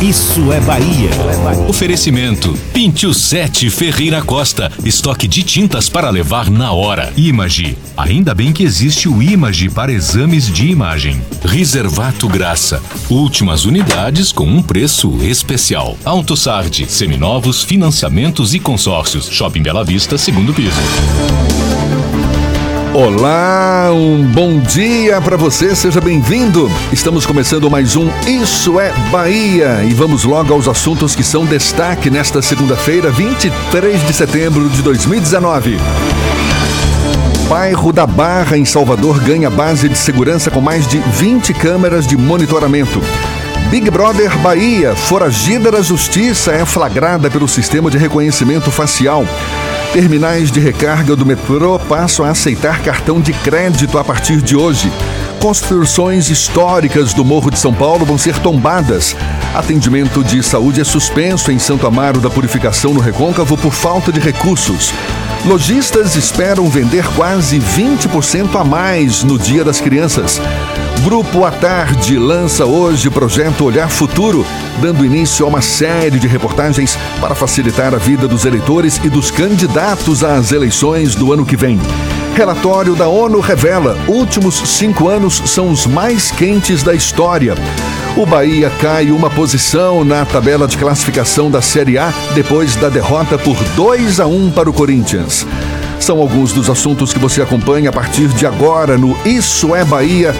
Isso é Bahia. Oferecimento: Pinte 7 Ferreira Costa. Estoque de tintas para levar na hora. Image. Ainda bem que existe o Image para exames de imagem. Reservato Graça. Últimas unidades com um preço especial. AutoSard. Seminovos, financiamentos e consórcios. Shopping Bela Vista, segundo piso. Olá, um bom dia para você, seja bem-vindo. Estamos começando mais um Isso é Bahia e vamos logo aos assuntos que são destaque nesta segunda-feira, 23 de setembro de 2019. Bairro da Barra, em Salvador, ganha base de segurança com mais de 20 câmeras de monitoramento. Big Brother Bahia, foragida da justiça, é flagrada pelo sistema de reconhecimento facial. Terminais de recarga do metrô passam a aceitar cartão de crédito a partir de hoje. Construções históricas do Morro de São Paulo vão ser tombadas. Atendimento de saúde é suspenso em Santo Amaro da Purificação no Recôncavo por falta de recursos. Lojistas esperam vender quase 20% a mais no Dia das Crianças. Grupo à Tarde lança hoje o projeto Olhar Futuro, dando início a uma série de reportagens para facilitar a vida dos eleitores e dos candidatos às eleições do ano que vem. Relatório da ONU revela: últimos cinco anos são os mais quentes da história. O Bahia cai uma posição na tabela de classificação da Série A depois da derrota por 2 a 1 para o Corinthians. São alguns dos assuntos que você acompanha a partir de agora no Isso é Bahia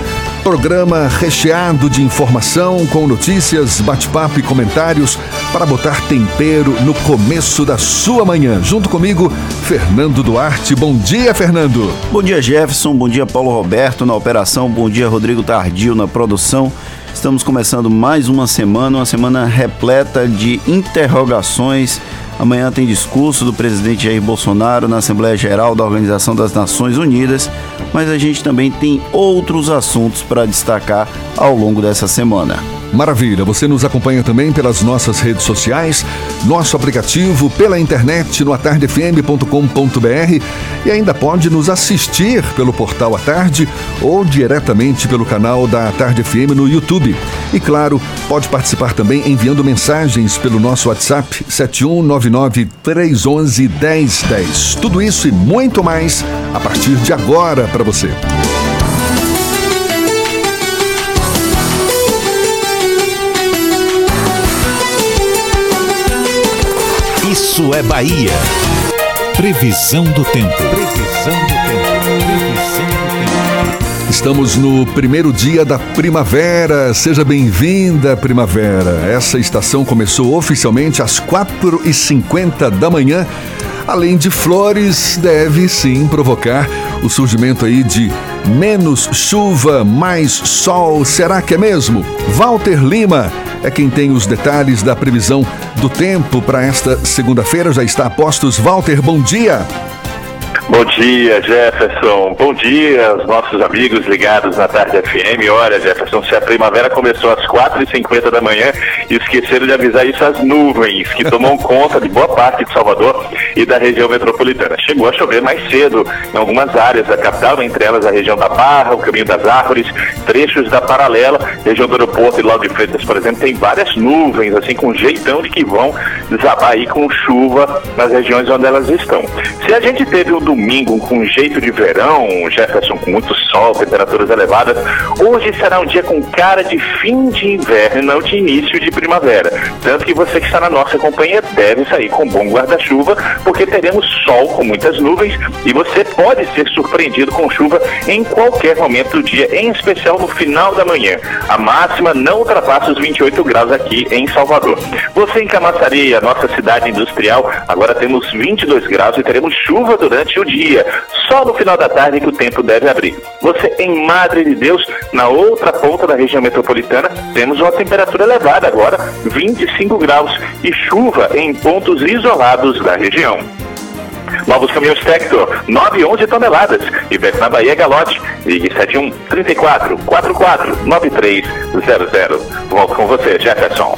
Programa recheado de informação, com notícias, bate-papo e comentários para botar tempero no começo da sua manhã. Junto comigo, Fernando Duarte. Bom dia, Fernando. Bom dia, Jefferson. Bom dia, Paulo Roberto na operação. Bom dia, Rodrigo Tardio na produção. Estamos começando mais uma semana, uma semana repleta de interrogações. Amanhã tem discurso do presidente Jair Bolsonaro na Assembleia Geral da Organização das Nações Unidas, mas a gente também tem outros assuntos para destacar ao longo dessa semana. Maravilha, você nos acompanha também pelas nossas redes sociais, nosso aplicativo, pela internet no atardefm.com.br e ainda pode nos assistir pelo portal A Tarde ou diretamente pelo canal da Tarde FM no YouTube. E claro, pode participar também enviando mensagens pelo nosso WhatsApp 7199 311 1010. Tudo isso e muito mais a partir de agora para você. Isso é Bahia. Previsão do tempo. Previsão do tempo. Previsão do tempo. Estamos no primeiro dia da primavera. Seja bem-vinda, primavera. Essa estação começou oficialmente às 4h50 da manhã. Além de flores, deve sim provocar o surgimento aí de menos chuva, mais sol. Será que é mesmo? Walter Lima é quem tem os detalhes da previsão do tempo para esta segunda-feira. Já está a postos. Walter, bom dia. Bom dia, Jefferson. Bom dia aos nossos amigos ligados na Tarde FM. Olha, Jefferson, se a primavera começou às 4h50 da manhã, esqueceram de avisar isso às nuvens, que tomam conta de boa parte de Salvador e da região metropolitana. Chegou a chover mais cedo em algumas áreas da capital, entre elas a região da Barra, o Caminho das Árvores, trechos da Paralela, região do aeroporto e Lauro de Freitas, por exemplo, tem várias nuvens, assim, com jeitão de que vão desabar aí com chuva nas regiões onde elas estão. Se a gente teve o domingo com jeito de verão, Jefferson com muito sol, temperaturas elevadas, hoje será um dia com cara de fim de inverno, de início de primavera. Tanto que você que está na nossa companhia deve sair com bom guarda-chuva, porque teremos sol com muitas nuvens e você pode ser surpreendido com chuva em qualquer momento do dia, em especial no final da manhã. A máxima não ultrapassa os 28 graus aqui em Salvador. Você em Camaçari, a nossa cidade industrial, agora temos 22 graus e teremos chuva durante o dia. Só no final da tarde que o tempo deve abrir. Você em Madre de Deus, na outra ponta da região metropolitana, temos uma temperatura elevada agora, 25 graus, e chuva em pontos isolados da região. Novos caminhões Tector, 9 e 11 toneladas. E na Bahia Galote, ligue 71 34 44 9300. Volto com você, Jefferson.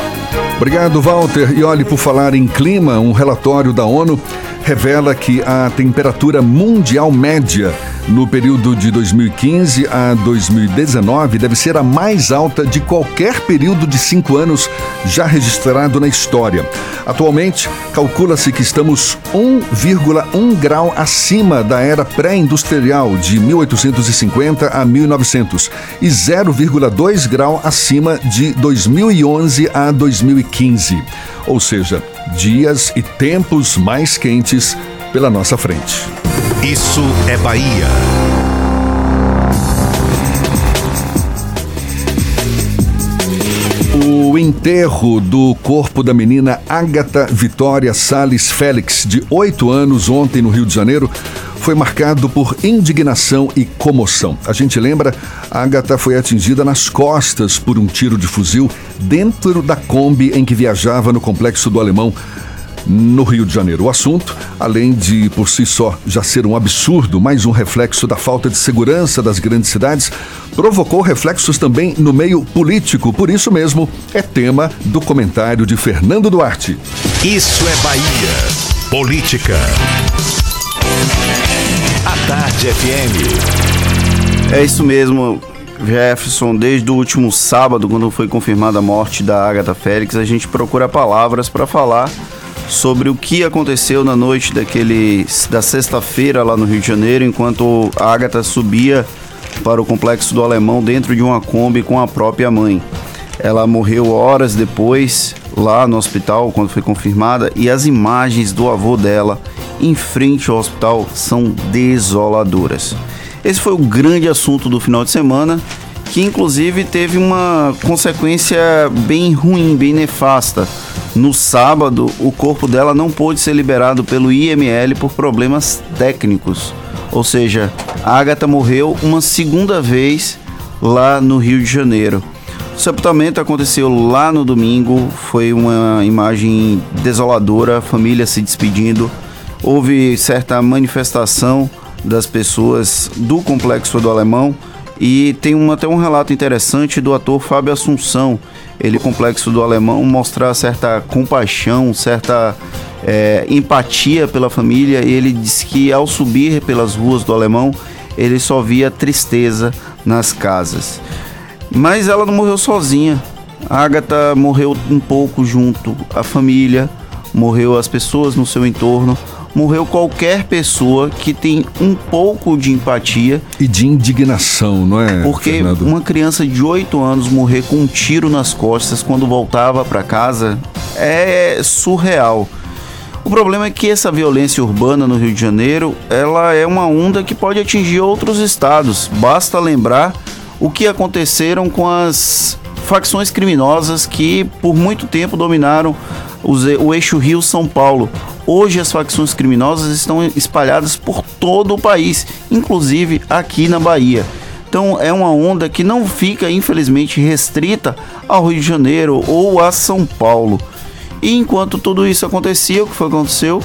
Obrigado, Walter. E olhe, por falar em clima, um relatório da ONU revela que a temperatura mundial média no período de 2015 a 2019 deve ser a mais alta de qualquer período de cinco anos já registrado na história. Atualmente, calcula-se que estamos 1,1 grau acima da era pré-industrial de 1850 a 1900 e 0,2 grau acima de 2011 a 2015. Ou seja, dias e tempos mais quentes pela nossa frente. Isso é Bahia. O enterro do corpo da menina Agatha Vitória Sales Félix, de 8 anos, ontem no Rio de Janeiro, foi marcado por indignação e comoção. A gente lembra, Agatha foi atingida nas costas por um tiro de fuzil dentro da Kombi em que viajava no complexo do Alemão no Rio de Janeiro. O assunto, além de por si só já ser um absurdo, mais um reflexo da falta de segurança das grandes cidades, provocou reflexos também no meio político. Por isso mesmo, é tema do comentário de Fernando Duarte. Isso é Bahia. Política. A Tarde FM. É isso mesmo, Jefferson. Desde o último sábado, quando foi confirmada a morte da Agatha Félix, a gente procura palavras para falar sobre o que aconteceu na noite daquele da sexta-feira lá no Rio de Janeiro, enquanto a Agatha subia para o complexo do Alemão dentro de uma Kombi com a própria mãe. Ela morreu horas depois lá no hospital quando foi confirmada e as imagens do avô dela em frente ao hospital são desoladoras. Esse foi o grande assunto do final de semana, que inclusive teve uma consequência bem ruim, bem nefasta. No sábado, o corpo dela não pôde ser liberado pelo IML por problemas técnicos. Ou seja, a Agatha morreu uma segunda vez lá no Rio de Janeiro. O sepultamento aconteceu lá no domingo, foi uma imagem desoladora, família se despedindo. Houve certa manifestação das pessoas do complexo do Alemão e tem um, até um relato interessante do ator Fábio Assunção. Ele, complexo do alemão, mostrar certa compaixão, certa é, empatia pela família. E ele disse que ao subir pelas ruas do alemão, ele só via tristeza nas casas. Mas ela não morreu sozinha. A Agatha morreu um pouco junto à família, morreu as pessoas no seu entorno morreu qualquer pessoa que tem um pouco de empatia e de indignação, não é? Porque Fernando? uma criança de 8 anos morrer com um tiro nas costas quando voltava para casa é surreal. O problema é que essa violência urbana no Rio de Janeiro, ela é uma onda que pode atingir outros estados. Basta lembrar o que aconteceram com as facções criminosas que por muito tempo dominaram o eixo Rio-São Paulo. Hoje as facções criminosas estão espalhadas por todo o país, inclusive aqui na Bahia. Então é uma onda que não fica, infelizmente, restrita ao Rio de Janeiro ou a São Paulo. E enquanto tudo isso acontecia, o que foi que aconteceu?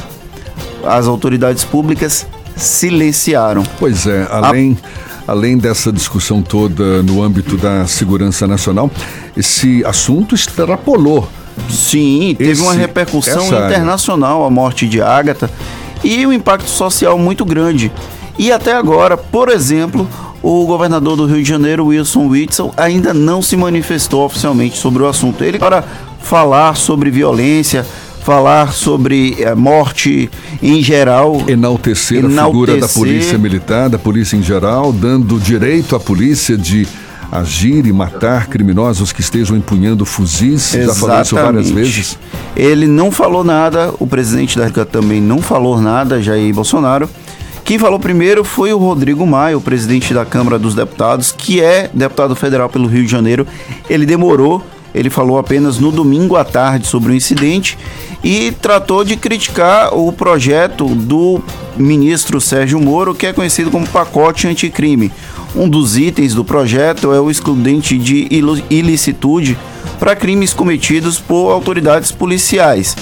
As autoridades públicas silenciaram. Pois é, além. A além dessa discussão toda no âmbito da segurança nacional, esse assunto extrapolou Sim, teve Esse, uma repercussão internacional área. a morte de Agatha e um impacto social muito grande. E até agora, por exemplo, o governador do Rio de Janeiro, Wilson Witzel, ainda não se manifestou oficialmente sobre o assunto. Ele para falar sobre violência, falar sobre a eh, morte em geral. Enaltecer, enaltecer a figura da polícia militar, da polícia em geral, dando direito à polícia de agir e matar criminosos que estejam empunhando fuzis. Exatamente. Já falou isso várias vezes. Ele não falou nada, o presidente da República também não falou nada, Jair Bolsonaro. Quem falou primeiro foi o Rodrigo Maia, o presidente da Câmara dos Deputados, que é deputado federal pelo Rio de Janeiro. Ele demorou, ele falou apenas no domingo à tarde sobre o incidente e tratou de criticar o projeto do ministro Sérgio Moro, que é conhecido como pacote anticrime. Um dos itens do projeto é o excludente de ilicitude para crimes cometidos por autoridades policiais.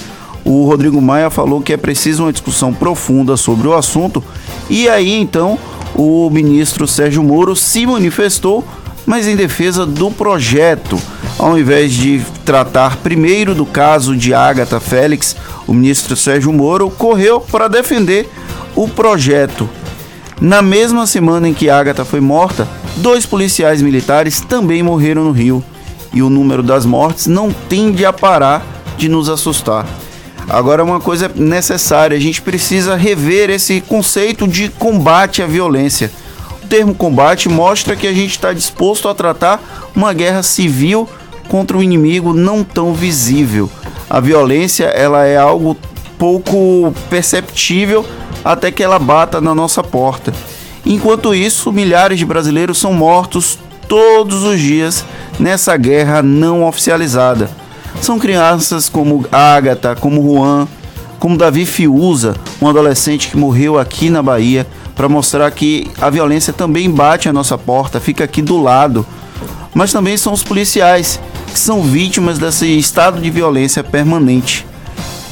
o Rodrigo Maia falou que é preciso uma discussão profunda sobre o assunto. E aí então o ministro Sérgio Moro se manifestou, mas em defesa do projeto. Ao invés de tratar primeiro do caso de Agatha Félix, o ministro Sérgio Moro correu para defender o projeto. Na mesma semana em que Agatha foi morta, dois policiais militares também morreram no Rio. E o número das mortes não tende a parar de nos assustar. Agora, uma coisa necessária: a gente precisa rever esse conceito de combate à violência. O termo combate mostra que a gente está disposto a tratar uma guerra civil contra um inimigo não tão visível. A violência ela é algo pouco perceptível até que ela bata na nossa porta. Enquanto isso, milhares de brasileiros são mortos todos os dias nessa guerra não oficializada. São crianças como Agatha, como Juan, como Davi Fiuza, um adolescente que morreu aqui na Bahia, para mostrar que a violência também bate à nossa porta, fica aqui do lado. Mas também são os policiais, que são vítimas desse estado de violência permanente.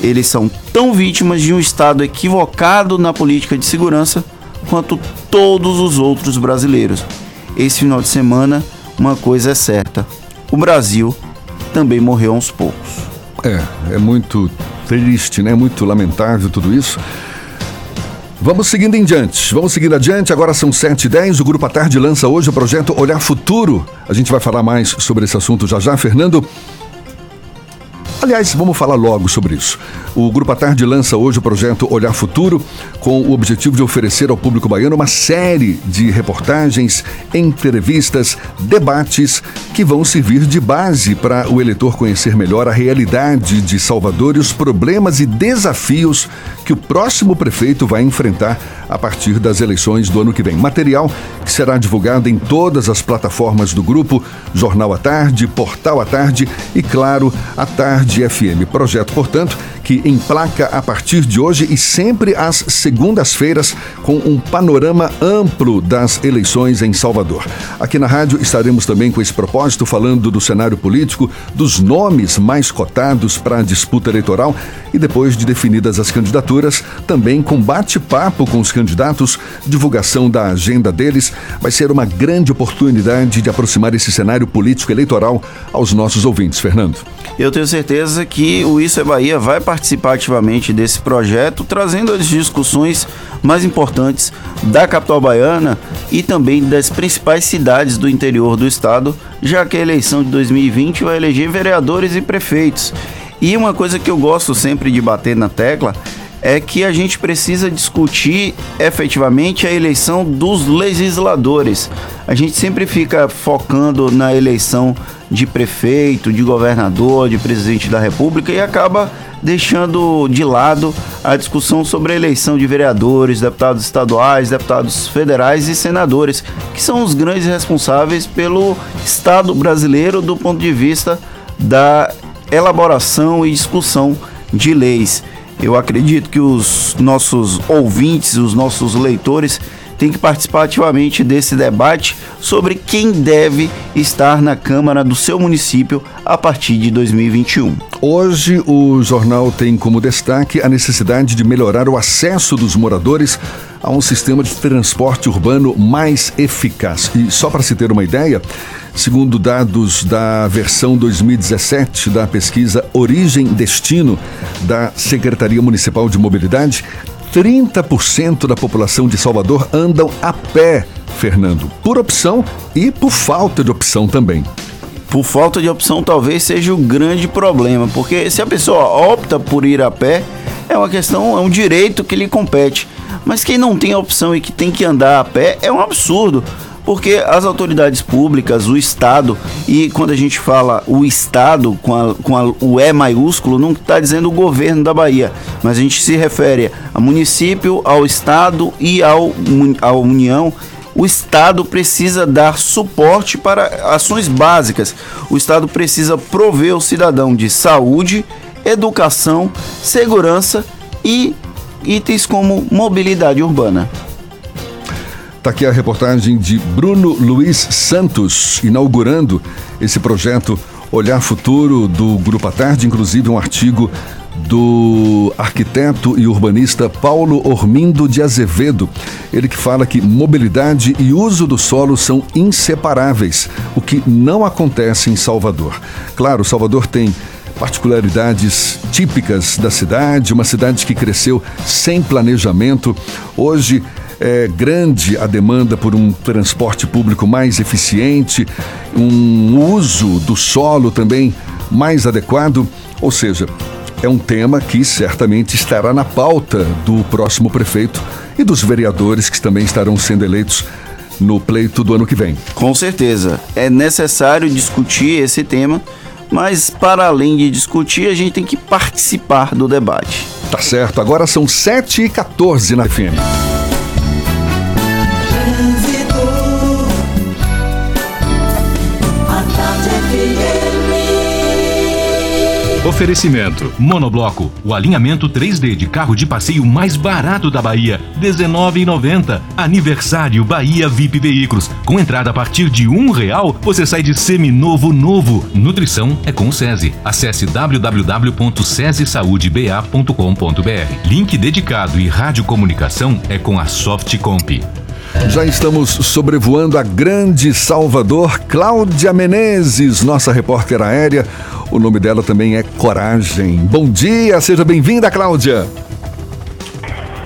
Eles são tão vítimas de um estado equivocado na política de segurança quanto todos os outros brasileiros. Esse final de semana, uma coisa é certa: o Brasil também morreu aos poucos. É, é muito triste, né? Muito lamentável tudo isso. Vamos seguindo em diante, vamos seguindo adiante. Agora são 7 e 10 O Grupo à Tarde lança hoje o projeto Olhar Futuro. A gente vai falar mais sobre esse assunto já já. Fernando, Aliás, vamos falar logo sobre isso. O Grupo à Tarde lança hoje o projeto Olhar Futuro, com o objetivo de oferecer ao público baiano uma série de reportagens, entrevistas, debates que vão servir de base para o eleitor conhecer melhor a realidade de Salvador e os problemas e desafios que o próximo prefeito vai enfrentar a partir das eleições do ano que vem. Material que será divulgado em todas as plataformas do grupo, Jornal à Tarde, Portal à Tarde e, claro, à Tarde FM. Projeto, portanto, que emplaca a partir de hoje e sempre às segundas-feiras com um panorama amplo das eleições em Salvador. Aqui na rádio estaremos também com esse propósito falando do cenário político, dos nomes mais cotados para a disputa eleitoral e depois de definidas as candidaturas, também com bate-papo com os candidatos, divulgação da agenda deles, vai ser uma grande oportunidade de aproximar esse cenário político eleitoral aos nossos ouvintes, Fernando. Eu tenho certeza que o Isso é Bahia vai participar ativamente desse projeto, trazendo as discussões mais importantes da capital baiana e também das principais cidades do interior do estado, já que a eleição de 2020 vai eleger vereadores e prefeitos. E uma coisa que eu gosto sempre de bater na tecla é que a gente precisa discutir efetivamente a eleição dos legisladores. A gente sempre fica focando na eleição de prefeito, de governador, de presidente da República e acaba deixando de lado a discussão sobre a eleição de vereadores, deputados estaduais, deputados federais e senadores, que são os grandes responsáveis pelo Estado brasileiro do ponto de vista da elaboração e discussão de leis. Eu acredito que os nossos ouvintes, os nossos leitores, têm que participar ativamente desse debate sobre quem deve estar na Câmara do seu município a partir de 2021. Hoje, o jornal tem como destaque a necessidade de melhorar o acesso dos moradores a um sistema de transporte urbano mais eficaz. E só para se ter uma ideia, segundo dados da versão 2017 da pesquisa Origem Destino da Secretaria Municipal de Mobilidade, 30% da população de Salvador andam a pé, Fernando, por opção e por falta de opção também por falta de opção talvez seja o grande problema, porque se a pessoa opta por ir a pé, é uma questão, é um direito que lhe compete. Mas quem não tem opção e que tem que andar a pé é um absurdo. Porque as autoridades públicas, o Estado, e quando a gente fala o Estado com, a, com a, o E maiúsculo, não está dizendo o governo da Bahia, mas a gente se refere ao município, ao Estado e ao, à União o Estado precisa dar suporte para ações básicas. O Estado precisa prover o cidadão de saúde, educação, segurança e itens como mobilidade urbana. Está aqui a reportagem de Bruno Luiz Santos, inaugurando esse projeto Olhar Futuro do Grupo à Tarde, inclusive um artigo do arquiteto e urbanista Paulo Ormindo de Azevedo. Ele que fala que mobilidade e uso do solo são inseparáveis, o que não acontece em Salvador. Claro, Salvador tem particularidades típicas da cidade, uma cidade que cresceu sem planejamento. Hoje é grande a demanda por um transporte público mais eficiente, um uso do solo também mais adequado, ou seja, é um tema que certamente estará na pauta do próximo prefeito e dos vereadores que também estarão sendo eleitos no pleito do ano que vem. Com certeza. É necessário discutir esse tema, mas para além de discutir, a gente tem que participar do debate. Tá certo, agora são 7h14 na FM. Oferecimento: Monobloco, o alinhamento 3D de carro de passeio mais barato da Bahia, R$19,90. Aniversário Bahia VIP Veículos. Com entrada a partir de um real, você sai de seminovo novo. Nutrição é com o SESI. Acesse www.sesisaudeba.com.br. Link dedicado e radiocomunicação é com a Softcomp. Já estamos sobrevoando a grande Salvador, Cláudia Menezes, nossa repórter aérea. O nome dela também é Coragem. Bom dia, seja bem-vinda, Cláudia.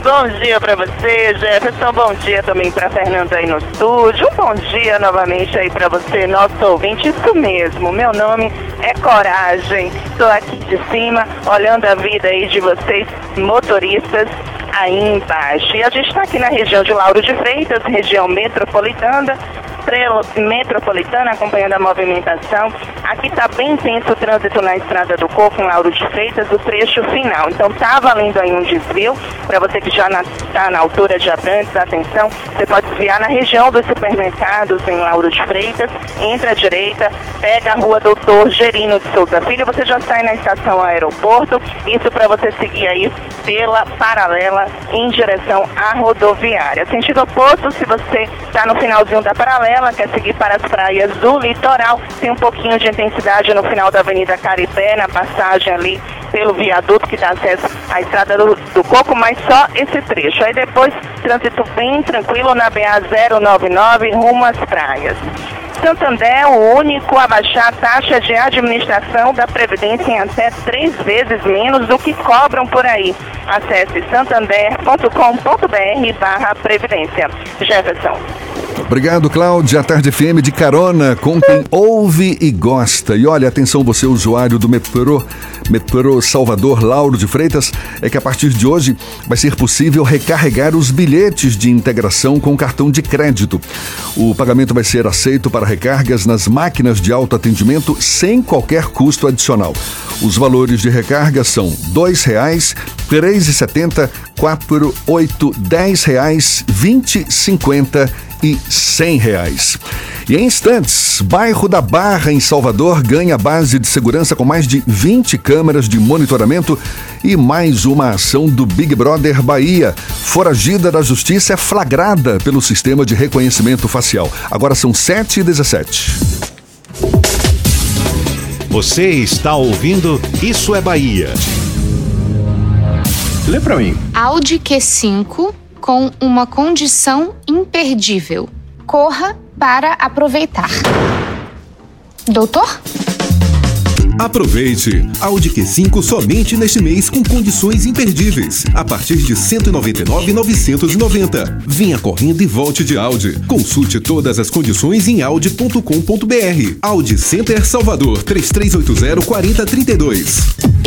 Bom dia para você, Jefferson. Bom dia também para Fernanda aí no estúdio. Bom dia novamente aí para você, nosso ouvinte. Isso mesmo, meu nome é Coragem. Estou aqui de cima, olhando a vida aí de vocês, motoristas, aí embaixo. E a gente está aqui na região de Lauro de Freitas, região metropolitana, metropolitana, acompanhando a movimentação. Aqui está bem intenso o trânsito na Estrada do Coco, em Lauro de Freitas, o trecho final. Então está valendo aí um desvio. Para você que já está na altura de Abrantes, atenção, você pode desviar na região dos supermercados em Lauro de Freitas, entra à direita, pega a rua Doutor Gerino de Souza Filho, você já sai na estação aeroporto. Isso para você seguir aí pela paralela em direção à rodoviária. Sentido oposto, se você está no finalzinho da paralela, ela quer seguir para as praias do litoral. Tem um pouquinho de intensidade no final da Avenida Caripé, na passagem ali pelo viaduto que dá acesso à estrada do, do Coco, mas só esse trecho. Aí depois, trânsito bem tranquilo na BA 099 rumo às praias. Santander, o único a baixar a taxa de administração da Previdência em até três vezes menos do que cobram por aí. Acesse santander.com.br barra Previdência. Jefferson. Obrigado, Cláudia. Tarde FM de carona com quem ouve e gosta. E olha, atenção você, usuário do metrô, metrô Salvador Lauro de Freitas, é que a partir de hoje vai ser possível recarregar os bilhetes de integração com cartão de crédito. O pagamento vai ser aceito para recargas nas máquinas de autoatendimento sem qualquer custo adicional. Os valores de recarga são R$ 2,00, R$ 3,70, R$ 4,8, R$ 10,00, R$ 20,50 e cem reais. E em instantes, bairro da Barra, em Salvador, ganha base de segurança com mais de 20 câmeras de monitoramento e mais uma ação do Big Brother Bahia. Foragida da justiça é flagrada pelo sistema de reconhecimento facial. Agora são 7 e 17. Você está ouvindo Isso é Bahia. Lê pra mim. Audi Q5 com uma condição imperdível. Corra para aproveitar. Doutor? Aproveite! Audi Q5 somente neste mês com condições imperdíveis. A partir de R$ 199,990. Venha correndo e volte de Audi. Consulte todas as condições em audi.com.br. Audi Center Salvador 3380 4032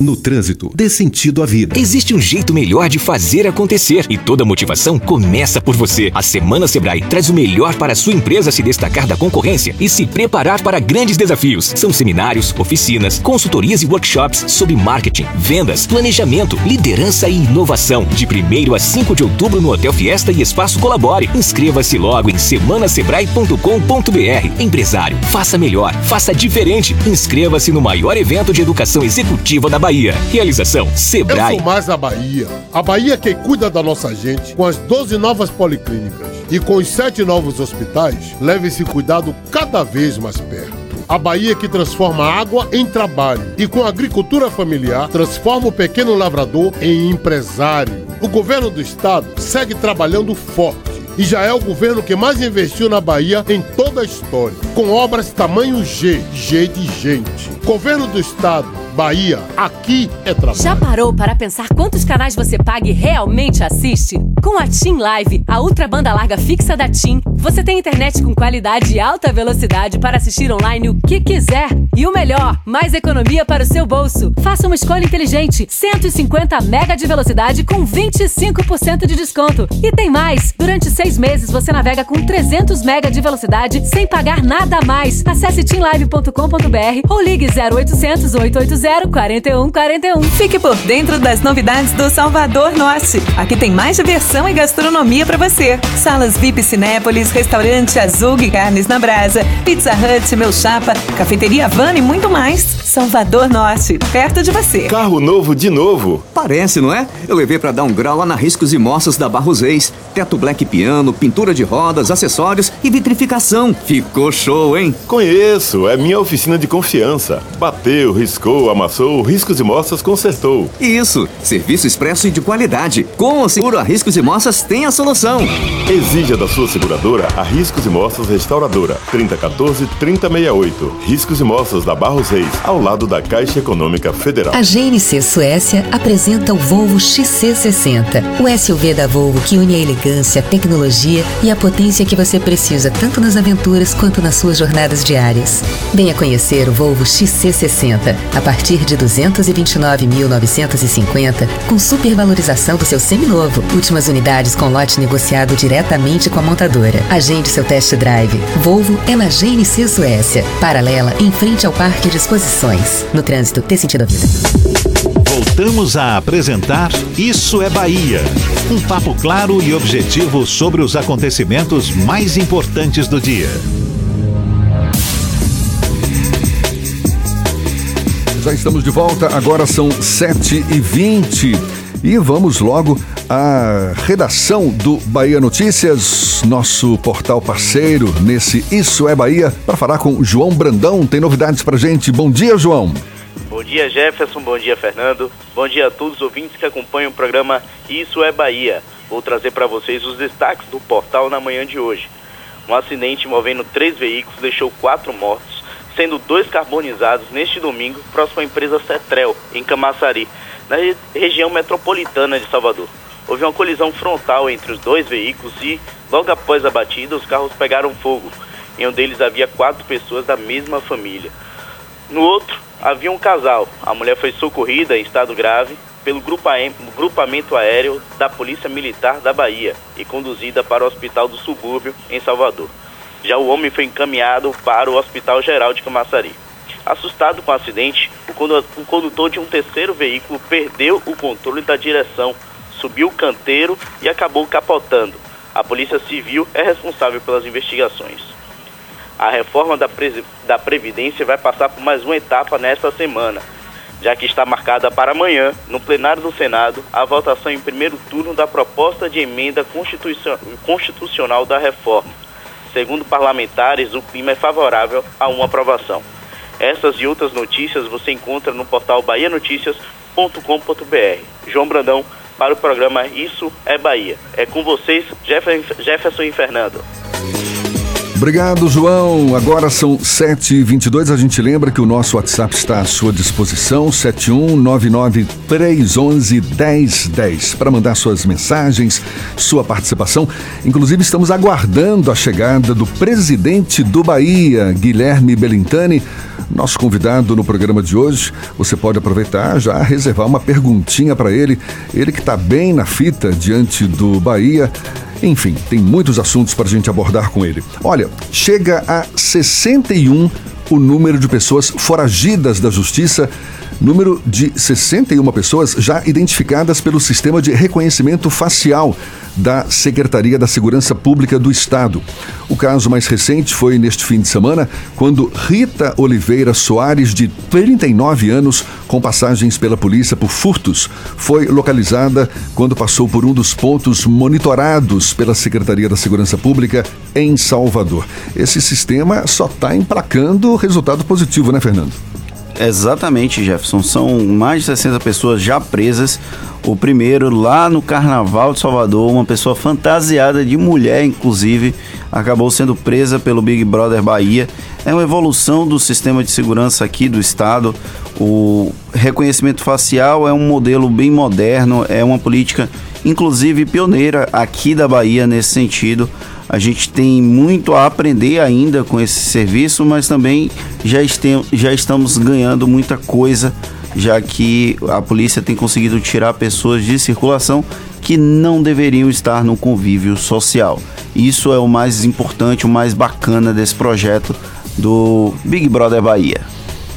no trânsito, dê sentido à vida. Existe um jeito melhor de fazer acontecer e toda motivação começa por você. A Semana Sebrae traz o melhor para a sua empresa se destacar da concorrência e se preparar para grandes desafios. São seminários, oficinas, consultorias e workshops sobre marketing, vendas, planejamento, liderança e inovação. De 1 a 5 de outubro no Hotel Fiesta e Espaço Colabore. Inscreva-se logo em semanasebrae.com.br. Empresário, faça melhor, faça diferente. Inscreva-se no maior evento de educação executiva da Bahia. Bahia. Realização Sebrae. Eu sou mais a Bahia. A Bahia que cuida da nossa gente com as 12 novas policlínicas e com os sete novos hospitais, leve esse cuidado cada vez mais perto. A Bahia que transforma água em trabalho. E com a agricultura familiar, transforma o pequeno lavrador em empresário. O governo do estado segue trabalhando forte e já é o governo que mais investiu na Bahia em toda a história, com obras tamanho G, G de gente. Governo do estado Bahia, aqui é trabalho. Já parou para pensar quantos canais você paga e realmente assiste? Com a TIM Live, a ultra banda larga fixa da TIM, você tem internet com qualidade e alta velocidade para assistir online o que quiser. E o melhor, mais economia para o seu bolso. Faça uma escolha inteligente: 150 mega de velocidade com 25% de desconto. E tem mais! Durante seis meses você navega com 300 mega de velocidade sem pagar nada a mais. Acesse timlive.com.br ou ligue 0800 880 4141. Fique por dentro das novidades do Salvador Norte. Aqui tem mais diversão e gastronomia para você. Salas VIP Cinépolis, restaurante Azul Carnes na Brasa, Pizza Hut, Meu Chapa, Cafeteria Havana e muito mais. Salvador Norte, perto de você. Carro novo de novo. Parece, não é? Eu levei para dar um grau lá na Riscos e Moças da Barros Reis. Teto black piano, pintura de rodas, acessórios e vitrificação. Ficou show, hein? Conheço, é minha oficina de confiança. Bateu, riscou, amassou, riscos e moças consertou. Isso, serviço expresso e de qualidade. Com o seguro a Riscos e Moças tem a solução. Exija da sua seguradora a Riscos e Moças Restauradora. 3014-3068. Riscos e Moças da Barros Reis, ao lado da Caixa Econômica Federal. A GNC Suécia apresenta o Volvo XC60, o SUV da Volvo que une a elegância, a tecnologia e a potência que você precisa tanto nas aventuras quanto nas suas jornadas diárias. Venha conhecer o Volvo XC60 a partir de 229.950 com supervalorização do seu seminovo. Últimas unidades com lote negociado diretamente com a montadora. Agende seu test drive. Volvo é na GNC Suécia, paralela em frente ao Parque de Exposições. No trânsito, ter sentido a vida. Voltamos a apresentar Isso é Bahia. Um papo claro e objetivo sobre os acontecimentos mais importantes do dia. Já estamos de volta, agora são 7h20 e vamos logo à redação do Bahia Notícias, nosso portal parceiro nesse Isso é Bahia, para falar com João Brandão. Tem novidades pra gente. Bom dia, João. Bom dia, Jefferson. Bom dia, Fernando. Bom dia a todos os ouvintes que acompanham o programa Isso é Bahia. Vou trazer para vocês os destaques do portal na manhã de hoje. Um acidente envolvendo três veículos deixou quatro mortos, sendo dois carbonizados neste domingo próximo à empresa Cetrel, em Camaçari, na região metropolitana de Salvador. Houve uma colisão frontal entre os dois veículos e, logo após a batida, os carros pegaram fogo. Em um deles havia quatro pessoas da mesma família. No outro, havia um casal. A mulher foi socorrida em estado grave pelo grupamento aéreo da Polícia Militar da Bahia e conduzida para o Hospital do Subúrbio, em Salvador. Já o homem foi encaminhado para o Hospital Geral de Camaçari. Assustado com o acidente, o condutor de um terceiro veículo perdeu o controle da direção, subiu o canteiro e acabou capotando. A Polícia Civil é responsável pelas investigações. A reforma da, da Previdência vai passar por mais uma etapa nesta semana, já que está marcada para amanhã, no plenário do Senado, a votação em primeiro turno da proposta de emenda constitucional da reforma. Segundo parlamentares, o clima é favorável a uma aprovação. Essas e outras notícias você encontra no portal bahianoticias.com.br. João Brandão, para o programa Isso é Bahia. É com vocês, Jefferson e Fernando. Obrigado, João. Agora são 7h22. A gente lembra que o nosso WhatsApp está à sua disposição, 71993111010, para mandar suas mensagens, sua participação. Inclusive, estamos aguardando a chegada do presidente do Bahia, Guilherme Belintani, nosso convidado no programa de hoje. Você pode aproveitar já reservar uma perguntinha para ele. Ele que está bem na fita diante do Bahia. Enfim, tem muitos assuntos para a gente abordar com ele. Olha, chega a 61 o número de pessoas foragidas da justiça número de 61 pessoas já identificadas pelo sistema de reconhecimento facial da Secretaria da Segurança Pública do Estado. O caso mais recente foi neste fim de semana, quando Rita Oliveira Soares, de 39 anos, com passagens pela polícia por furtos, foi localizada quando passou por um dos pontos monitorados pela Secretaria da Segurança Pública em Salvador. Esse sistema só está emplacando resultado positivo, né, Fernando? Exatamente, Jefferson. São mais de 60 pessoas já presas. O primeiro lá no Carnaval de Salvador, uma pessoa fantasiada de mulher, inclusive, acabou sendo presa pelo Big Brother Bahia. É uma evolução do sistema de segurança aqui do estado. O reconhecimento facial é um modelo bem moderno, é uma política, inclusive, pioneira aqui da Bahia nesse sentido. A gente tem muito a aprender ainda com esse serviço, mas também já, este, já estamos ganhando muita coisa, já que a polícia tem conseguido tirar pessoas de circulação que não deveriam estar no convívio social. Isso é o mais importante, o mais bacana desse projeto do Big Brother Bahia.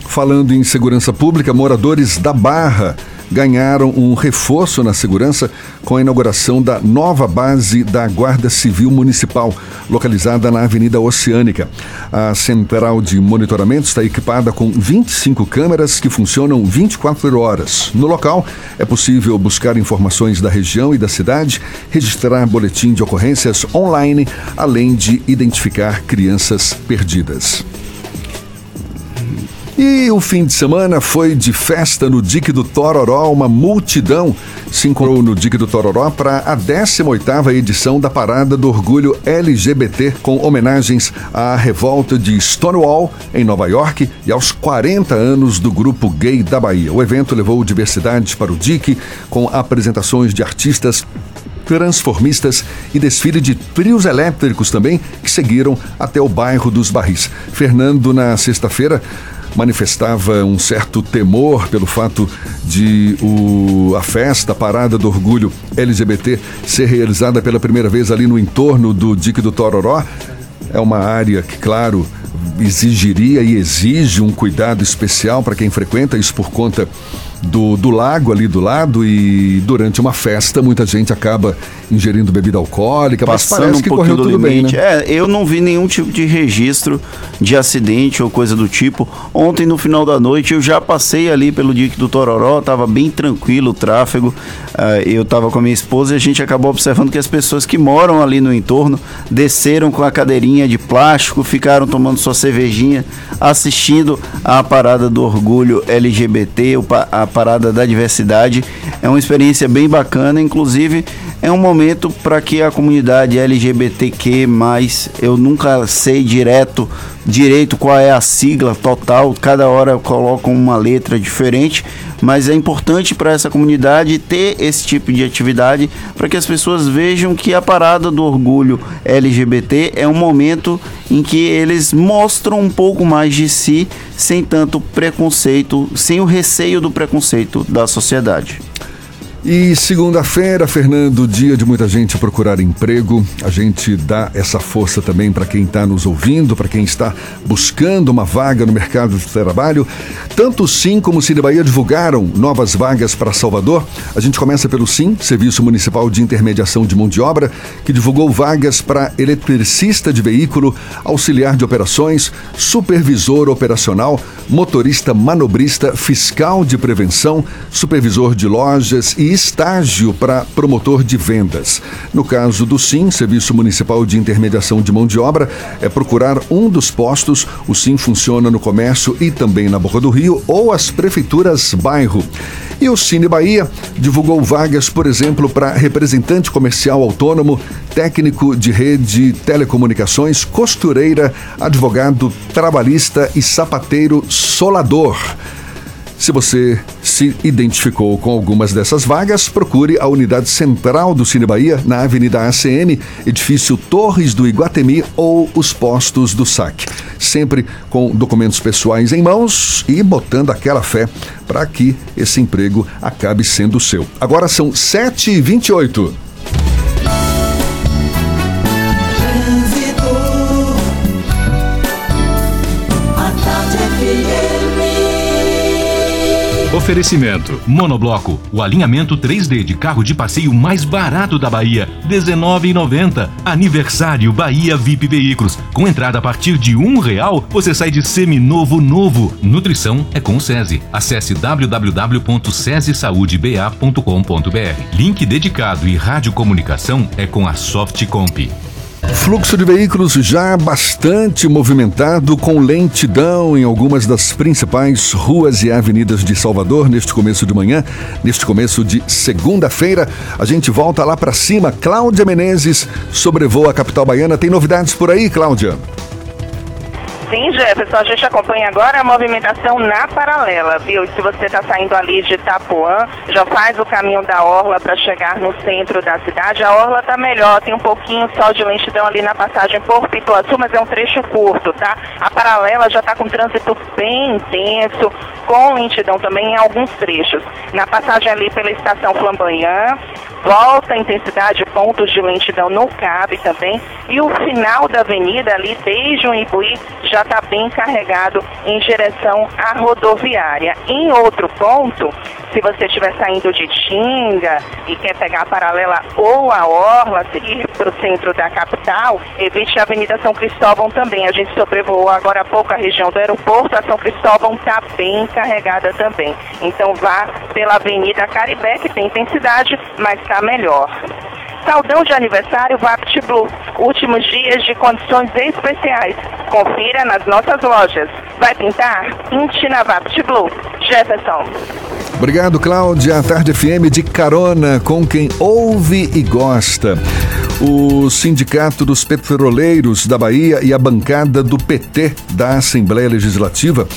Falando em segurança pública, moradores da Barra ganharam um reforço na segurança com a inauguração da nova base da Guarda Civil Municipal, localizada na Avenida Oceânica. A central de monitoramento está equipada com 25 câmeras que funcionam 24 horas. No local, é possível buscar informações da região e da cidade, registrar boletim de ocorrências online, além de identificar crianças perdidas. E o fim de semana foi de festa no Dique do Tororó. Uma multidão se encontrou no Dique do Tororó para a 18ª edição da Parada do Orgulho LGBT, com homenagens à revolta de Stonewall, em Nova York, e aos 40 anos do Grupo Gay da Bahia. O evento levou diversidade para o Dique, com apresentações de artistas transformistas e desfile de trios elétricos também, que seguiram até o bairro dos Barris. Fernando, na sexta-feira, manifestava um certo temor pelo fato de o, a festa, a parada do orgulho LGBT ser realizada pela primeira vez ali no entorno do Dique do Tororó. É uma área que, claro, exigiria e exige um cuidado especial para quem frequenta isso por conta do, do lago ali do lado e durante uma festa muita gente acaba ingerindo bebida alcoólica, Passando mas parece um que pouquinho correu do tudo limite. bem, né? É, eu não vi nenhum tipo de registro de acidente ou coisa do tipo. Ontem, no final da noite, eu já passei ali pelo Dique do Tororó, tava bem tranquilo o tráfego. Ah, eu tava com a minha esposa e a gente acabou observando que as pessoas que moram ali no entorno desceram com a cadeirinha de plástico, ficaram tomando sua cervejinha, assistindo a parada do orgulho LGBT, a parada da diversidade. É uma experiência bem bacana, inclusive é um momento para que a comunidade LGBTQ+, eu nunca sei direto direito qual é a sigla total, cada hora colocam uma letra diferente, mas é importante para essa comunidade ter esse tipo de atividade para que as pessoas vejam que a parada do orgulho LGBT é um momento em que eles mostram um pouco mais de si sem tanto preconceito, sem o receio do preconceito da sociedade. E segunda-feira, Fernando, dia de muita gente procurar emprego. A gente dá essa força também para quem está nos ouvindo, para quem está buscando uma vaga no mercado de trabalho. Tanto o SIM como o Cine Bahia divulgaram novas vagas para Salvador. A gente começa pelo SIM, Serviço Municipal de Intermediação de Mão de Obra, que divulgou vagas para eletricista de veículo, auxiliar de operações, supervisor operacional, motorista manobrista, fiscal de prevenção, supervisor de lojas e estágio para promotor de vendas. No caso do SIM, Serviço Municipal de Intermediação de Mão de Obra, é procurar um dos postos. O SIM funciona no comércio e também na Boca do Rio ou as prefeituras bairro. E o Cine Bahia divulgou vagas, por exemplo, para representante comercial autônomo, técnico de rede telecomunicações, costureira, advogado trabalhista e sapateiro solador. Se você se identificou com algumas dessas vagas, procure a unidade central do Cine Bahia na Avenida ACN, edifício Torres do Iguatemi ou os postos do SAC. Sempre com documentos pessoais em mãos e botando aquela fé para que esse emprego acabe sendo seu. Agora são 7h28. Oferecimento: Monobloco, o alinhamento 3D de carro de passeio mais barato da Bahia, R$19,90. Aniversário Bahia VIP Veículos. Com entrada a partir de um real, você sai de seminovo novo. Nutrição é com o SESI. Acesse www.sesesaudeba.com.br. Link dedicado e radiocomunicação é com a Softcomp. Fluxo de veículos já bastante movimentado, com lentidão em algumas das principais ruas e avenidas de Salvador neste começo de manhã, neste começo de segunda-feira. A gente volta lá para cima. Cláudia Menezes sobrevoa a capital baiana. Tem novidades por aí, Cláudia? Sim, Jefferson, a gente acompanha agora a movimentação na paralela, viu? Se você está saindo ali de Itapuã, já faz o caminho da Orla para chegar no centro da cidade. A Orla está melhor, tem um pouquinho só de lentidão ali na passagem por Pituaçu, mas é um trecho curto, tá? A paralela já está com trânsito bem intenso, com lentidão também em alguns trechos. Na passagem ali pela estação Flamboyant, volta a intensidade, pontos de lentidão no CAB também. E o final da avenida ali, desde o Ibuí, já está bem carregado em direção à rodoviária. Em outro ponto, se você estiver saindo de Tinga e quer pegar a paralela ou a Orla, seguir para o centro da capital, evite a Avenida São Cristóvão também. A gente sobrevoou agora há pouco a região do aeroporto, a São Cristóvão está bem carregada também. Então vá pela Avenida Caribé, que tem intensidade, mas está melhor. Saldão de aniversário Vapt Blue. Últimos dias de condições especiais. Confira nas nossas lojas. Vai pintar? Pinte na Vapt Blue. Jefferson. Obrigado, Cláudia. A Tarde FM de carona com quem ouve e gosta. O Sindicato dos Petroleiros da Bahia e a bancada do PT da Assembleia Legislativa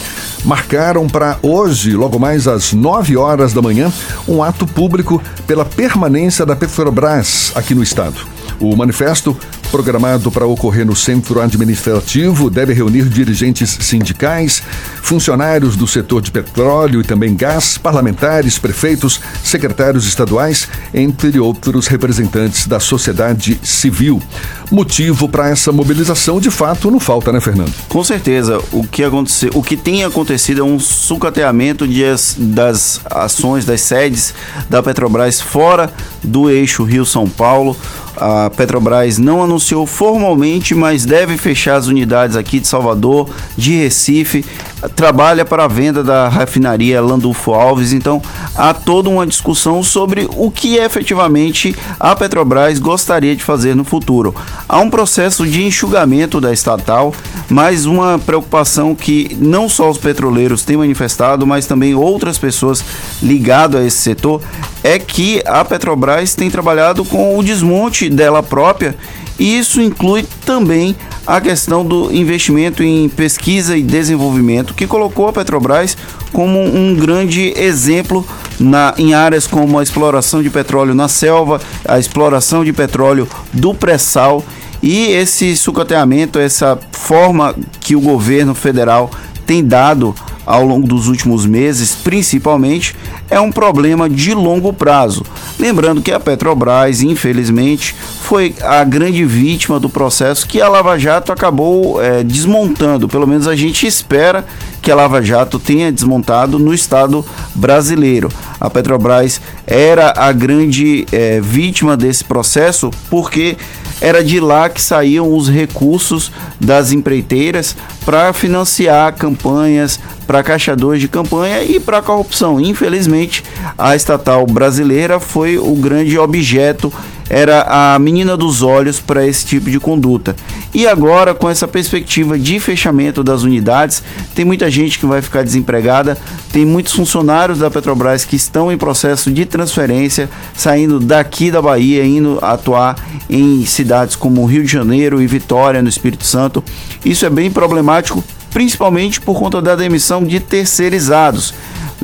marcaram para hoje, logo mais às 9 horas da manhã, um ato público pela permanência da Petrobras aqui no estado. O manifesto programado para ocorrer no centro administrativo deve reunir dirigentes sindicais, funcionários do setor de petróleo e também gás, parlamentares, prefeitos, secretários estaduais, entre outros representantes da sociedade civil. Motivo para essa mobilização, de fato, não falta, né, Fernando? Com certeza. O que, aconteceu, o que tem acontecido é um sucateamento de as, das ações, das sedes da Petrobras fora do eixo Rio-São Paulo. A Petrobras não anunciou formalmente, mas deve fechar as unidades aqui de Salvador, de Recife, trabalha para a venda da refinaria Landulfo Alves. Então, há toda uma discussão sobre o que efetivamente a Petrobras gostaria de fazer no futuro. Há um processo de enxugamento da estatal, mas uma preocupação que não só os petroleiros têm manifestado, mas também outras pessoas ligadas a esse setor, é que a Petrobras tem trabalhado com o desmonte dela própria e isso inclui também a questão do investimento em pesquisa e desenvolvimento, que colocou a Petrobras como um grande exemplo na, em áreas como a exploração de petróleo na selva, a exploração de petróleo do pré-sal e esse sucateamento, essa forma que o governo federal tem dado ao longo dos últimos meses, principalmente, é um problema de longo prazo. Lembrando que a Petrobras, infelizmente, foi a grande vítima do processo que a Lava Jato acabou é, desmontando. Pelo menos a gente espera que a Lava Jato tenha desmontado no Estado brasileiro. A Petrobras era a grande é, vítima desse processo porque era de lá que saíam os recursos das empreiteiras para financiar campanhas, para caixadores de campanha e para corrupção. Infelizmente, a estatal brasileira foi o grande objeto era a menina dos olhos para esse tipo de conduta. E agora, com essa perspectiva de fechamento das unidades, tem muita gente que vai ficar desempregada, tem muitos funcionários da Petrobras que estão em processo de transferência, saindo daqui da Bahia, indo atuar em cidades como Rio de Janeiro e Vitória, no Espírito Santo. Isso é bem problemático, principalmente por conta da demissão de terceirizados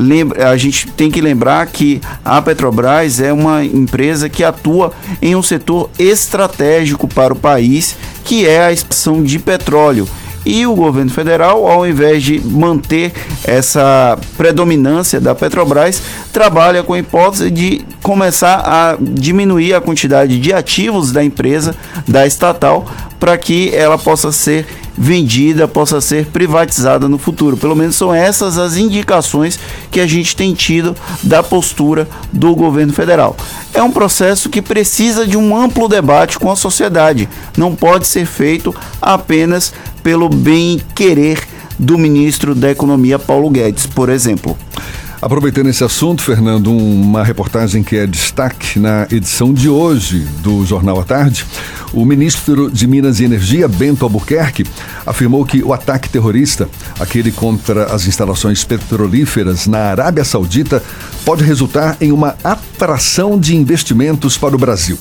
lembra, a gente tem que lembrar que a Petrobras é uma empresa que atua em um setor estratégico para o país, que é a expansão de petróleo. E o governo federal, ao invés de manter essa predominância da Petrobras, trabalha com a hipótese de começar a diminuir a quantidade de ativos da empresa, da estatal, para que ela possa ser vendida, possa ser privatizada no futuro. Pelo menos são essas as indicações que a gente tem tido da postura do governo federal. É um processo que precisa de um amplo debate com a sociedade. Não pode ser feito apenas pelo bem querer do ministro da Economia Paulo Guedes, por exemplo. Aproveitando esse assunto, Fernando, uma reportagem que é destaque na edição de hoje do Jornal à Tarde. O ministro de Minas e Energia, Bento Albuquerque, afirmou que o ataque terrorista, aquele contra as instalações petrolíferas na Arábia Saudita, pode resultar em uma atração de investimentos para o Brasil.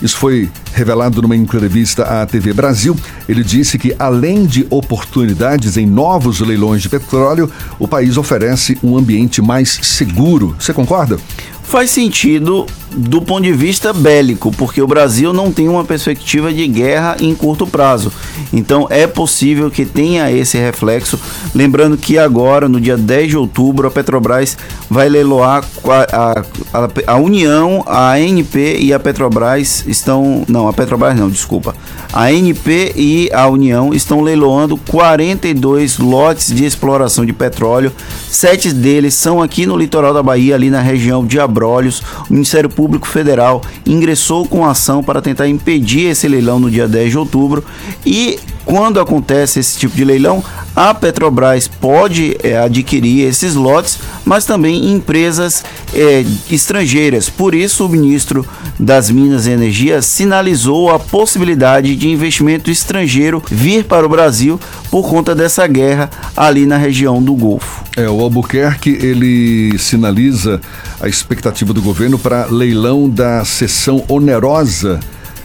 Isso foi revelado numa entrevista à TV Brasil. Ele disse que, além de oportunidades em novos leilões de petróleo, o país oferece um ambiente mais seguro. Você concorda? Faz sentido do ponto de vista bélico, porque o Brasil não tem uma perspectiva de guerra em curto prazo. Então é possível que tenha esse reflexo. Lembrando que agora, no dia 10 de outubro, a Petrobras vai leiloar a, a, a União, a ANP e a Petrobras estão. Não, a Petrobras não, desculpa. A ANP e a União estão leiloando 42 lotes de exploração de petróleo. Sete deles são aqui no litoral da Bahia, ali na região de Abrolhos. O Ministério Público Federal ingressou com ação para tentar impedir esse leilão no dia 10 de outubro e quando acontece esse tipo de leilão, a Petrobras pode é, adquirir esses lotes, mas também empresas é, estrangeiras. Por isso, o ministro das Minas e Energia sinalizou a possibilidade de investimento estrangeiro vir para o Brasil por conta dessa guerra ali na região do Golfo. É, o Albuquerque ele sinaliza a expectativa do governo para leilão da sessão onerosa.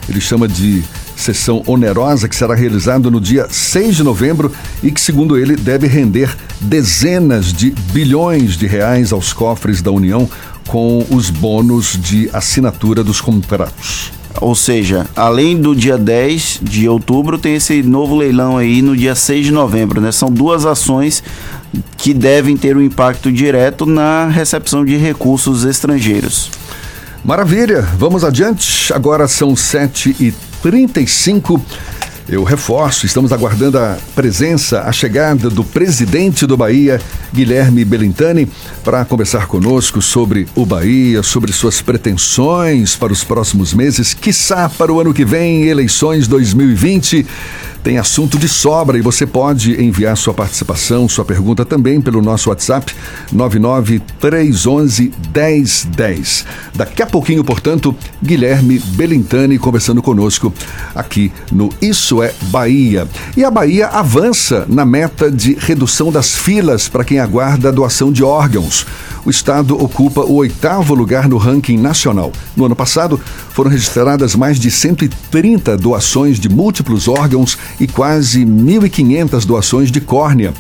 Ele chama de sessão onerosa que será realizada no dia 6 de novembro e que, segundo ele, deve render dezenas de bilhões de reais aos cofres da União com os bônus de assinatura dos contratos. Ou seja, além do dia 10 de outubro, tem esse novo leilão aí no dia 6 de novembro, né? São duas ações que devem ter um impacto direto na recepção de recursos estrangeiros. Maravilha, vamos adiante. Agora são 7 e 35. Eu reforço, estamos aguardando a presença, a chegada do presidente do Bahia, Guilherme Belintani, para conversar conosco sobre o Bahia, sobre suas pretensões para os próximos meses, quiçá para o ano que vem, eleições 2020 tem assunto de sobra e você pode enviar sua participação, sua pergunta também pelo nosso WhatsApp 99311 1010. Daqui a pouquinho, portanto, Guilherme Belintani conversando conosco aqui no Isso é Bahia. E a Bahia avança na meta de redução das filas para quem aguarda a doação de órgãos. O estado ocupa o oitavo lugar no ranking nacional. No ano passado, foram registradas mais de 130 doações de múltiplos órgãos e quase 1.500 doações de córnea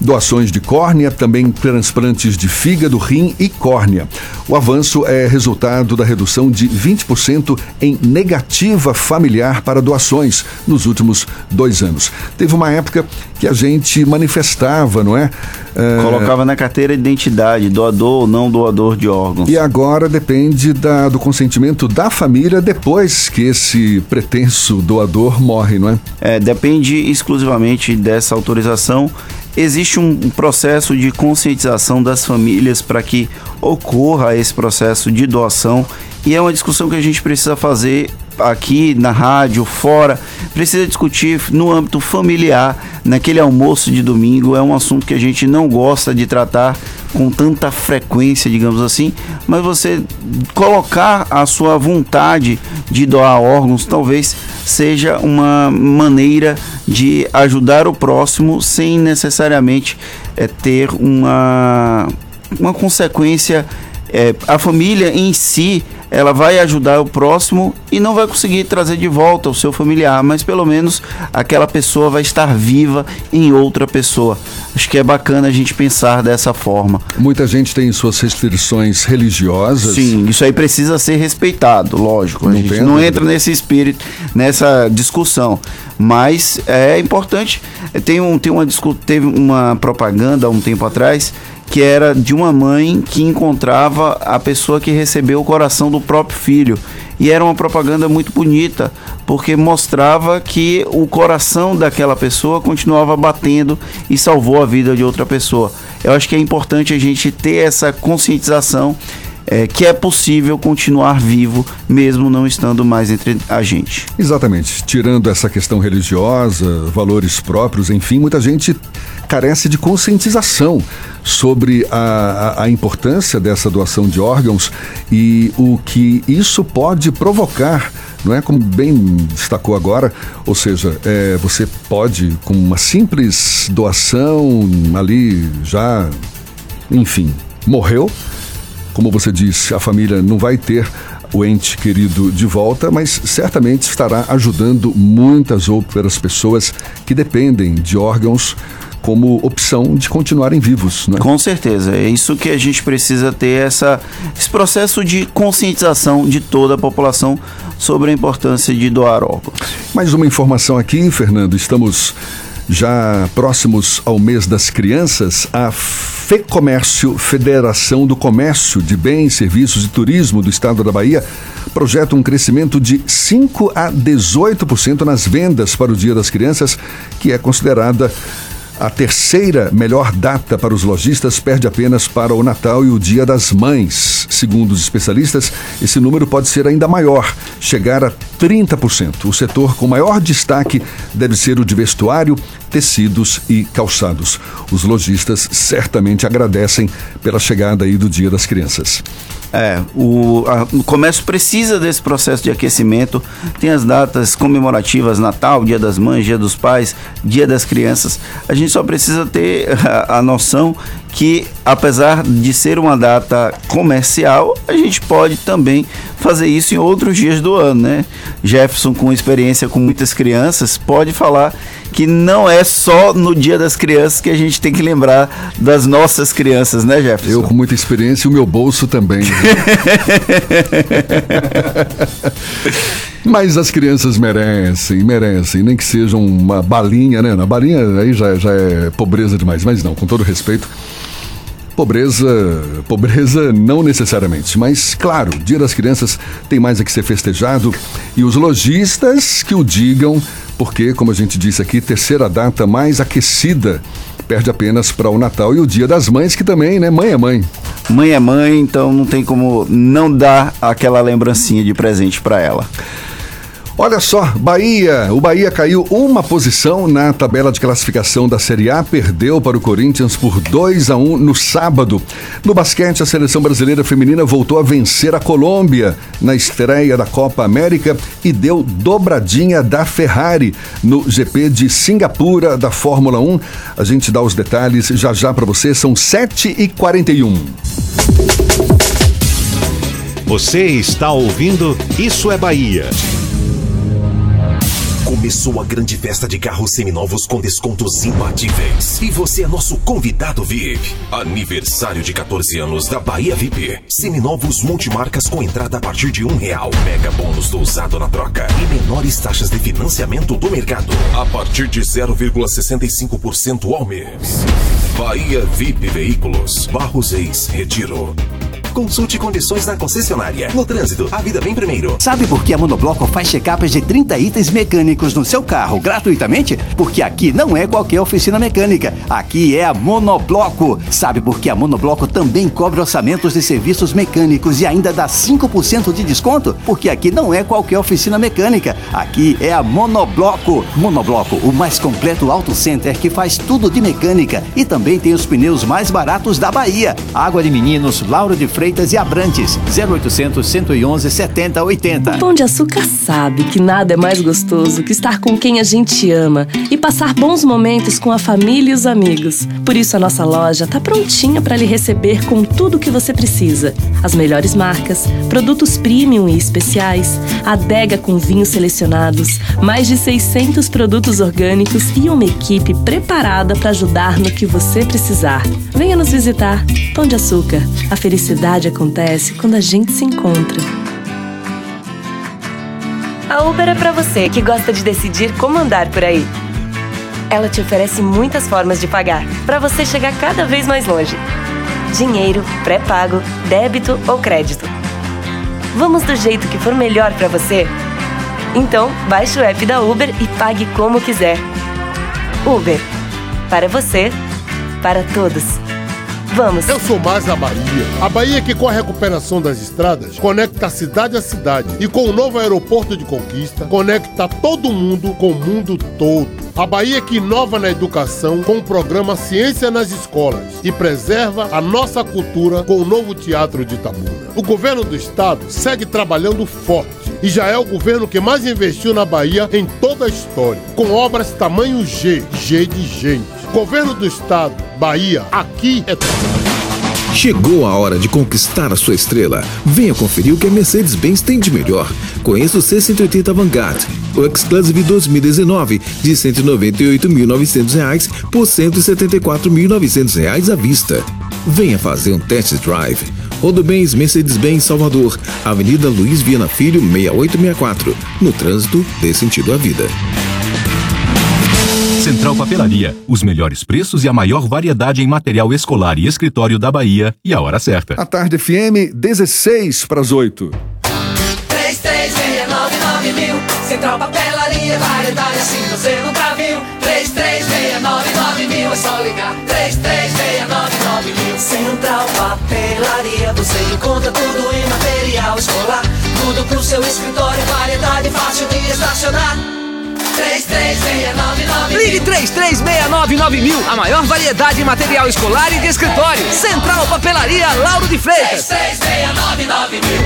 doações de córnea, também transplantes de fígado, rim e córnea. O avanço é resultado da redução de 20% em negativa familiar para doações nos últimos dois anos. Teve uma época que a gente manifestava, não é? é... Colocava na carteira de identidade, doador ou não doador de órgãos. E agora depende da, do consentimento da família depois que esse pretenso doador morre, não é? É, depende exclusivamente dessa autorização existe um processo de conscientização das famílias para que ocorra esse processo de doação e é uma discussão que a gente precisa fazer aqui na rádio, fora, precisa discutir no âmbito familiar, naquele almoço de domingo. É um assunto que a gente não gosta de tratar com tanta frequência, digamos assim, mas você colocar a sua vontade de doar órgãos talvez seja uma maneira de ajudar o próximo sem necessariamente é, ter uma, uma consequência. É, a família em si ela vai ajudar o próximo e não vai conseguir trazer de volta o seu familiar, mas pelo menos aquela pessoa vai estar viva em outra pessoa. Acho que é bacana a gente pensar dessa forma. Muita gente tem suas restrições religiosas. Sim, isso aí precisa ser respeitado, lógico. Não a gente não entra nesse espírito, nessa discussão. Mas é importante. Tem, um, tem uma, teve uma propaganda há um tempo atrás que era de uma mãe que encontrava a pessoa que recebeu o coração do próprio filho. E era uma propaganda muito bonita, porque mostrava que o coração daquela pessoa continuava batendo e salvou a vida de outra pessoa. Eu acho que é importante a gente ter essa conscientização é, que é possível continuar vivo mesmo não estando mais entre a gente. Exatamente. Tirando essa questão religiosa, valores próprios, enfim, muita gente carece de conscientização sobre a, a, a, importância dessa doação de órgãos e o que isso pode provocar. Não é como bem destacou agora, ou seja, é, você pode, com uma simples doação ali já, enfim, morreu, como você disse, a família não vai ter o ente querido de volta, mas certamente estará ajudando muitas outras pessoas que dependem de órgãos como opção de continuarem vivos. Né? Com certeza, é isso que a gente precisa ter essa, esse processo de conscientização de toda a população sobre a importância de doar órgãos. Mais uma informação aqui, Fernando, estamos já próximos ao mês das crianças, a FEComércio, Federação do Comércio de Bens, Serviços e Turismo do Estado da Bahia, projeta um crescimento de 5 a 18% nas vendas para o Dia das Crianças, que é considerada a terceira melhor data para os lojistas perde apenas para o Natal e o Dia das Mães. Segundo os especialistas, esse número pode ser ainda maior, chegar a 30%. O setor com maior destaque deve ser o de vestuário, tecidos e calçados. Os lojistas certamente agradecem pela chegada aí do Dia das Crianças. É, o, a, o comércio precisa desse processo de aquecimento. Tem as datas comemorativas, Natal, Dia das Mães, Dia dos Pais, Dia das Crianças. A gente só precisa ter a, a noção que, apesar de ser uma data comercial, a gente pode também fazer isso em outros dias do ano, né? Jefferson, com experiência com muitas crianças, pode falar que não é só no Dia das Crianças que a gente tem que lembrar das nossas crianças, né, Jefferson? Eu com muita experiência e o meu bolso também. Mas as crianças merecem, merecem, nem que sejam uma balinha, né? A balinha aí já, já é pobreza demais, mas não, com todo respeito. Pobreza, pobreza não necessariamente, mas claro, Dia das Crianças tem mais a que ser festejado e os lojistas que o digam, porque, como a gente disse aqui, terceira data mais aquecida perde apenas para o Natal e o Dia das Mães, que também, né, mãe é mãe. Mãe é mãe, então não tem como não dar aquela lembrancinha de presente para ela. Olha só, Bahia. O Bahia caiu uma posição na tabela de classificação da Série A, perdeu para o Corinthians por 2 a 1 no sábado. No basquete, a seleção brasileira feminina voltou a vencer a Colômbia na estreia da Copa América e deu dobradinha da Ferrari no GP de Singapura da Fórmula 1. A gente dá os detalhes já já para você, são 7 e 41 Você está ouvindo Isso é Bahia. Começou a grande festa de carros seminovos com descontos imbatíveis. E você é nosso convidado VIP. Aniversário de 14 anos da Bahia VIP. Seminovos multimarcas com entrada a partir de um real. Mega bônus do usado na troca. E menores taxas de financiamento do mercado. A partir de 0,65% ao mês. Bahia VIP Veículos. Barros Ex Retiro. Consulte condições na concessionária. No trânsito, a vida vem primeiro. Sabe por que a Monobloco faz check-ups de 30 itens mecânicos no seu carro gratuitamente? Porque aqui não é qualquer oficina mecânica. Aqui é a Monobloco. Sabe por que a Monobloco também cobre orçamentos de serviços mecânicos e ainda dá 5% de desconto? Porque aqui não é qualquer oficina mecânica. Aqui é a Monobloco. Monobloco, o mais completo auto center que faz tudo de mecânica e também tem os pneus mais baratos da Bahia. Água de Meninos, Lauro de Freitas e Abrantes. 0800 111 7080. O Pão de Açúcar sabe que nada é mais gostoso que estar com quem a gente ama e passar bons momentos com a família e os amigos. Por isso a nossa loja está prontinha para lhe receber com tudo o que você precisa. As melhores marcas, produtos premium e especiais, adega com vinhos selecionados, mais de 600 produtos orgânicos e uma equipe preparada para ajudar no que você precisar. Venha nos visitar. Pão de Açúcar. A felicidade acontece quando a gente se encontra. A Uber é para você que gosta de decidir como andar por aí. ela te oferece muitas formas de pagar, para você chegar cada vez mais longe. Dinheiro, pré-pago, débito ou crédito. Vamos do jeito que for melhor para você? Então, baixe o app da Uber e pague como quiser. Uber. Para você, para todos. Vamos. Eu sou mais a Bahia. A Bahia que com a recuperação das estradas conecta cidade a cidade e com o novo aeroporto de Conquista conecta todo mundo com o mundo todo. A Bahia que inova na educação com o programa Ciência nas Escolas e preserva a nossa cultura com o novo Teatro de Itabuna. O governo do estado segue trabalhando forte e já é o governo que mais investiu na Bahia em toda a história, com obras tamanho G, G de gente. Governo do Estado, Bahia, aqui é Chegou a hora de conquistar a sua estrela. Venha conferir o que a Mercedes-Benz tem de melhor. Conheça o C180 Vanguard, o X-Clusive 2019 de R$ 198.900 por R$ 174.900 à vista. Venha fazer um test drive. Rodobens Mercedes-Benz Salvador, Avenida Luiz Viana Filho, 6864. No trânsito, dê sentido à vida. Central Papelaria, os melhores preços e a maior variedade em material escolar e escritório da Bahia e a hora certa. A tarde FM, 16 para as 8. 3369 mil. Central Papelaria, variedade assim você nunca viu. 3369 mil, é só ligar. 3369 mil. Central Papelaria, você encontra tudo em material escolar. Tudo pro seu escritório, variedade fácil de estacionar. 3369 Ligue 3369 mil, a maior variedade em material escolar e de escritório. Central Papelaria Lauro de Freitas. 3369 mil.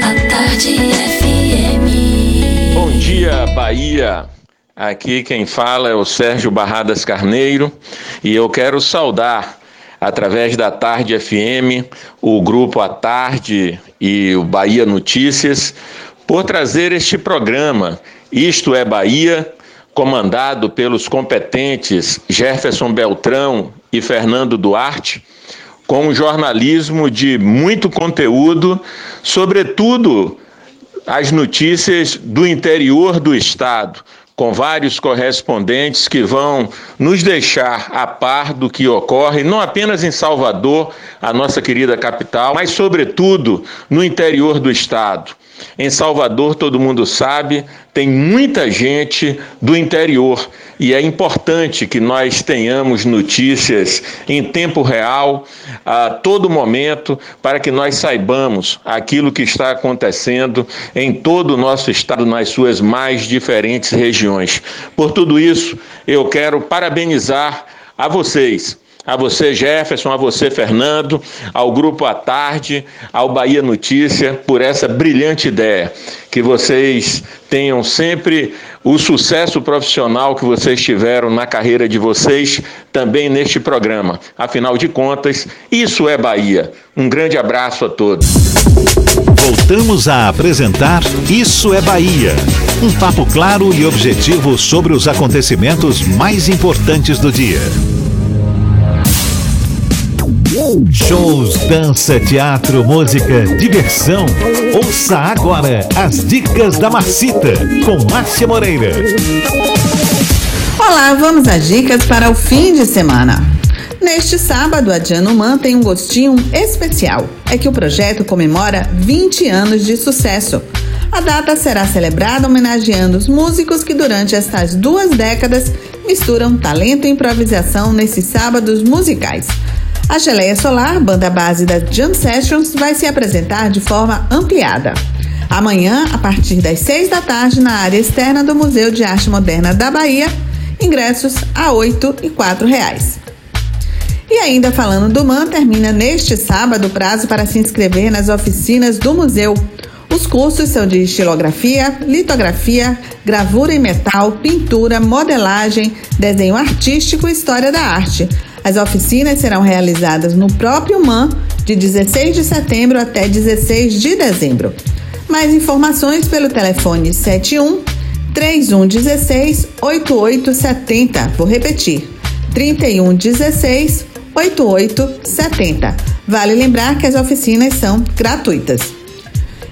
A tarde FM. Bom dia, Bahia. Aqui quem fala é o Sérgio Barradas Carneiro e eu quero saudar através da Tarde FM o grupo A Tarde e o Bahia Notícias por trazer este programa isto é Bahia, comandado pelos competentes Jefferson Beltrão e Fernando Duarte, com um jornalismo de muito conteúdo, sobretudo as notícias do interior do estado, com vários correspondentes que vão nos deixar a par do que ocorre, não apenas em Salvador, a nossa querida capital, mas, sobretudo, no interior do estado. Em Salvador, todo mundo sabe, tem muita gente do interior e é importante que nós tenhamos notícias em tempo real, a todo momento, para que nós saibamos aquilo que está acontecendo em todo o nosso estado, nas suas mais diferentes regiões. Por tudo isso, eu quero parabenizar a vocês a você Jefferson, a você Fernando, ao Grupo à Tarde, ao Bahia Notícia, por essa brilhante ideia. Que vocês tenham sempre o sucesso profissional que vocês tiveram na carreira de vocês, também neste programa. Afinal de contas, isso é Bahia. Um grande abraço a todos. Voltamos a apresentar Isso é Bahia. Um papo claro e objetivo sobre os acontecimentos mais importantes do dia. Shows, dança, teatro, música, diversão. Ouça agora as dicas da Marcita com Márcia Moreira. Olá, vamos às dicas para o fim de semana. Neste sábado, a Januman tem um gostinho especial. É que o projeto comemora 20 anos de sucesso. A data será celebrada homenageando os músicos que durante estas duas décadas misturam talento e improvisação nesses sábados musicais. A Geleia Solar, banda base da Jam Sessions, vai se apresentar de forma ampliada. Amanhã, a partir das 6 da tarde, na área externa do Museu de Arte Moderna da Bahia, ingressos a R$ 8 e 4 reais. E ainda falando do MAN, termina neste sábado o prazo para se inscrever nas oficinas do museu. Os cursos são de estilografia, litografia, gravura em metal, pintura, modelagem, desenho artístico e história da arte. As oficinas serão realizadas no próprio MAN de 16 de setembro até 16 de dezembro. Mais informações pelo telefone 71 3116 8870. Vou repetir: 3116 8870. Vale lembrar que as oficinas são gratuitas.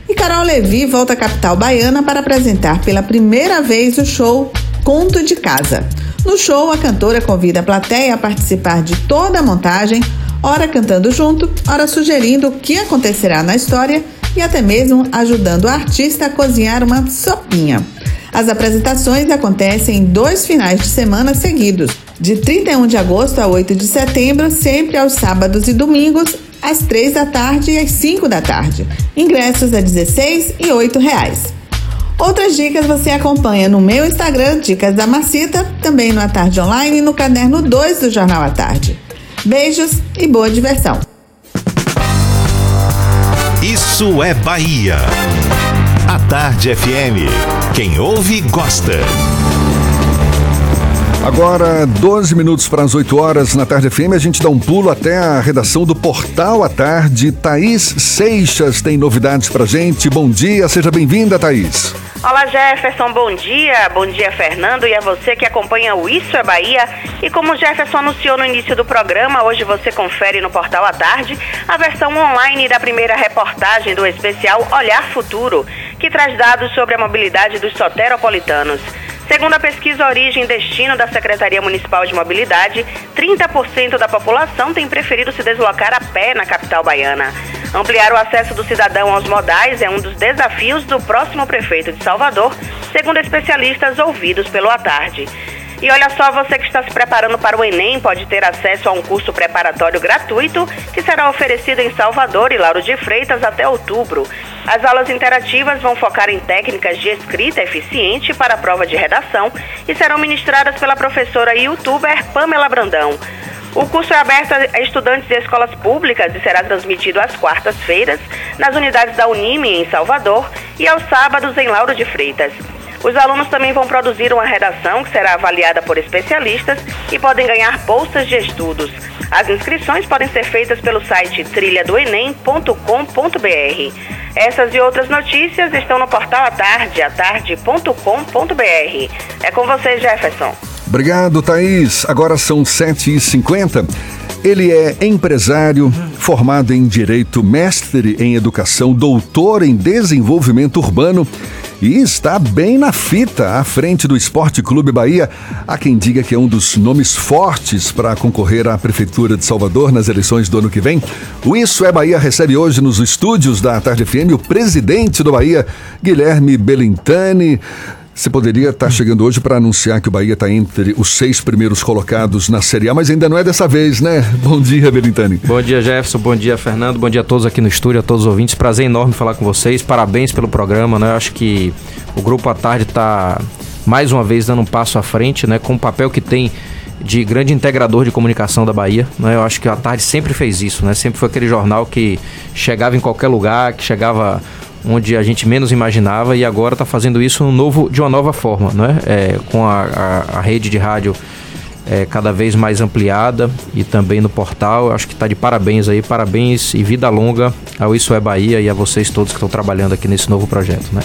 E Carol Levi volta à capital baiana para apresentar pela primeira vez o show Conto de Casa. No show, a cantora convida a plateia a participar de toda a montagem, ora cantando junto, ora sugerindo o que acontecerá na história e até mesmo ajudando o artista a cozinhar uma sopinha. As apresentações acontecem em dois finais de semana seguidos, de 31 de agosto a 8 de setembro, sempre aos sábados e domingos, às 3 da tarde e às 5 da tarde. Ingressos a 16 e 8 reais. Outras dicas você acompanha no meu Instagram, Dicas da Macita, também no A Tarde Online e no caderno 2 do Jornal à Tarde. Beijos e boa diversão. Isso é Bahia. A Tarde FM. Quem ouve, gosta. Agora, 12 minutos para as 8 horas na Tarde FM, a gente dá um pulo até a redação do Portal à Tarde. Thaís Seixas tem novidades para gente. Bom dia, seja bem-vinda, Thaís. Olá Jefferson, bom dia. Bom dia, Fernando, e a você que acompanha o Isso é Bahia. E como o Jefferson anunciou no início do programa, hoje você confere no Portal à Tarde a versão online da primeira reportagem do especial Olhar Futuro, que traz dados sobre a mobilidade dos soteropolitanos. Segundo a pesquisa Origem e Destino da Secretaria Municipal de Mobilidade, 30% da população tem preferido se deslocar a pé na capital baiana. Ampliar o acesso do cidadão aos modais é um dos desafios do próximo prefeito de Salvador, segundo especialistas ouvidos pelo À Tarde. E olha só, você que está se preparando para o Enem pode ter acesso a um curso preparatório gratuito que será oferecido em Salvador e Lauro de Freitas até outubro. As aulas interativas vão focar em técnicas de escrita eficiente para a prova de redação e serão ministradas pela professora e youtuber Pamela Brandão. O curso é aberto a estudantes de escolas públicas e será transmitido às quartas-feiras nas unidades da Unime em Salvador e aos sábados em Lauro de Freitas. Os alunos também vão produzir uma redação que será avaliada por especialistas e podem ganhar bolsas de estudos. As inscrições podem ser feitas pelo site trilhadoenem.com.br. Essas e outras notícias estão no portal atarde, atarde.com.br. É com você, Jefferson. Obrigado, Thaís. Agora são 7h50. Ele é empresário, formado em Direito, mestre em Educação, doutor em Desenvolvimento Urbano e está bem na fita à frente do Esporte Clube Bahia. Há quem diga que é um dos nomes fortes para concorrer à Prefeitura de Salvador nas eleições do ano que vem. O Isso é Bahia recebe hoje nos estúdios da Tarde FM o presidente do Bahia, Guilherme Belintani. Você poderia estar chegando hoje para anunciar que o Bahia está entre os seis primeiros colocados na Série A, mas ainda não é dessa vez, né? Bom dia, Belintani. Bom dia, Jefferson. Bom dia, Fernando. Bom dia a todos aqui no estúdio, a todos os ouvintes. Prazer enorme falar com vocês. Parabéns pelo programa, né? Eu acho que o Grupo à Tarde está mais uma vez dando um passo à frente, né? Com o papel que tem de grande integrador de comunicação da Bahia. Né? Eu acho que a Tarde sempre fez isso, né? Sempre foi aquele jornal que chegava em qualquer lugar, que chegava onde a gente menos imaginava e agora está fazendo isso novo, de uma nova forma, né? É, com a, a, a, rede de rádio é, cada vez mais ampliada e também no portal. Acho que está de parabéns aí, parabéns e vida longa ao Isso é Bahia e a vocês todos que estão trabalhando aqui nesse novo projeto, né?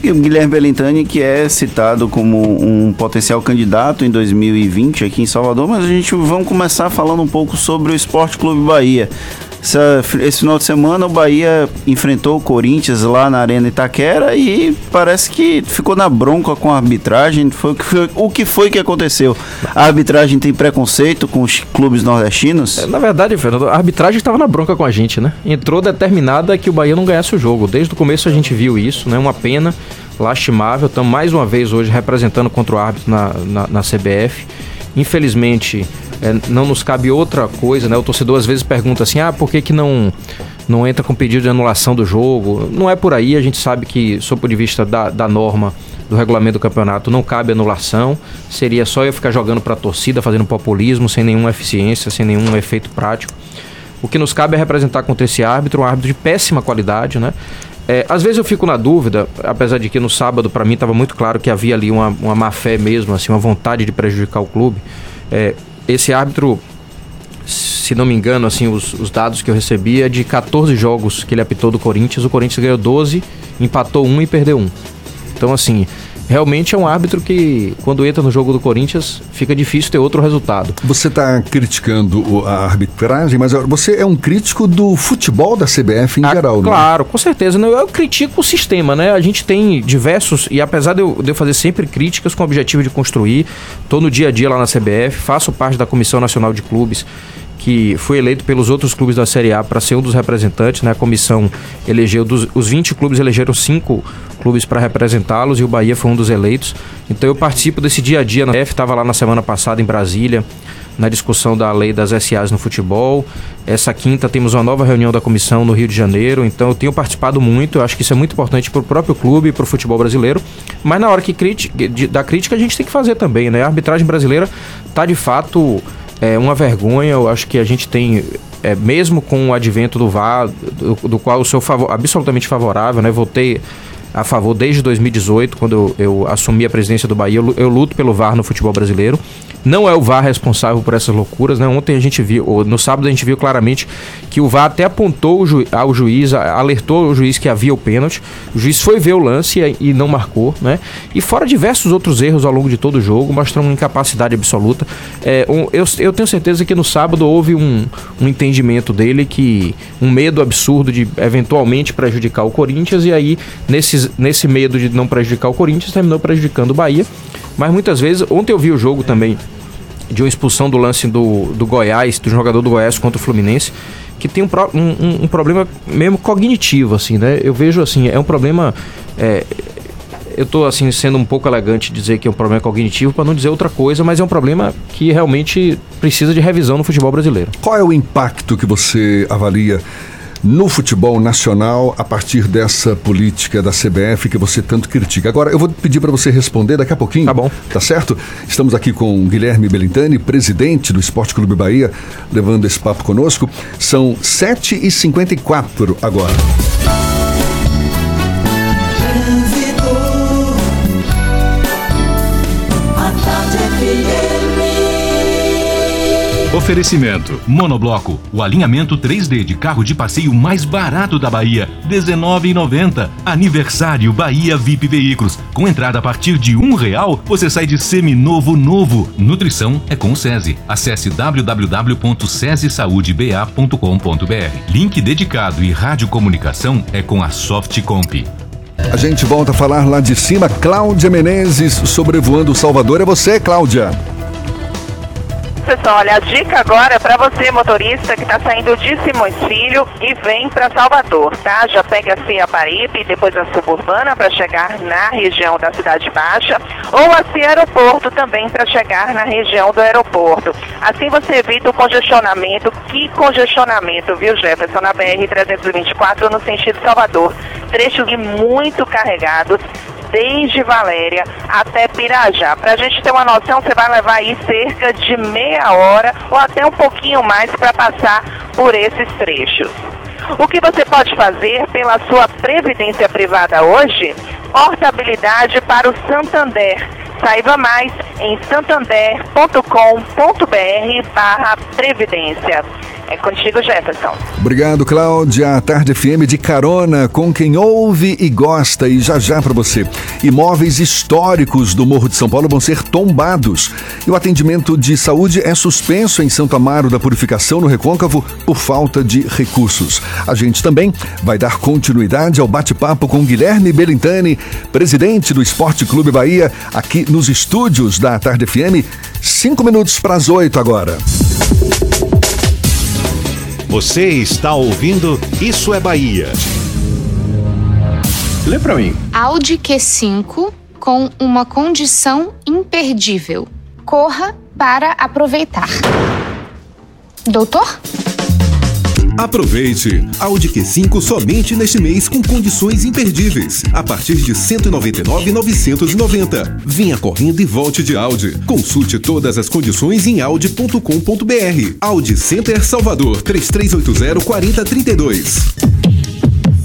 Guilherme Belintani, que é citado como um potencial candidato em 2020 aqui em Salvador, mas a gente vamos começar falando um pouco sobre o Esporte Clube Bahia. Essa, esse final de semana o Bahia enfrentou o Corinthians lá na Arena Itaquera e parece que ficou na bronca com a arbitragem. Foi, foi o que foi que aconteceu? A arbitragem tem preconceito com os clubes nordestinos? É, na verdade, Fernando, a arbitragem estava na bronca com a gente, né? Entrou determinada que o Bahia não ganhasse o jogo. Desde o começo a gente viu isso, né? Uma pena, lastimável. Estamos mais uma vez hoje representando contra o árbitro na, na, na CBF. Infelizmente, é, não nos cabe outra coisa, né? O torcedor às vezes pergunta assim, ah, por que, que não, não entra com pedido de anulação do jogo? Não é por aí, a gente sabe que, sob o ponto de vista da, da norma do regulamento do campeonato, não cabe anulação. Seria só eu ficar jogando para a torcida, fazendo populismo, sem nenhuma eficiência, sem nenhum efeito prático. O que nos cabe é representar contra esse árbitro, um árbitro de péssima qualidade, né? É, às vezes eu fico na dúvida, apesar de que no sábado para mim estava muito claro que havia ali uma, uma má fé mesmo, assim, uma vontade de prejudicar o clube. É, esse árbitro, se não me engano, assim, os, os, dados que eu recebi é de 14 jogos que ele apitou do Corinthians, o Corinthians ganhou 12, empatou um e perdeu um. Então, assim, realmente é um árbitro que, quando entra no jogo do Corinthians, fica difícil ter outro resultado. Você está criticando a arbitragem, mas você é um crítico do futebol da CBF em geral, né? Ah, Claro, com certeza. né? Eu critico o sistema, né? A gente tem diversos, e apesar de eu, de eu fazer sempre críticas com o objetivo de construir, tô no dia a dia lá na CBF, faço parte da Comissão Nacional de Clubes, que foi eleito pelos outros clubes da Série A para ser um dos representantes, né? A comissão elegeu, dos, os 20 clubes elegeram cinco clubes para representá-los e o Bahia foi um dos eleitos. Então eu participo desse dia a dia na CBF, estava lá na semana passada em Brasília, na discussão da lei das SAs no futebol. Essa quinta temos uma nova reunião da comissão no Rio de Janeiro, então eu tenho participado muito, eu acho que isso é muito importante para o próprio clube e para o futebol brasileiro. Mas na hora que da crítica a gente tem que fazer também, né? A arbitragem brasileira tá de fato é uma vergonha, eu acho que a gente tem. É, mesmo com o advento do VAR, do, do qual eu sou favor, absolutamente favorável, né? Votei a favor desde 2018, quando eu, eu assumi a presidência do Bahia. Eu, eu luto pelo VAR no futebol brasileiro. Não é o VAR responsável por essas loucuras, né? Ontem a gente viu, no sábado a gente viu claramente que o VAR até apontou o ju- ao juiz, alertou o juiz que havia o pênalti. O juiz foi ver o lance e, e não marcou, né? E fora diversos outros erros ao longo de todo o jogo, mostrando uma incapacidade absoluta. É, um- eu, eu tenho certeza que no sábado houve um, um entendimento dele que um medo absurdo de eventualmente prejudicar o Corinthians e aí nesses, nesse medo de não prejudicar o Corinthians terminou prejudicando o Bahia. Mas muitas vezes, ontem eu vi o jogo também de uma expulsão do lance do, do Goiás, do jogador do Goiás contra o Fluminense, que tem um, um, um- problema mesmo cognitivo, assim, né? Eu vejo assim, é um problema. é, eu tô assim sendo um pouco elegante dizer que é um problema cognitivo para não dizer outra coisa, mas é um problema que realmente precisa de revisão no futebol brasileiro. Qual é o impacto que você avalia no futebol nacional a partir dessa política da CBF que você tanto critica? Agora, eu vou pedir para você responder daqui a pouquinho. Tá bom. Tá certo? Estamos aqui com Guilherme Belintani, presidente do Esporte Clube Bahia, levando esse papo conosco. São 7h54 agora. Oferecimento: Monobloco, o alinhamento 3D de carro de passeio mais barato da Bahia, R$19,90. Aniversário Bahia VIP Veículos. Com entrada a partir de um real, você sai de seminovo novo. Nutrição é com o SESI. Acesse www.sesisaudeba.com.br. Link dedicado e radiocomunicação é com a Softcomp. A gente volta a falar lá de cima. Cláudia Menezes sobrevoando Salvador. É você, Cláudia. Pessoal, olha, a dica agora é para você, motorista, que está saindo de Simões Filho e vem para Salvador, tá? Já pega a Cia Paripe e depois a Suburbana para chegar na região da Cidade Baixa ou a Cia Aeroporto também para chegar na região do aeroporto. Assim você evita o congestionamento. Que congestionamento, viu, Jefferson? Na BR-324 no sentido Salvador. Trechos muito carregados desde Valéria até Pirajá. Para a gente ter uma noção, você vai levar aí cerca de meia hora ou até um pouquinho mais para passar por esses trechos. O que você pode fazer pela sua previdência privada hoje? Portabilidade para o Santander. Saiba mais em santander.com.br barra previdência. É contigo, Jefferson. Obrigado, Cláudia. A Tarde FM de carona com quem ouve e gosta. E já já para você. Imóveis históricos do Morro de São Paulo vão ser tombados. E o atendimento de saúde é suspenso em Santo Amaro da Purificação, no Recôncavo, por falta de recursos. A gente também vai dar continuidade ao bate-papo com Guilherme Belintani, presidente do Esporte Clube Bahia, aqui nos estúdios da Tarde FM. Cinco minutos para as oito agora. Você está ouvindo Isso é Bahia. Lê pra mim. Audi Q5 com uma condição imperdível. Corra para aproveitar. Doutor? Aproveite! Audi Q5 somente neste mês com condições imperdíveis. A partir de R$ 199,990. Venha correndo e volte de Audi. Consulte todas as condições em audi.com.br. Audi Center Salvador 3380-4032.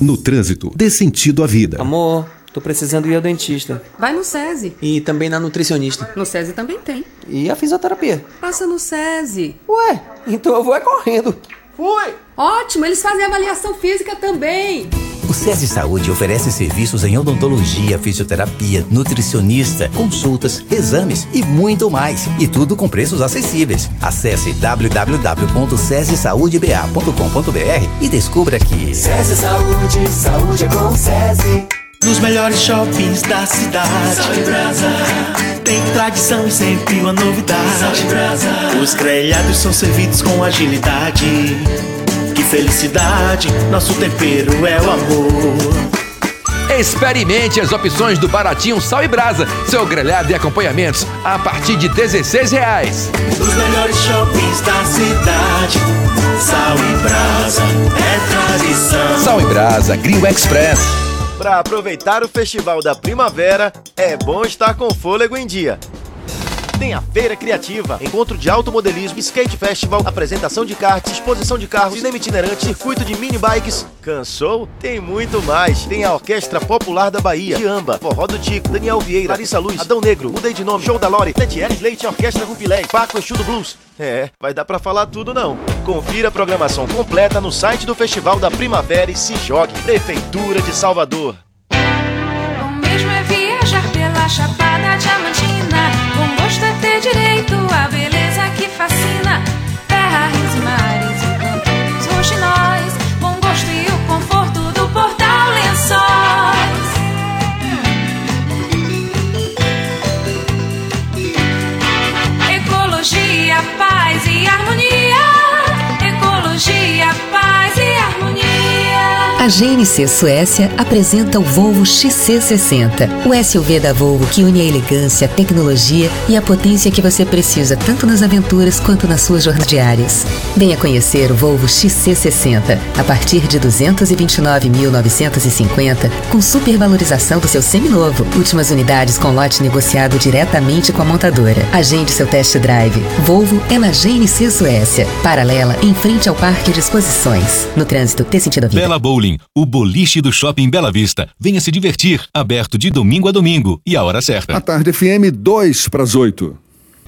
No trânsito, dê sentido à vida. Amor, tô precisando ir ao dentista. Vai no SESI. E também na nutricionista. No SESI também tem. E a fisioterapia. Passa no SESI. Ué, então eu vou é correndo. Fui! Ótimo, eles fazem avaliação física também. O SESI Saúde oferece serviços em odontologia, fisioterapia, nutricionista, consultas, exames e muito mais. E tudo com preços acessíveis. Acesse www.sesisaudeba.com.br e descubra que SESI Saúde, saúde é com SESI. Nos melhores shoppings da cidade. Sal de Brasa. Tem tradição e sempre uma novidade. Os grelhados são servidos com agilidade. Que felicidade, nosso tempero é o amor. Experimente as opções do Baratinho Sal e Brasa. Seu grelhado e acompanhamentos a partir de 16 reais. Nos melhores shoppings da cidade. Sal e Brasa é tradição. Sal e Brasa, Grill Express. Para aproveitar o Festival da Primavera, é bom estar com fôlego em dia. Tem a Feira Criativa, encontro de automodelismo, skate festival, apresentação de karts, exposição de carros, cinema itinerante, circuito de mini bikes. Cansou? Tem muito mais. Tem a Orquestra Popular da Bahia, Tiamba, Forró do Tico, Daniel Vieira, Larissa Luz, Adão Negro, Mudei de Nome, Show da Lore, Letieres Leite, Orquestra Rumpilé, Paco Exu do Blues. É, vai dar pra falar tudo não. Confira a programação completa no site do Festival da Primavera e se jogue. Prefeitura de Salvador. O mesmo é viajar pela GNC Suécia apresenta o Volvo XC60, o SUV da Volvo que une a elegância, a tecnologia e a potência que você precisa tanto nas aventuras quanto nas suas jornadas diárias. Venha conhecer o Volvo XC60 a partir de 229.950 com supervalorização do seu seminovo. Últimas unidades com lote negociado diretamente com a montadora. Agende seu test drive. Volvo é na GNC Suécia, paralela em frente ao Parque de Exposições. No trânsito, dê sentido à vida. Bela Bowling, o boliche do Shopping Bela Vista. Venha se divertir, aberto de domingo a domingo e a hora certa. A tarde FM 2 para as 8.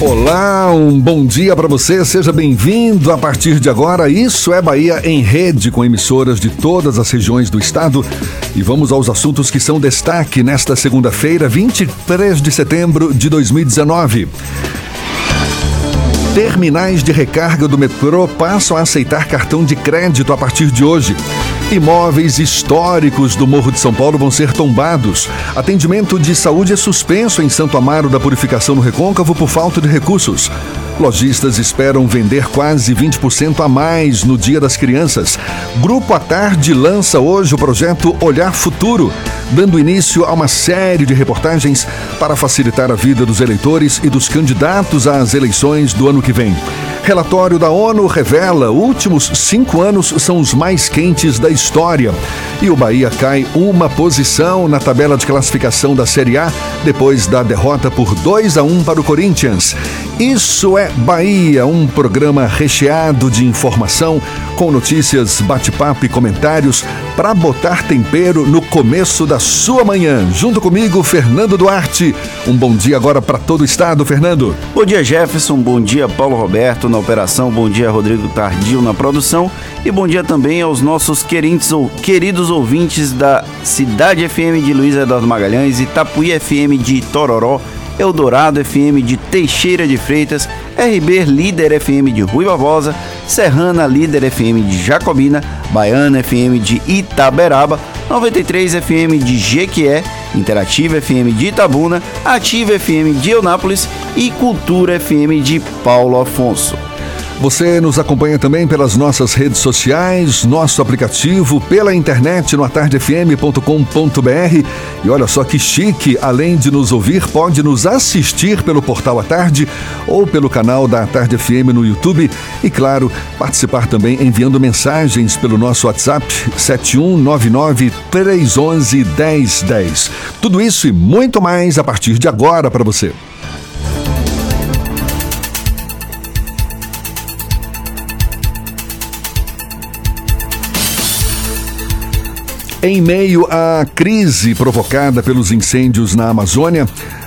Olá, um bom dia para você, seja bem-vindo. A partir de agora, Isso é Bahia em rede com emissoras de todas as regiões do estado. E vamos aos assuntos que são destaque nesta segunda-feira, 23 de setembro de 2019. Terminais de recarga do metrô passam a aceitar cartão de crédito a partir de hoje. Imóveis históricos do Morro de São Paulo vão ser tombados. Atendimento de saúde é suspenso em Santo Amaro da Purificação no Recôncavo por falta de recursos. Lojistas esperam vender quase 20% a mais no Dia das Crianças. Grupo à Tarde lança hoje o projeto Olhar Futuro, dando início a uma série de reportagens para facilitar a vida dos eleitores e dos candidatos às eleições do ano que vem. Relatório da ONU revela últimos cinco anos são os mais quentes da história. E o Bahia cai uma posição na tabela de classificação da Série A depois da derrota por 2 a 1 para o Corinthians. Isso é Bahia, um programa recheado de informação, com notícias, bate-papo e comentários para botar tempero no começo da sua manhã. Junto comigo, Fernando Duarte. Um bom dia agora para todo o estado, Fernando. Bom dia, Jefferson. Bom dia, Paulo Roberto na operação. Bom dia, Rodrigo Tardio na produção. E bom dia também aos nossos queridos, queridos ouvintes da Cidade FM de Luiz Eduardo Magalhães, Itapuí FM de Tororó, Eldorado FM de Teixeira de Freitas, RB Líder FM de Rui Barbosa, Serrana Líder FM de Jacobina, Baiana FM de Itaberaba, 93 FM de Jequié, Interativa FM de Itabuna, Ativa FM de Eunápolis e Cultura FM de Paulo Afonso. Você nos acompanha também pelas nossas redes sociais, nosso aplicativo, pela internet no atardefm.com.br. E olha só que chique, além de nos ouvir, pode nos assistir pelo portal à tarde ou pelo canal da Tarde FM no YouTube. E claro, participar também enviando mensagens pelo nosso WhatsApp 7199 311 1010. Tudo isso e muito mais a partir de agora para você. Em meio à crise provocada pelos incêndios na Amazônia,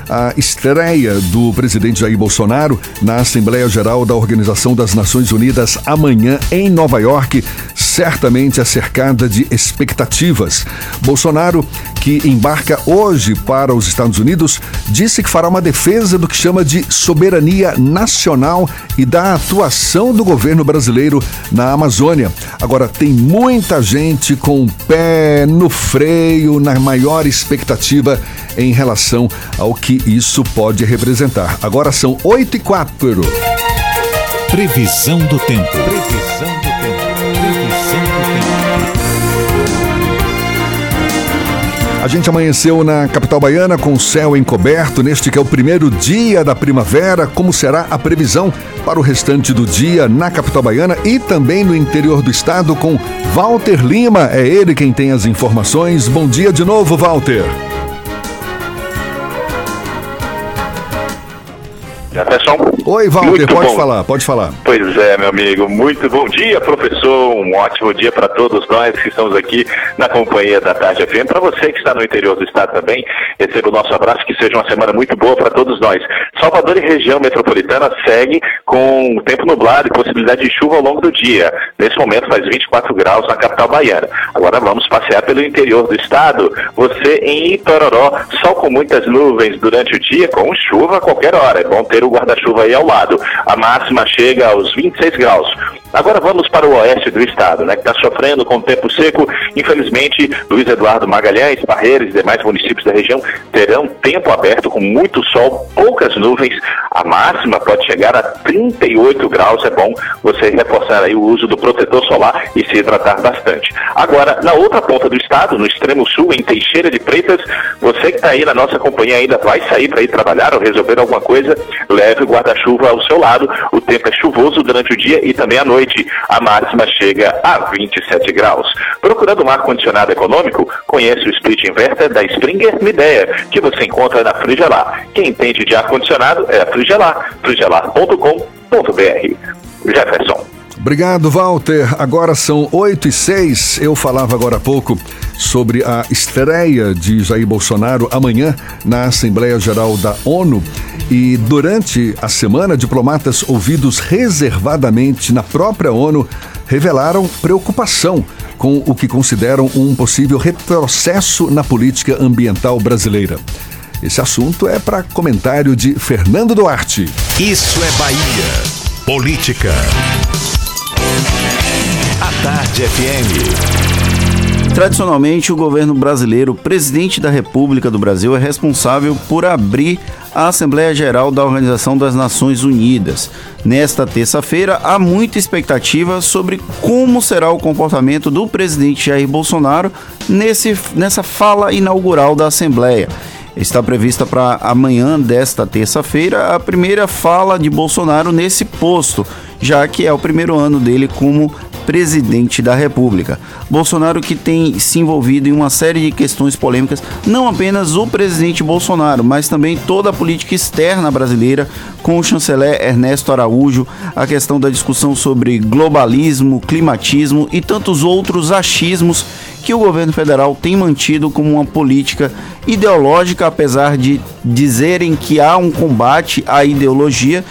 a estreia do presidente Jair Bolsonaro na Assembleia Geral da Organização das Nações Unidas amanhã em Nova York, certamente é cercada de expectativas. Bolsonaro, que embarca hoje para os Estados Unidos, disse que fará uma defesa do que chama de soberania nacional e da atuação do governo brasileiro na Amazônia. Agora, tem muita gente com o pé no freio, na maior expectativa em relação ao que isso pode representar. Agora são 8 e 4. Previsão do tempo. Previsão do tempo. A gente amanheceu na capital baiana com céu encoberto neste que é o primeiro dia da primavera. Como será a previsão para o restante do dia na capital baiana e também no interior do estado com Walter Lima? É ele quem tem as informações. Bom dia de novo, Walter. Jefferson. Oi, Walter, Muito pode bom. falar, pode falar. Pois é, meu amigo. Muito bom dia, professor. Um ótimo dia para todos nós que estamos aqui na companhia da Tarde FM. Para você que está no interior do estado também, receba o nosso abraço. Que seja uma semana muito boa para todos nós. Salvador e região metropolitana segue com tempo nublado e possibilidade de chuva ao longo do dia. Nesse momento faz 24 graus na capital baiana. Agora vamos passear pelo interior do estado. Você em Itororó, sol com muitas nuvens durante o dia, com chuva a qualquer hora. É bom ter o guarda-chuva aí ao lado. A máxima chega aos 26 graus. Agora vamos para o oeste do estado, né, que está sofrendo com o tempo seco. Infelizmente, Luiz Eduardo Magalhães, Barreiras e demais municípios da região terão tempo aberto com muito sol, poucas nuvens. A máxima pode chegar a 38 graus. É bom você reforçar aí o uso do protetor solar e se hidratar bastante. Agora, na outra ponta do estado, no extremo sul, em Teixeira de Freitas, você que está aí na nossa companhia ainda vai sair para ir trabalhar ou resolver alguma coisa, leve o guarda-chuva ao seu lado. O tempo é chuvoso durante o dia e também à noite. A máxima chega a 27 graus. Procurando um ar-condicionado econômico, conheça o split inverter da Springer Midea, que você encontra na Frigelar. Quem entende de ar-condicionado é a Frigelar, frigelar.com.br. Jefferson. Obrigado, Walter. Agora são 8 e 6. Eu falava agora há pouco sobre a estreia de Jair Bolsonaro amanhã na Assembleia Geral da ONU. E durante a semana, diplomatas ouvidos reservadamente na própria ONU revelaram preocupação com o que consideram um possível retrocesso na política ambiental brasileira. Esse assunto é para comentário de Fernando Duarte. Isso é Bahia. Política. Tarde FM. Tradicionalmente, o governo brasileiro, presidente da República do Brasil, é responsável por abrir a Assembleia Geral da Organização das Nações Unidas. Nesta terça-feira, há muita expectativa sobre como será o comportamento do presidente Jair Bolsonaro nesse, nessa fala inaugural da Assembleia. Está prevista para amanhã desta terça-feira a primeira fala de Bolsonaro nesse posto, já que é o primeiro ano dele como presidente da República. Bolsonaro que tem se envolvido em uma série de questões polêmicas, não apenas o presidente Bolsonaro, mas também toda a política externa brasileira, com o chanceler Ernesto Araújo, a questão da discussão sobre globalismo, climatismo e tantos outros achismos que o governo federal tem mantido como uma política ideológica, apesar de dizerem que há um combate à ideologia.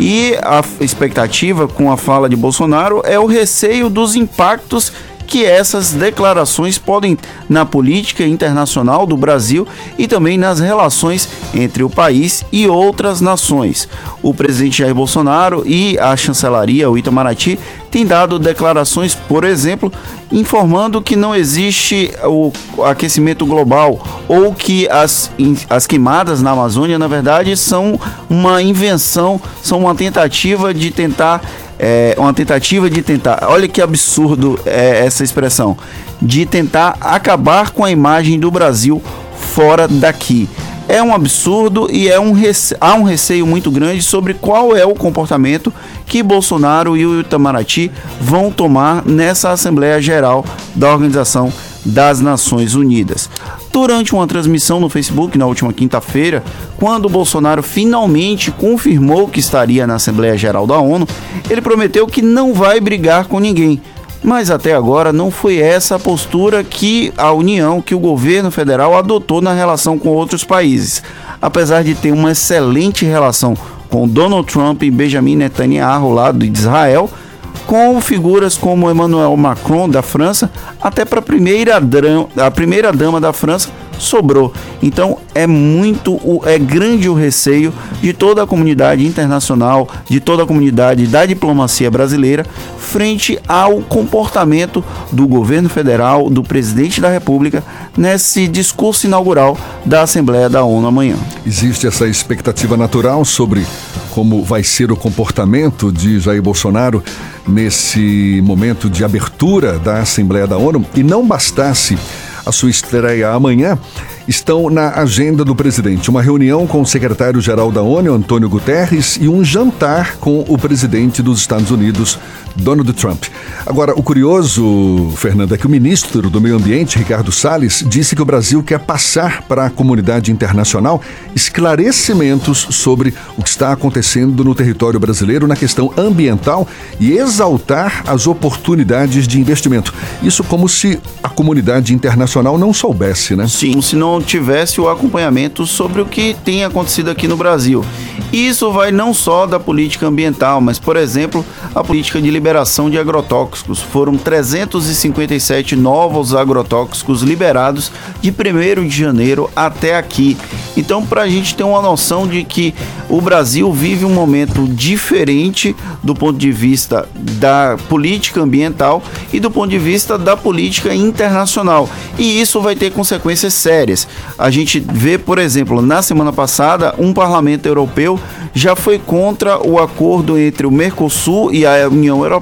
E a expectativa com a fala de Bolsonaro é o receio dos impactos que essas declarações podem na política internacional do Brasil e também nas relações entre o país e outras nações. O presidente Jair Bolsonaro e a chancelaria, o Itamaraty, têm dado declarações, por exemplo, informando que não existe o aquecimento global ou que as, as queimadas na Amazônia, na verdade, são uma invenção, são uma tentativa de tentar é, uma tentativa de tentar, olha que absurdo é essa expressão, de tentar acabar com a imagem do Brasil fora daqui. É um absurdo e é um há um receio muito grande sobre qual é o comportamento que Bolsonaro e o Itamaraty vão tomar nessa Assembleia Geral da Organização das Nações Unidas. Durante uma transmissão no Facebook na última quinta-feira, quando Bolsonaro finalmente confirmou que estaria na Assembleia Geral da ONU, ele prometeu que não vai brigar com ninguém. Mas até agora não foi essa a postura que a União, que o governo federal adotou na relação com outros países. Apesar de ter uma excelente relação com Donald Trump e Benjamin Netanyahu lá de Israel, com figuras como Emmanuel Macron da França, até para a primeira, dama da França sobrou. Então é muito, é grande o receio de toda a comunidade internacional, de toda a comunidade da diplomacia brasileira, frente ao comportamento do governo federal, do presidente da República, nesse discurso inaugural da Assembleia da ONU amanhã. Existe essa expectativa natural sobre como vai ser o comportamento de Jair Bolsonaro nesse momento de abertura da Assembleia da ONU e não bastasse a sua estreia amanhã, estão na agenda do presidente. Uma reunião com o secretário-geral da ONU, Antônio Guterres, e um jantar com o presidente dos Estados Unidos, Donald Trump. Agora, o curioso, Fernando, é que o ministro do Meio Ambiente, Ricardo Salles, disse que o Brasil quer passar para a comunidade internacional esclarecimentos sobre o que está acontecendo no território brasileiro na questão ambiental e exaltar as oportunidades de investimento. Isso como se a comunidade internacional não soubesse, né? Sim, se não tivesse o acompanhamento sobre o que tem acontecido aqui no Brasil. Isso vai não só da política ambiental, mas, por exemplo, a política de liberação de agrotóxicos. Foram 357 novos agrotóxicos liberados de 1 de janeiro até aqui. Então, para a gente ter uma noção de que o Brasil vive um momento diferente do ponto de vista da política ambiental e do ponto de vista da política internacional. E isso vai ter consequências sérias. A gente vê, por exemplo, na semana passada, um parlamento europeu já foi contra o acordo entre o Mercosul e a União Europeia,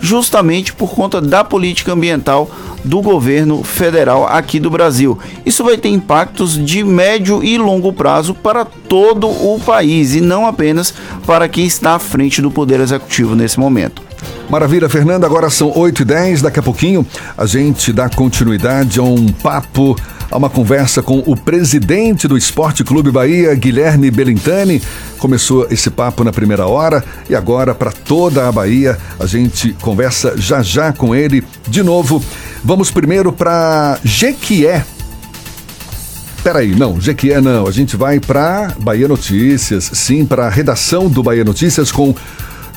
justamente por conta da política ambiental do governo federal aqui do Brasil. Isso vai ter impactos de médio e longo prazo para todo o país e não apenas para quem está à frente do Poder Executivo nesse momento. Maravilha, Fernanda. Agora são 8 e 10 Daqui a pouquinho a gente dá continuidade a um papo, a uma conversa com o presidente do Esporte Clube Bahia, Guilherme Belintani. Começou esse papo na primeira hora e agora, para toda a Bahia, a gente conversa já já com ele de novo. Vamos primeiro para Jequié. Peraí, não, Jequié não. A gente vai para Bahia Notícias, sim, para a redação do Bahia Notícias com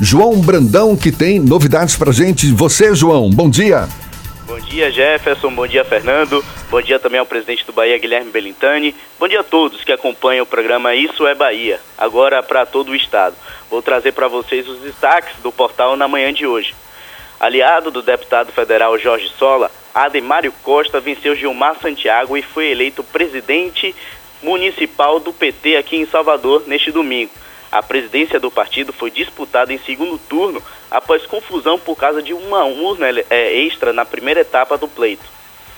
João Brandão, que tem novidades pra gente. Você, João, bom dia. Bom dia, Jefferson. Bom dia, Fernando. Bom dia também ao presidente do Bahia, Guilherme Belintani. Bom dia a todos que acompanham o programa Isso é Bahia, agora para todo o estado. Vou trazer para vocês os destaques do portal na manhã de hoje. Aliado do deputado federal Jorge Sola, Ademário Costa venceu Gilmar Santiago e foi eleito presidente municipal do PT aqui em Salvador neste domingo. A presidência do partido foi disputada em segundo turno após confusão por causa de uma urna é, extra na primeira etapa do pleito.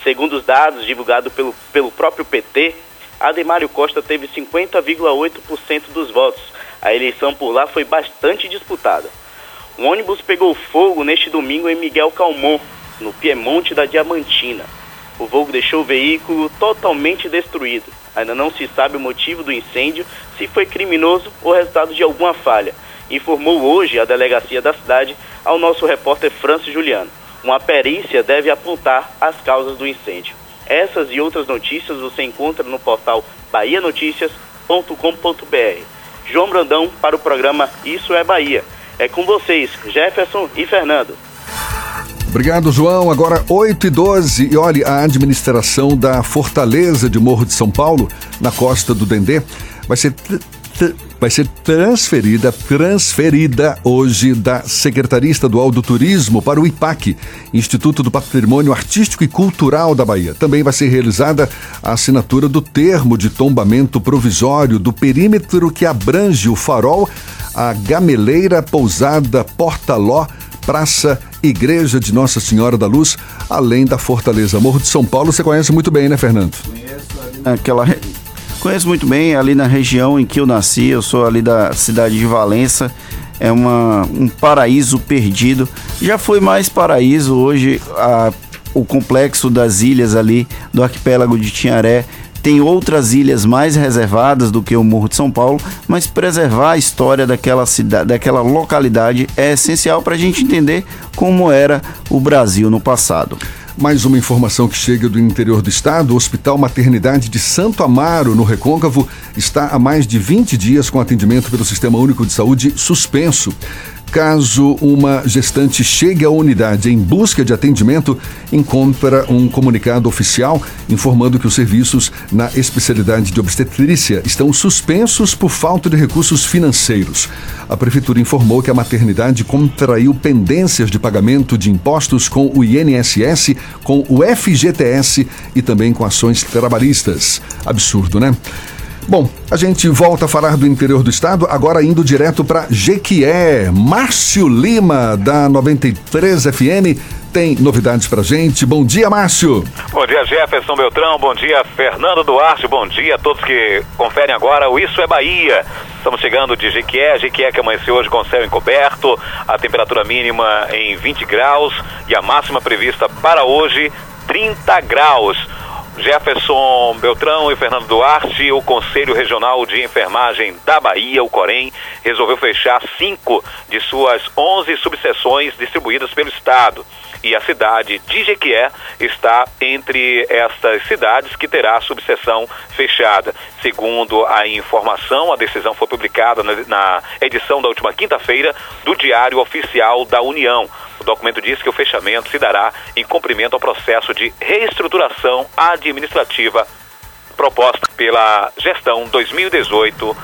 Segundo os dados divulgados pelo, pelo próprio PT, Ademário Costa teve 50,8% dos votos. A eleição por lá foi bastante disputada. Um ônibus pegou fogo neste domingo em Miguel Calmon, no Piemonte da Diamantina. O fogo deixou o veículo totalmente destruído. Ainda não se sabe o motivo do incêndio, se foi criminoso ou resultado de alguma falha. Informou hoje a delegacia da cidade ao nosso repórter Francis Juliano. Uma perícia deve apontar as causas do incêndio. Essas e outras notícias você encontra no portal bahianoticias.com.br. João Brandão para o programa Isso é Bahia. É com vocês, Jefferson e Fernando. Obrigado, João. Agora 8 e 12 e olhe, a administração da Fortaleza de Morro de São Paulo, na costa do Dendê, vai ser vai ser transferida, transferida hoje da Secretaria Estadual do Turismo para o IPAC, Instituto do Patrimônio Artístico e Cultural da Bahia. Também vai ser realizada a assinatura do termo de tombamento provisório do perímetro que abrange o farol, a gameleira, pousada, porta-ló, praça, igreja de Nossa Senhora da Luz, além da Fortaleza. Morro de São Paulo, você conhece muito bem, né, Fernando? Aquela Conheço muito bem ali na região em que eu nasci, eu sou ali da cidade de Valença. É uma, um paraíso perdido. Já foi mais paraíso hoje a, o complexo das ilhas ali do arquipélago de Tinharé tem outras ilhas mais reservadas do que o Morro de São Paulo, mas preservar a história daquela cidade, daquela localidade é essencial para a gente entender como era o Brasil no passado. Mais uma informação que chega do interior do estado: o Hospital Maternidade de Santo Amaro, no Recôncavo, está há mais de 20 dias com atendimento pelo Sistema Único de Saúde suspenso. Caso uma gestante chegue à unidade em busca de atendimento, encontra um comunicado oficial informando que os serviços na especialidade de obstetrícia estão suspensos por falta de recursos financeiros. A prefeitura informou que a maternidade contraiu pendências de pagamento de impostos com o INSS, com o FGTS e também com ações trabalhistas. Absurdo, né? Bom, a gente volta a falar do interior do estado, agora indo direto para Jequié. Márcio Lima, da 93 FM, tem novidades pra gente. Bom dia, Márcio. Bom dia, Jefferson Beltrão. Bom dia, Fernando Duarte. Bom dia a todos que conferem agora o Isso é Bahia. Estamos chegando de Jequié, Jequié que amanheceu hoje com céu encoberto, a temperatura mínima em 20 graus e a máxima prevista para hoje 30 graus. Jefferson Beltrão e Fernando Duarte, o Conselho Regional de Enfermagem da Bahia, o Corém, resolveu fechar cinco de suas 11 subseções distribuídas pelo Estado. E a cidade de Jequié está entre estas cidades que terá a subseção fechada. Segundo a informação, a decisão foi publicada na, na edição da última quinta-feira do Diário Oficial da União. O documento diz que o fechamento se dará em cumprimento ao processo de reestruturação administrativa proposta pela gestão 2018-2020.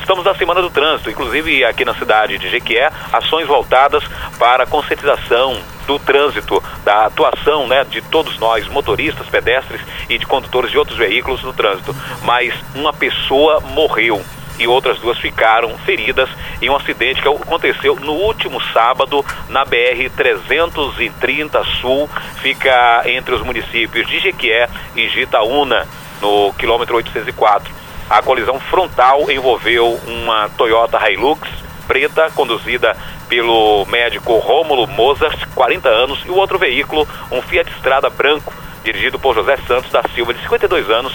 Estamos na Semana do Trânsito, inclusive aqui na cidade de Jequié, ações voltadas para a conscientização do trânsito, da atuação né, de todos nós, motoristas, pedestres e de condutores de outros veículos no trânsito. Mas uma pessoa morreu e outras duas ficaram feridas em um acidente que aconteceu no último sábado na BR 330 Sul, fica entre os municípios de Jequié e Gitaúna, no quilômetro 804. A colisão frontal envolveu uma Toyota Hilux preta conduzida pelo médico Rômulo Mozart, 40 anos, e o outro veículo, um Fiat Strada branco, dirigido por José Santos da Silva, de 52 anos,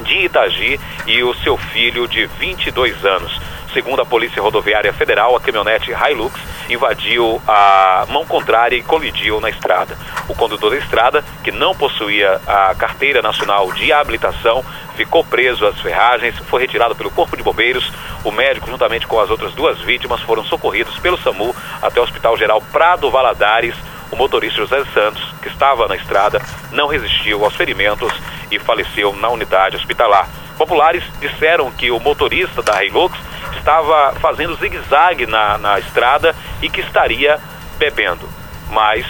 de Itagi e o seu filho de 22 anos. Segundo a Polícia Rodoviária Federal, a caminhonete Hilux invadiu a mão contrária e colidiu na estrada. O condutor da estrada, que não possuía a carteira nacional de habilitação, ficou preso às ferragens, foi retirado pelo Corpo de Bombeiros. O médico, juntamente com as outras duas vítimas, foram socorridos pelo SAMU até o Hospital Geral Prado Valadares. O motorista José Santos, que estava na estrada, não resistiu aos ferimentos e faleceu na unidade hospitalar. Populares disseram que o motorista da Hilux estava fazendo zigue-zague na, na estrada e que estaria bebendo. Mas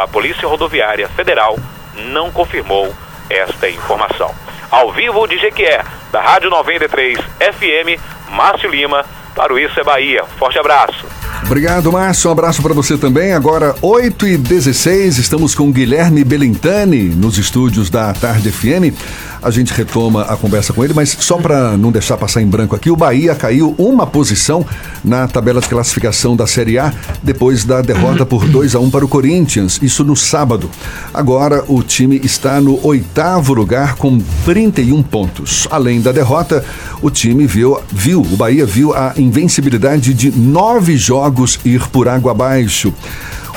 a Polícia Rodoviária Federal não confirmou esta informação. Ao vivo de Jequié, da Rádio 93 FM, Márcio Lima, para o Isso é Bahia. Forte abraço. Obrigado, Márcio. Um abraço para você também. Agora, 8 e 16 estamos com Guilherme Belintani nos estúdios da Tarde FM. A gente retoma a conversa com ele, mas só para não deixar passar em branco aqui, o Bahia caiu uma posição na tabela de classificação da Série A depois da derrota por 2 a 1 para o Corinthians, isso no sábado. Agora o time está no oitavo lugar com 31 pontos. Além da derrota, o time viu, viu o Bahia viu a invencibilidade de nove jogos ir por água abaixo.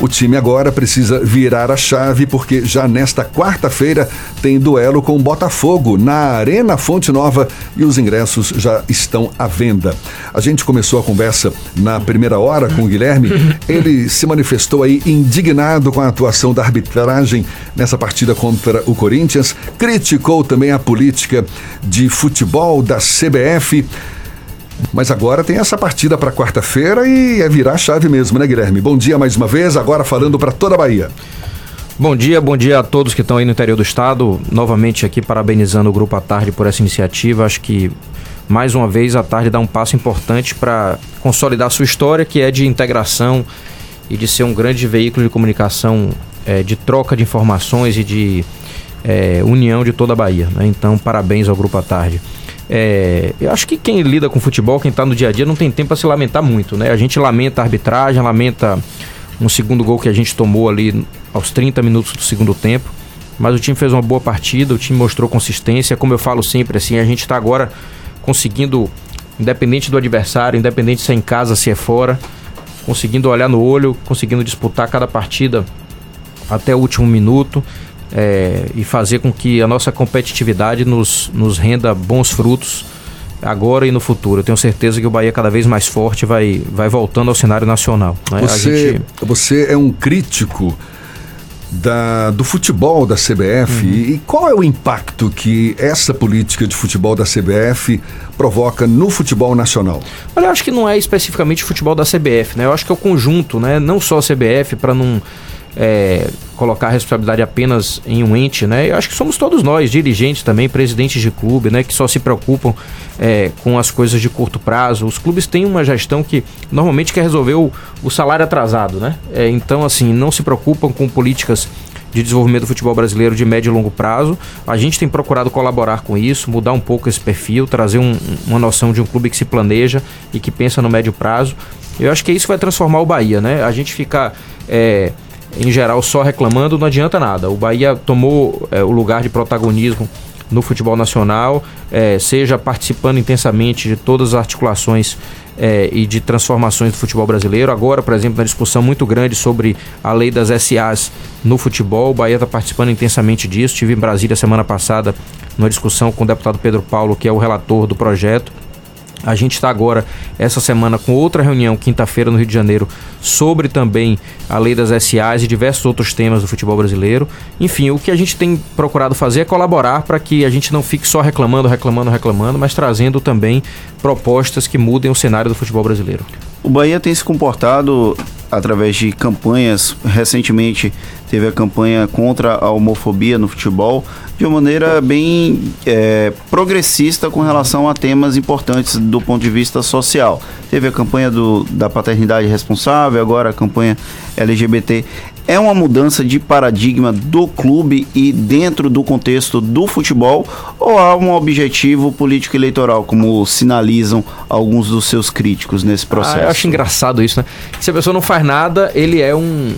O time agora precisa virar a chave porque já nesta quarta-feira tem duelo com o Botafogo na Arena Fonte Nova e os ingressos já estão à venda. A gente começou a conversa na primeira hora com o Guilherme. Ele se manifestou aí indignado com a atuação da arbitragem nessa partida contra o Corinthians, criticou também a política de futebol da CBF. Mas agora tem essa partida para quarta-feira e é virar chave mesmo, né, Guilherme? Bom dia mais uma vez, agora falando para toda a Bahia. Bom dia, bom dia a todos que estão aí no interior do estado. Novamente aqui parabenizando o Grupo à Tarde por essa iniciativa. Acho que mais uma vez a Tarde dá um passo importante para consolidar sua história, que é de integração e de ser um grande veículo de comunicação, é, de troca de informações e de é, união de toda a Bahia. Né? Então, parabéns ao Grupo à Tarde. É, eu acho que quem lida com futebol, quem está no dia a dia, não tem tempo para se lamentar muito, né? A gente lamenta a arbitragem, lamenta um segundo gol que a gente tomou ali aos 30 minutos do segundo tempo. Mas o time fez uma boa partida, o time mostrou consistência. Como eu falo sempre, assim, a gente está agora conseguindo, independente do adversário, independente se é em casa, se é fora, conseguindo olhar no olho, conseguindo disputar cada partida até o último minuto é, e fazer com que a nossa competitividade nos, nos renda bons frutos agora e no futuro. Eu tenho certeza que o Bahia cada vez mais forte vai, vai voltando ao cenário nacional. Né? Você, gente... você é um crítico da, do futebol da CBF uhum. e qual é o impacto que essa política de futebol da CBF provoca no futebol nacional? Olha, eu acho que não é especificamente o futebol da CBF, né? Eu acho que é o conjunto, né? Não só a CBF para não é, colocar a responsabilidade apenas em um ente, né? Eu acho que somos todos nós, dirigentes também, presidentes de clube, né? Que só se preocupam é, com as coisas de curto prazo. Os clubes têm uma gestão que normalmente quer resolver o, o salário atrasado, né? É, então, assim, não se preocupam com políticas de desenvolvimento do futebol brasileiro de médio e longo prazo. A gente tem procurado colaborar com isso, mudar um pouco esse perfil, trazer um, uma noção de um clube que se planeja e que pensa no médio prazo. Eu acho que isso vai transformar o Bahia, né? A gente ficar é, em geral, só reclamando não adianta nada. O Bahia tomou é, o lugar de protagonismo no futebol nacional, é, seja participando intensamente de todas as articulações é, e de transformações do futebol brasileiro. Agora, por exemplo, na discussão muito grande sobre a lei das SAs no futebol, o Bahia está participando intensamente disso. Estive em Brasília semana passada numa discussão com o deputado Pedro Paulo, que é o relator do projeto. A gente está agora, essa semana, com outra reunião, quinta-feira, no Rio de Janeiro, sobre também a lei das SAs e diversos outros temas do futebol brasileiro. Enfim, o que a gente tem procurado fazer é colaborar para que a gente não fique só reclamando, reclamando, reclamando, mas trazendo também propostas que mudem o cenário do futebol brasileiro. O Bahia tem se comportado através de campanhas. Recentemente teve a campanha contra a homofobia no futebol de uma maneira bem é, progressista com relação a temas importantes do ponto de vista social. Teve a campanha do, da paternidade responsável, agora a campanha LGBT. É uma mudança de paradigma do clube e dentro do contexto do futebol ou há um objetivo político eleitoral, como sinalizam alguns dos seus críticos nesse processo? Ah, eu acho engraçado isso, né? Se a pessoa não faz nada, ele é um.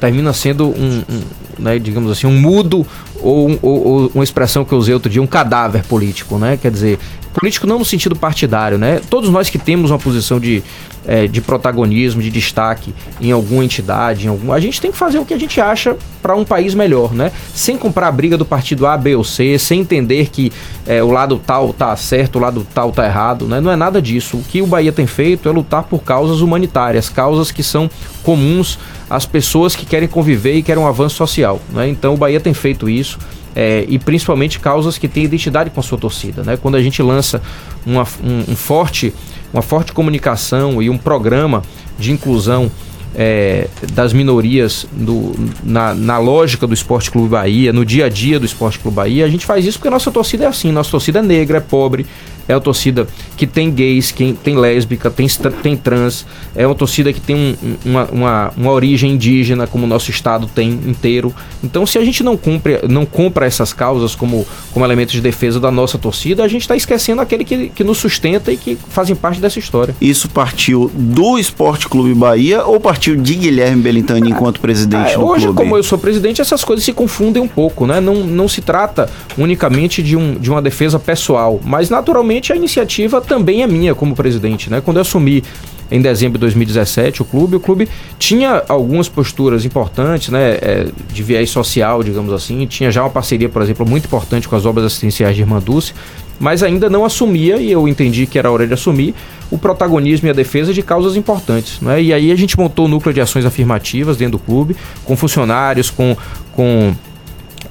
termina sendo um, um né, digamos assim, um mudo ou, ou, ou, uma expressão que eu usei outro dia, um cadáver político, né? Quer dizer, político não no sentido partidário, né? Todos nós que temos uma posição de, é, de protagonismo, de destaque em alguma entidade, em algum, a gente tem que fazer o que a gente acha para um país melhor, né? Sem comprar a briga do partido A, B ou C, sem entender que é, o lado tal tá certo, o lado tal tá errado, né? Não é nada disso. O que o Bahia tem feito é lutar por causas humanitárias, causas que são comuns às pessoas que querem conviver e querem um avanço social, né? Então o Bahia tem feito isso é, e principalmente causas que têm identidade com a sua torcida. Né? Quando a gente lança uma, um, um forte, uma forte comunicação e um programa de inclusão é, das minorias do, na, na, lógica do Esporte Clube Bahia, no dia a dia do Esporte Clube Bahia, a gente faz isso porque a nossa torcida é assim, nossa torcida é negra, é pobre, é a torcida que tem gays, que tem lésbica, tem, tem trans. É uma torcida que tem um- uma, uma, uma origem indígena, como o nosso estado tem inteiro. Então, se a gente não, cumpre, não compra essas causas como, como elementos de defesa da nossa torcida, a gente está esquecendo aquele que, que nos sustenta e que fazem parte dessa história. Isso partiu do Esporte Clube Bahia ou partiu de Guilherme Belintani enquanto presidente É, do hoje, clube? como eu sou presidente, essas coisas se confundem um pouco, né? Não, não se trata unicamente de, um, de uma defesa pessoal, mas naturalmente a iniciativa também é minha como presidente, né? Quando eu assumi em dezembro de 2017 o clube, o clube tinha algumas posturas importantes, né? é, de viés social, digamos assim, tinha já uma parceria, por exemplo, muito importante com as obras assistenciais de Irmã Dulce, mas ainda não assumia, e eu entendi que era hora de assumir, o protagonismo e a defesa de causas importantes. Né? E aí a gente montou o núcleo de ações afirmativas dentro do clube, com funcionários, com. com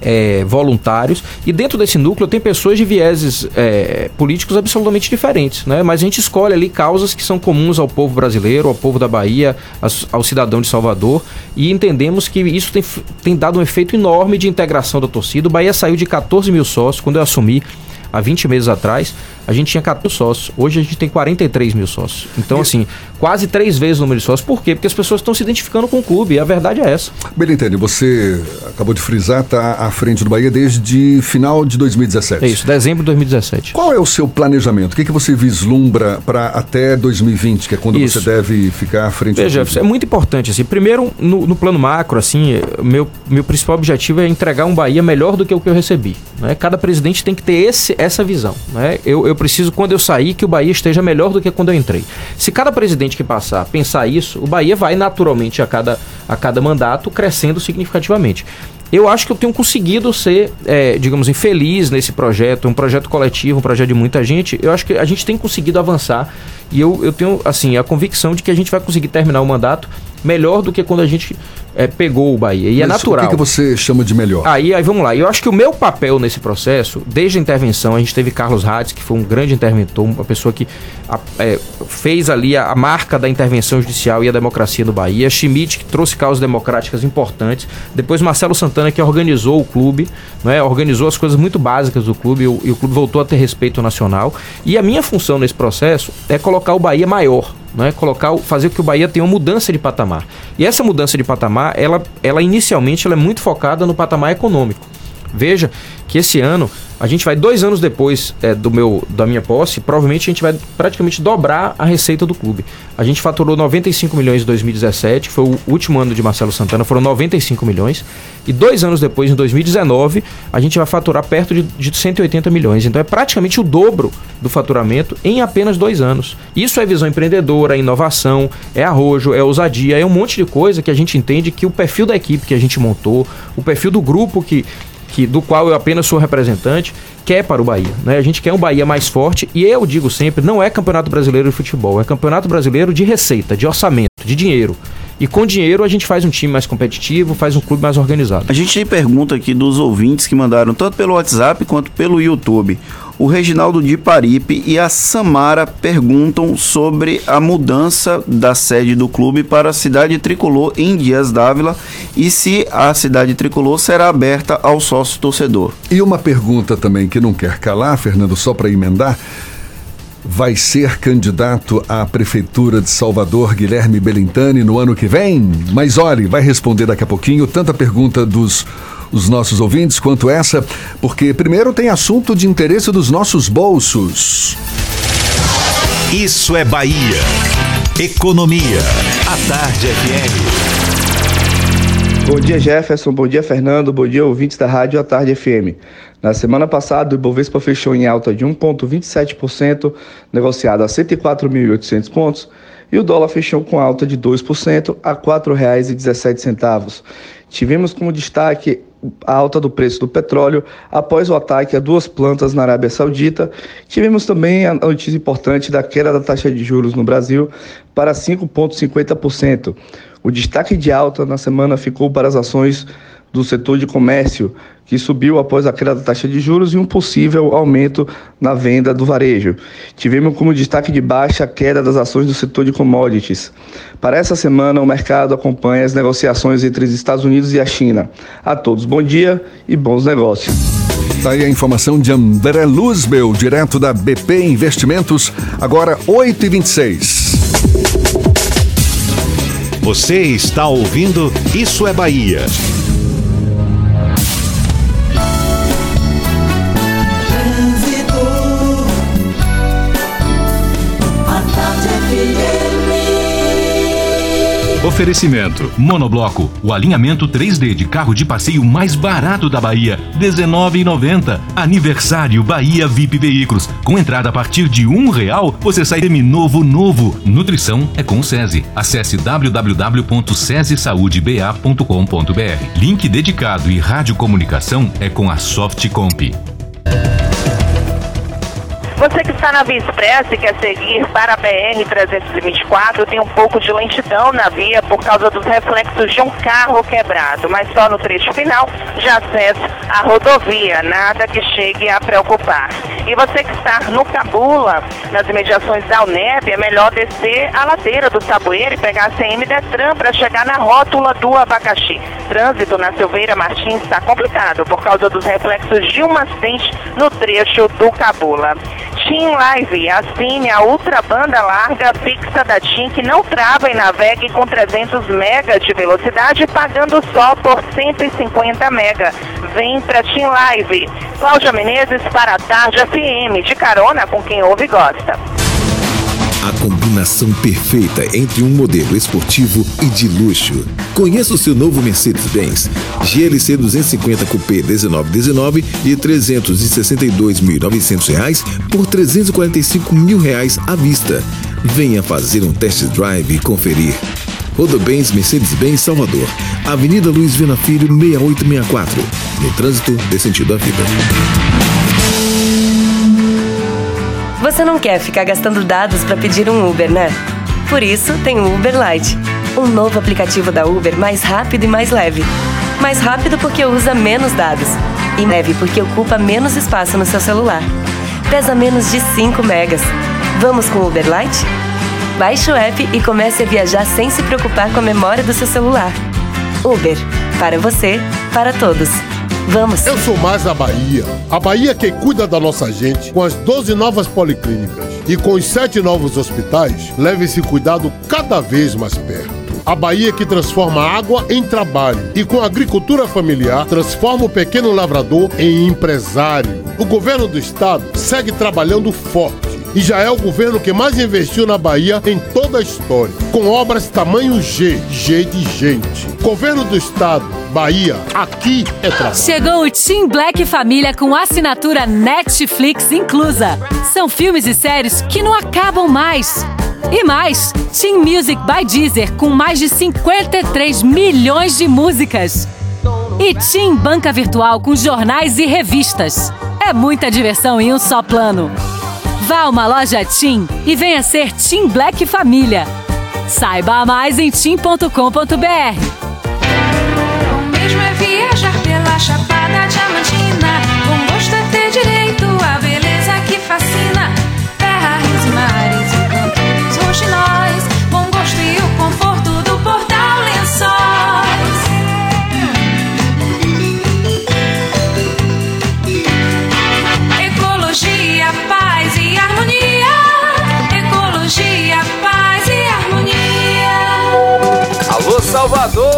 é, voluntários e dentro desse núcleo tem pessoas de vieses é, políticos absolutamente diferentes, né? Mas a gente escolhe ali causas que são comuns ao povo brasileiro, ao povo da Bahia, ao cidadão de Salvador e entendemos que isso tem, tem dado um efeito enorme de integração da torcida. O Bahia saiu de 14 mil sócios quando eu assumi há 20 meses atrás. A gente tinha 14 sócios. Hoje a gente tem 43 mil sócios. Então, assim, quase três vezes o número de sócios. Por quê? Porque as pessoas estão se identificando com o clube. E a verdade é essa. Belintani, você acabou de frisar, está à frente do Bahia desde final de 2017. É isso, dezembro de 2017. Qual é o seu planejamento? O que, que você vislumbra para até 2020, que é quando Isso. você deve ficar à frente Veja, do clube? é muito importante. Assim, primeiro, no, no plano macro, assim, meu, meu principal objetivo é entregar um Bahia melhor do que o que eu recebi. Né? Cada presidente tem que ter esse, essa visão. Né? Eu, eu preciso, quando eu sair, que o Bahia esteja melhor do que quando eu entrei. Se cada presidente que passar pensar isso, o Bahia vai naturalmente a cada, a cada mandato crescendo significativamente. Eu acho que eu tenho conseguido ser, eh, digamos assim, feliz nesse projeto, um projeto coletivo, um projeto de muita gente. Eu acho que a gente tem conseguido avançar e eu, eu tenho, assim, a convicção de que a gente vai conseguir terminar o mandato melhor do que quando a gente eh, pegou o Bahia. E é Mas natural. O que, que você chama de melhor? Aí, aí vamos lá. Eu acho que o meu papel nesse processo, desde a intervenção, a gente teve Carlos Hades, que foi um grande interventor, uma pessoa que a- é, fez ali a, a marca da intervenção judicial e a democracia no Bahia. Schmidt, que trouxe causas democráticas importantes. Depois Marcelo Santana, que organizou o clube, né, organizou as coisas muito básicas do clube e o, e o clube voltou a ter respeito nacional. E a minha função nesse processo é colocar o Bahia maior né, colocar, fazer com que o Bahia tenha uma mudança de patamar. E essa mudança de patamar, ela, ela inicialmente ela é muito focada no patamar econômico. Veja que esse ano, a gente vai dois anos depois é, do meu, da minha posse, provavelmente a gente vai praticamente dobrar a receita do clube. A gente faturou 95 milhões em 2017, foi o último ano de Marcelo Santana, foram 95 milhões. E dois anos depois, em 2019, a gente vai faturar perto de, de 180 milhões. Então é praticamente o dobro do faturamento em apenas dois anos. Isso é visão empreendedora, é inovação, é arrojo, é ousadia, é um monte de coisa que a gente entende que o perfil da equipe que a gente montou, o perfil do grupo que, que do qual eu apenas sou representante, quer para o Bahia. Né? A gente quer um Bahia mais forte e eu digo sempre, não é campeonato brasileiro de futebol, é campeonato brasileiro de receita, de orçamento, de dinheiro. E com dinheiro a gente faz um time mais competitivo, faz um clube mais organizado. A gente tem pergunta aqui dos ouvintes que mandaram tanto pelo WhatsApp quanto pelo YouTube. O Reginaldo de Paripe e a Samara perguntam sobre a mudança da sede do clube para a cidade tricolor em Dias Dávila e se a cidade tricolor será aberta ao sócio torcedor. E uma pergunta também que não quer calar, Fernando, só para emendar. Vai ser candidato à Prefeitura de Salvador Guilherme Belintani no ano que vem? Mas olhe, vai responder daqui a pouquinho tanta pergunta dos os nossos ouvintes quanto essa, porque primeiro tem assunto de interesse dos nossos bolsos. Isso é Bahia. Economia. A Tarde FM. Bom dia, Jefferson. Bom dia, Fernando. Bom dia, ouvintes da Rádio à Tarde FM. Na semana passada, o Ibovespa fechou em alta de 1,27%, negociado a 104.800 pontos, e o dólar fechou com alta de 2% a R$ 4,17. Tivemos como destaque a alta do preço do petróleo após o ataque a duas plantas na Arábia Saudita. Tivemos também a notícia importante da queda da taxa de juros no Brasil para 5,50%. O destaque de alta na semana ficou para as ações do setor de comércio, que subiu após a queda da taxa de juros e um possível aumento na venda do varejo. Tivemos como destaque de baixa a queda das ações do setor de commodities. Para essa semana, o mercado acompanha as negociações entre os Estados Unidos e a China. A todos, bom dia e bons negócios. Tá aí a informação de André Luzbel, direto da BP Investimentos, agora 8h26. Você está ouvindo Isso é Bahia. Oferecimento: Monobloco, o alinhamento 3D de carro de passeio mais barato da Bahia, R$19,90. Aniversário Bahia VIP Veículos. Com entrada a partir de um real, você sai novo novo. Nutrição é com o SESI. Acesse www.sesisaudeba.com.br. Link dedicado e radiocomunicação é com a Softcomp. Você que está na Via Expressa e quer seguir para a BR-324, tem um pouco de lentidão na via por causa dos reflexos de um carro quebrado, mas só no trecho final já acessa a rodovia, nada que chegue a preocupar. E você que está no Cabula, nas imediações da Unep, é melhor descer a ladeira do Saboeiro e pegar a CM Detran para chegar na rótula do abacaxi. Trânsito na Silveira Martins está complicado por causa dos reflexos de um acidente no trecho do Cabula. TIM Live, assine a ultra banda larga fixa da TIM que não trava e navegue com 300 mega de velocidade pagando só por 150 mega. Vem pra TIM Live. Cláudia Menezes para a Tarde FM, de carona com quem ouve e gosta. A combinação perfeita entre um modelo esportivo e de luxo. Conheça o seu novo Mercedes-Benz GLC 250 Coupé 1919 de R$ 362.900 por 345 mil reais à vista. Venha fazer um test drive e conferir. Rodobens Mercedes-Benz Salvador, Avenida Luiz Vina Filho 6864. No trânsito dê sentido à vida. Você não quer ficar gastando dados para pedir um Uber, né? Por isso tem o Uber Lite, um novo aplicativo da Uber mais rápido e mais leve. Mais rápido porque usa menos dados e leve porque ocupa menos espaço no seu celular. Pesa menos de 5 megas. Vamos com o Uber Lite? Baixe o app e comece a viajar sem se preocupar com a memória do seu celular. Uber, para você, para todos. Vamos! Eu sou mais a Bahia. A Bahia que cuida da nossa gente com as 12 novas policlínicas e com os 7 novos hospitais, leva esse cuidado cada vez mais perto. A Bahia que transforma água em trabalho e com a agricultura familiar transforma o pequeno lavrador em empresário. O governo do estado segue trabalhando forte e já é o governo que mais investiu na Bahia em toda a história, com obras tamanho G, G de gente. Governo do estado, Bahia, aqui é trabalho. Chegou o Team Black Família com assinatura Netflix inclusa. São filmes e séries que não acabam mais. E mais, Team Music by Deezer com mais de 53 milhões de músicas. E Team Banca Virtual com jornais e revistas. É muita diversão em um só plano. Vá a uma loja Tim e venha ser Tim Black Família. Saiba mais em tim.com.br. Chapada Diamantina. Bom gosto é ter direito à beleza que fascina. Terra, rios e mares, o canto dos roxinóis. Bom gosto e o conforto do portal lençóis. Ecologia, paz e harmonia. Ecologia, paz e harmonia. Alô, Salvador!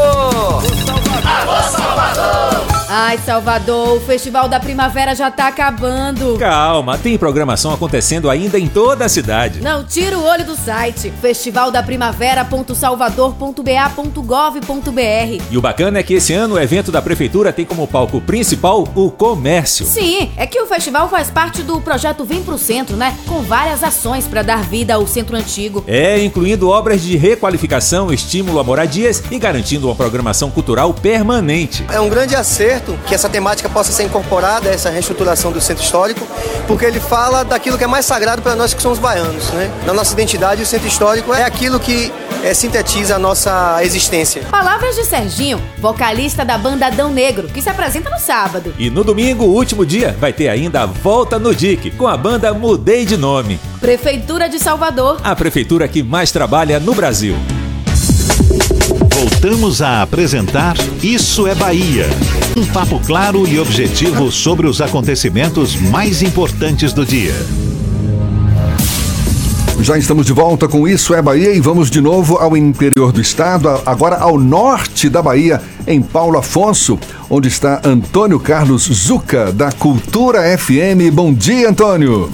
Ai, Salvador, o Festival da Primavera já tá acabando. Calma, tem programação acontecendo ainda em toda a cidade. Não tira o olho do site festivaldaprimavera.salvador.ba.gov.br. E o bacana é que esse ano o evento da prefeitura tem como palco principal o comércio. Sim, é que o festival faz parte do projeto Vem pro Centro, né? Com várias ações para dar vida ao centro antigo. É, incluindo obras de requalificação, estímulo a moradias e garantindo uma programação cultural permanente. É um grande acerto que essa temática possa ser incorporada a essa reestruturação do centro histórico, porque ele fala daquilo que é mais sagrado para nós que somos baianos, né? Na nossa identidade, o centro histórico é aquilo que é, sintetiza a nossa existência. Palavras de Serginho, vocalista da banda Adão Negro, que se apresenta no sábado. E no domingo, o último dia, vai ter ainda a Volta no DIC, com a banda Mudei de Nome. Prefeitura de Salvador. A prefeitura que mais trabalha no Brasil. Voltamos a apresentar Isso é Bahia. Um papo claro e objetivo sobre os acontecimentos mais importantes do dia. Já estamos de volta com Isso é Bahia e vamos de novo ao interior do estado, agora ao norte da Bahia, em Paulo Afonso, onde está Antônio Carlos Zuca, da Cultura FM. Bom dia, Antônio.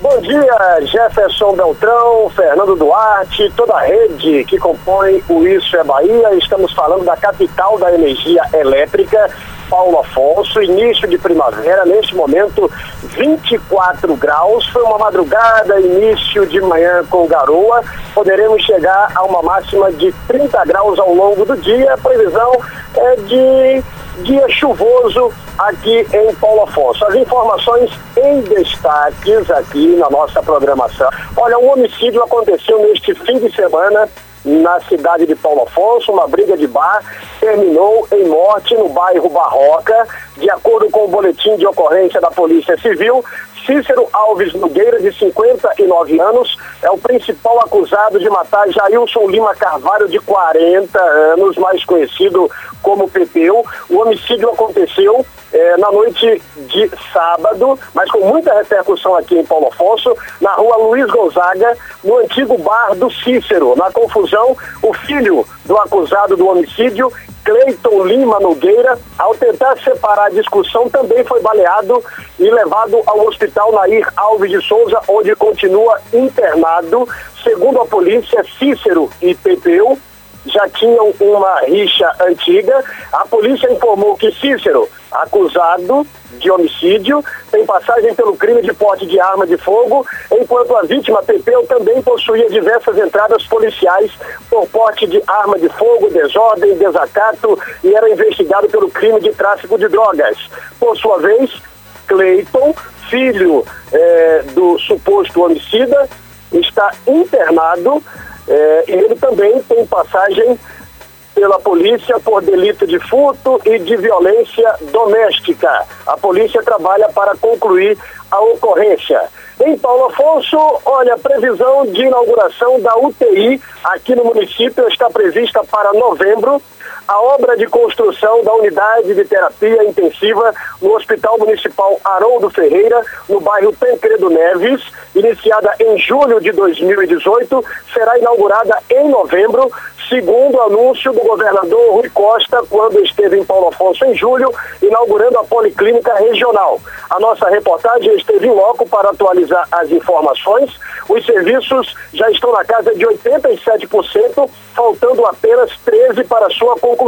Bom dia, Jefferson Beltrão, Fernando Duarte, toda a rede que compõe o Isso é Bahia. Estamos falando da capital da energia elétrica, Paulo Afonso, início de primavera, neste momento 24 graus. Foi uma madrugada, início de manhã com garoa. Poderemos chegar a uma máxima de 30 graus ao longo do dia. A previsão é de dia chuvoso aqui em Paulo Afonso. As informações em destaques aqui na nossa programação. Olha, um homicídio aconteceu neste fim de semana na cidade de Paulo Afonso, uma briga de bar terminou em morte no bairro Barroca. De acordo com o boletim de ocorrência da Polícia Civil, Cícero Alves Nogueira, de 59 anos, é o principal acusado de matar Jailson Lima Carvalho, de 40 anos, mais conhecido como Pepeu. O homicídio aconteceu eh, na noite de sábado, mas com muita repercussão aqui em Paulo Afonso, na rua Luiz Gonzaga, no antigo bar do Cícero. Na confusão, o filho do acusado do homicídio Cleiton Lima Nogueira, ao tentar separar a discussão, também foi baleado e levado ao hospital Nair Alves de Souza, onde continua internado. Segundo a polícia, Cícero e Pepeu já tinham uma rixa antiga. A polícia informou que Cícero, acusado de homicídio, tem passagem pelo crime de porte de arma de fogo, enquanto a vítima Pepeu também possuía diversas entradas policiais por porte de arma de fogo, desordem, desacato e era investigado pelo crime de tráfico de drogas. Por sua vez, Cleiton, filho eh, do suposto homicida, está internado é, ele também tem passagem pela polícia por delito de furto e de violência doméstica. A polícia trabalha para concluir a ocorrência. Em Paulo Afonso, olha, a previsão de inauguração da UTI aqui no município está prevista para novembro a obra de construção da unidade de terapia intensiva no Hospital Municipal Haroldo Ferreira, no bairro Tancredo Neves, iniciada em julho de 2018, será inaugurada em novembro, segundo anúncio do governador Rui Costa quando esteve em Paulo Afonso em julho, inaugurando a Policlínica Regional. A nossa reportagem esteve em loco para atualizar as informações. Os serviços já estão na casa de 87%, faltando apenas 13% para sua conclusão.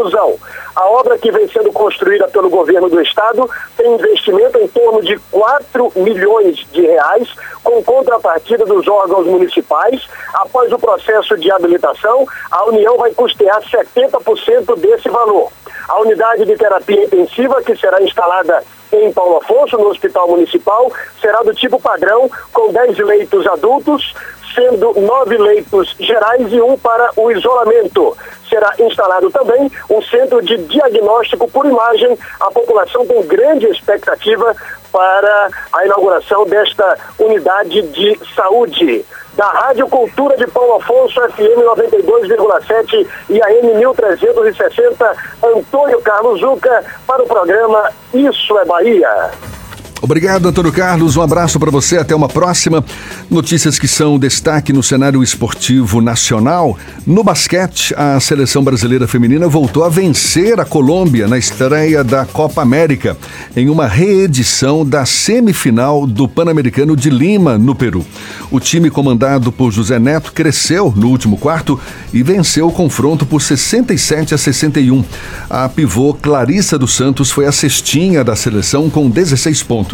A obra que vem sendo construída pelo governo do estado tem investimento em torno de 4 milhões de reais, com contrapartida dos órgãos municipais. Após o processo de habilitação, a União vai custear 70% desse valor. A unidade de terapia intensiva, que será instalada em Paulo Afonso, no Hospital Municipal, será do tipo padrão, com 10 leitos adultos, sendo nove leitos gerais e um para o isolamento. Será instalado também um centro de diagnóstico por imagem. A população tem grande expectativa para a inauguração desta unidade de saúde. Da Rádio Cultura de Paulo Afonso, FM 92,7 e AM 1360, Antônio Carlos Zuca, para o programa Isso é Bahia. Obrigado, Antônio Carlos. Um abraço para você. Até uma próxima. Notícias que são destaque no cenário esportivo nacional. No basquete, a seleção brasileira feminina voltou a vencer a Colômbia na estreia da Copa América, em uma reedição da semifinal do Pan-Americano de Lima, no Peru. O time comandado por José Neto cresceu no último quarto e venceu o confronto por 67 a 61. A pivô Clarissa dos Santos foi a cestinha da seleção com 16 pontos.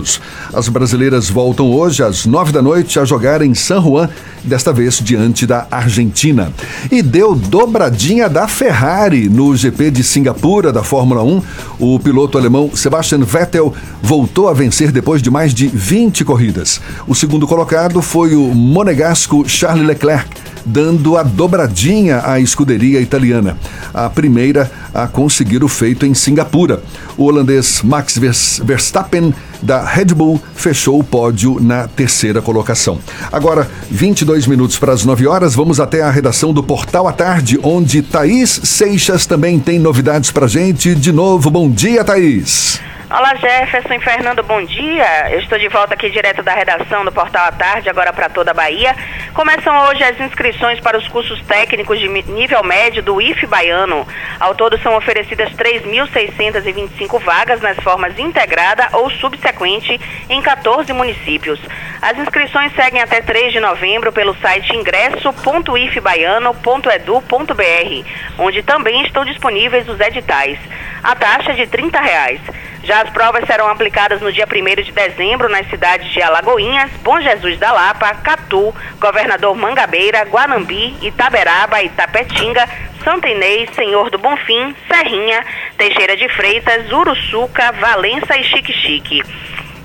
As brasileiras voltam hoje às nove da noite a jogar em San Juan, desta vez diante da Argentina. E deu dobradinha da Ferrari no GP de Singapura da Fórmula 1. O piloto alemão Sebastian Vettel voltou a vencer depois de mais de 20 corridas. O segundo colocado foi o monegasco Charles Leclerc dando a dobradinha à escuderia italiana, a primeira a conseguir o feito em Singapura. O holandês Max Verstappen da Red Bull fechou o pódio na terceira colocação. Agora, 22 minutos para as 9 horas, vamos até a redação do Portal à Tarde, onde Thaís Seixas também tem novidades para gente. De novo, bom dia, Thaís. Olá Jefferson e Fernando, bom dia. Eu estou de volta aqui direto da redação do Portal à Tarde, agora para toda a Bahia. Começam hoje as inscrições para os cursos técnicos de nível médio do IF Baiano. Ao todo são oferecidas 3.625 vagas nas formas integrada ou subsequente em 14 municípios. As inscrições seguem até 3 de novembro pelo site ingresso.ifbaiano.edu.br, onde também estão disponíveis os editais. A taxa é de 30 reais. Já as provas serão aplicadas no dia 1 de dezembro nas cidades de Alagoinhas, Bom Jesus da Lapa, Catu, Governador Mangabeira, Guanambi, Itaberaba, Itapetinga, Santa Inês, Senhor do Bonfim, Serrinha, Teixeira de Freitas, Uruçuca, Valença e Xique-Xique.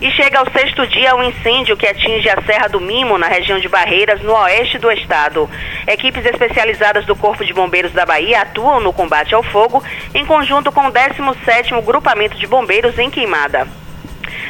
E chega ao sexto dia um incêndio que atinge a Serra do Mimo, na região de Barreiras, no oeste do estado. Equipes especializadas do Corpo de Bombeiros da Bahia atuam no combate ao fogo, em conjunto com o 17º Grupamento de Bombeiros em Queimada.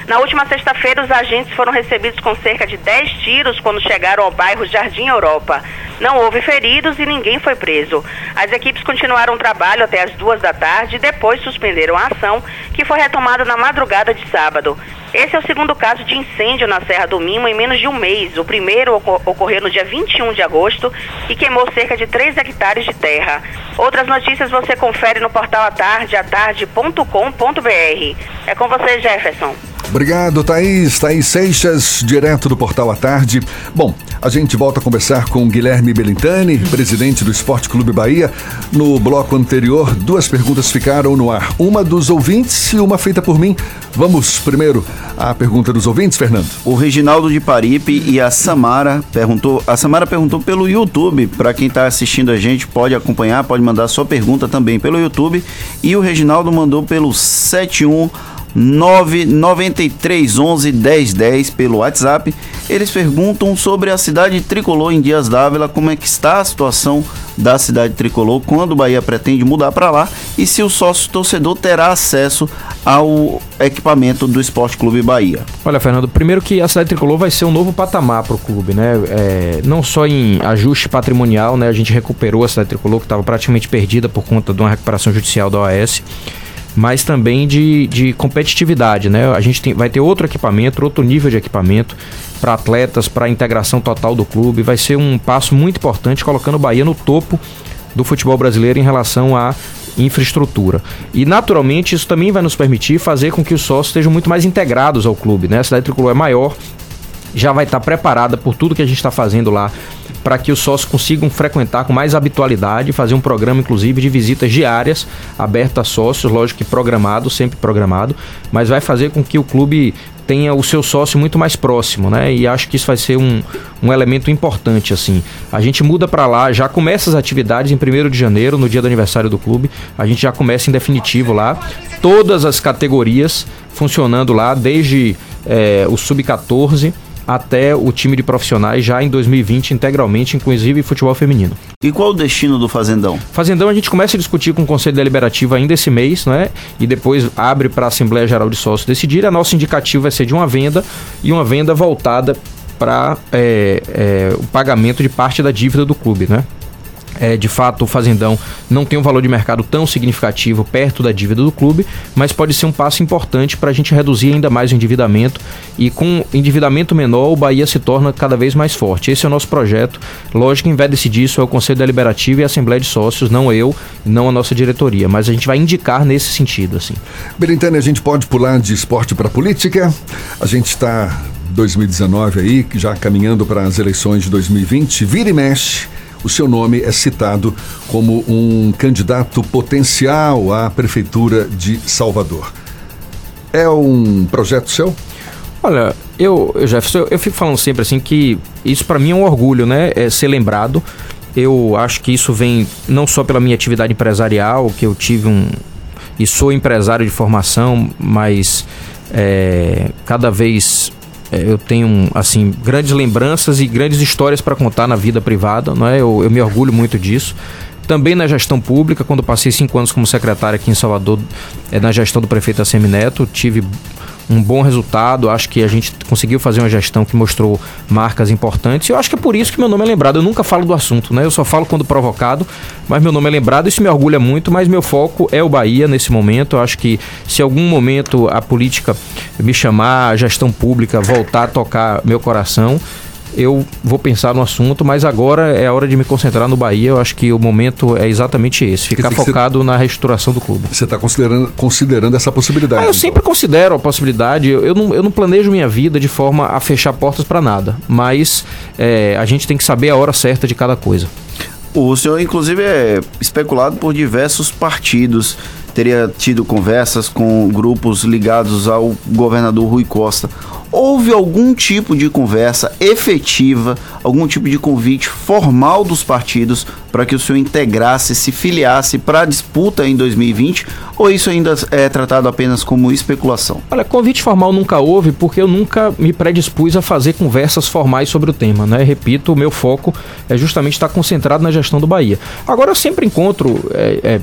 Na última sexta-feira, os agentes foram recebidos com cerca de 10 tiros quando chegaram ao bairro Jardim Europa. Não houve feridos e ninguém foi preso. As equipes continuaram o trabalho até as duas da tarde e depois suspenderam a ação, que foi retomada na madrugada de sábado. Esse é o segundo caso de incêndio na Serra do Mimo em menos de um mês. O primeiro ocorreu no dia 21 de agosto e queimou cerca de 3 hectares de terra. Outras notícias você confere no portal atardeatarde.com.br. É com você, Jefferson. Obrigado, Thaís. Thaís Seixas, direto do Portal à Tarde. Bom, a gente volta a conversar com Guilherme Belintani, presidente do Esporte Clube Bahia. No bloco anterior, duas perguntas ficaram no ar. Uma dos ouvintes e uma feita por mim. Vamos primeiro à pergunta dos ouvintes, Fernando. O Reginaldo de Paripe e a Samara perguntou. A Samara perguntou pelo YouTube. Para quem está assistindo a gente, pode acompanhar, pode mandar sua pergunta também pelo YouTube. E o Reginaldo mandou pelo 71 99311 1010 pelo WhatsApp. Eles perguntam sobre a cidade tricolor em Dias Dávila, como é que está a situação da cidade tricolor, quando o Bahia pretende mudar para lá e se o sócio torcedor terá acesso ao equipamento do Esporte Clube Bahia. Olha, Fernando, primeiro que a cidade tricolor vai ser um novo patamar para o clube, né? É, não só em ajuste patrimonial, né? A gente recuperou a cidade tricolor que estava praticamente perdida por conta de uma recuperação judicial da OAS mas também de, de competitividade, né? A gente tem, vai ter outro equipamento, outro nível de equipamento para atletas, para a integração total do clube. Vai ser um passo muito importante, colocando o Bahia no topo do futebol brasileiro em relação à infraestrutura. E naturalmente isso também vai nos permitir fazer com que os sócios estejam muito mais integrados ao clube, né? A cidade tricolor é maior, já vai estar preparada por tudo que a gente está fazendo lá para que os sócios consigam frequentar com mais habitualidade, fazer um programa inclusive de visitas diárias, aberto a sócios, lógico que programado, sempre programado, mas vai fazer com que o clube tenha o seu sócio muito mais próximo, né? E acho que isso vai ser um, um elemento importante, assim. A gente muda para lá, já começa as atividades em 1 de janeiro, no dia do aniversário do clube. A gente já começa em definitivo lá. Todas as categorias funcionando lá, desde é, o sub-14 até o time de profissionais já em 2020 integralmente, inclusive futebol feminino. E qual o destino do Fazendão? Fazendão a gente começa a discutir com o Conselho Deliberativo ainda esse mês, né? E depois abre para a Assembleia Geral de Sócios decidir. A nossa indicativa vai ser de uma venda e uma venda voltada para é, é, o pagamento de parte da dívida do clube, né? É, de fato o Fazendão não tem um valor de mercado tão significativo perto da dívida do clube, mas pode ser um passo importante para a gente reduzir ainda mais o endividamento e com endividamento menor o Bahia se torna cada vez mais forte. Esse é o nosso projeto. Lógico, quem vai decidir isso é o Conselho Deliberativo e a Assembleia de Sócios, não eu, não a nossa diretoria, mas a gente vai indicar nesse sentido. assim. Belintane, a gente pode pular de esporte para política. A gente está 2019 aí, já caminhando para as eleições de 2020, vira e mexe o seu nome é citado como um candidato potencial à Prefeitura de Salvador. É um projeto seu? Olha, eu, Jefferson, eu, fico falando sempre assim que isso para mim é um orgulho, né? É ser lembrado. Eu acho que isso vem não só pela minha atividade empresarial, que eu tive um. e sou empresário de formação, mas é, cada vez eu tenho assim grandes lembranças e grandes histórias para contar na vida privada, não é? Eu, eu me orgulho muito disso também na gestão pública, quando passei cinco anos como secretário aqui em Salvador, é, na gestão do prefeito Assemineto, tive um bom resultado. Acho que a gente conseguiu fazer uma gestão que mostrou marcas importantes. E eu acho que é por isso que meu nome é lembrado. Eu nunca falo do assunto, né? Eu só falo quando provocado, mas meu nome é lembrado. Isso me orgulha muito, mas meu foco é o Bahia nesse momento. Eu acho que se algum momento a política me chamar, a gestão pública voltar a tocar meu coração, eu vou pensar no assunto, mas agora é a hora de me concentrar no Bahia. Eu acho que o momento é exatamente esse, ficar focado você, na reestruturação do clube. Você está considerando, considerando essa possibilidade? Ah, eu então. sempre considero a possibilidade. Eu, eu, não, eu não planejo minha vida de forma a fechar portas para nada, mas é, a gente tem que saber a hora certa de cada coisa. O senhor, inclusive, é especulado por diversos partidos. Teria tido conversas com grupos ligados ao governador Rui Costa houve algum tipo de conversa efetiva, algum tipo de convite formal dos partidos para que o senhor integrasse, se filiasse para a disputa em 2020? Ou isso ainda é tratado apenas como especulação? Olha, convite formal nunca houve porque eu nunca me predispus a fazer conversas formais sobre o tema, né? Repito, o meu foco é justamente estar concentrado na gestão do Bahia. Agora eu sempre encontro é, é,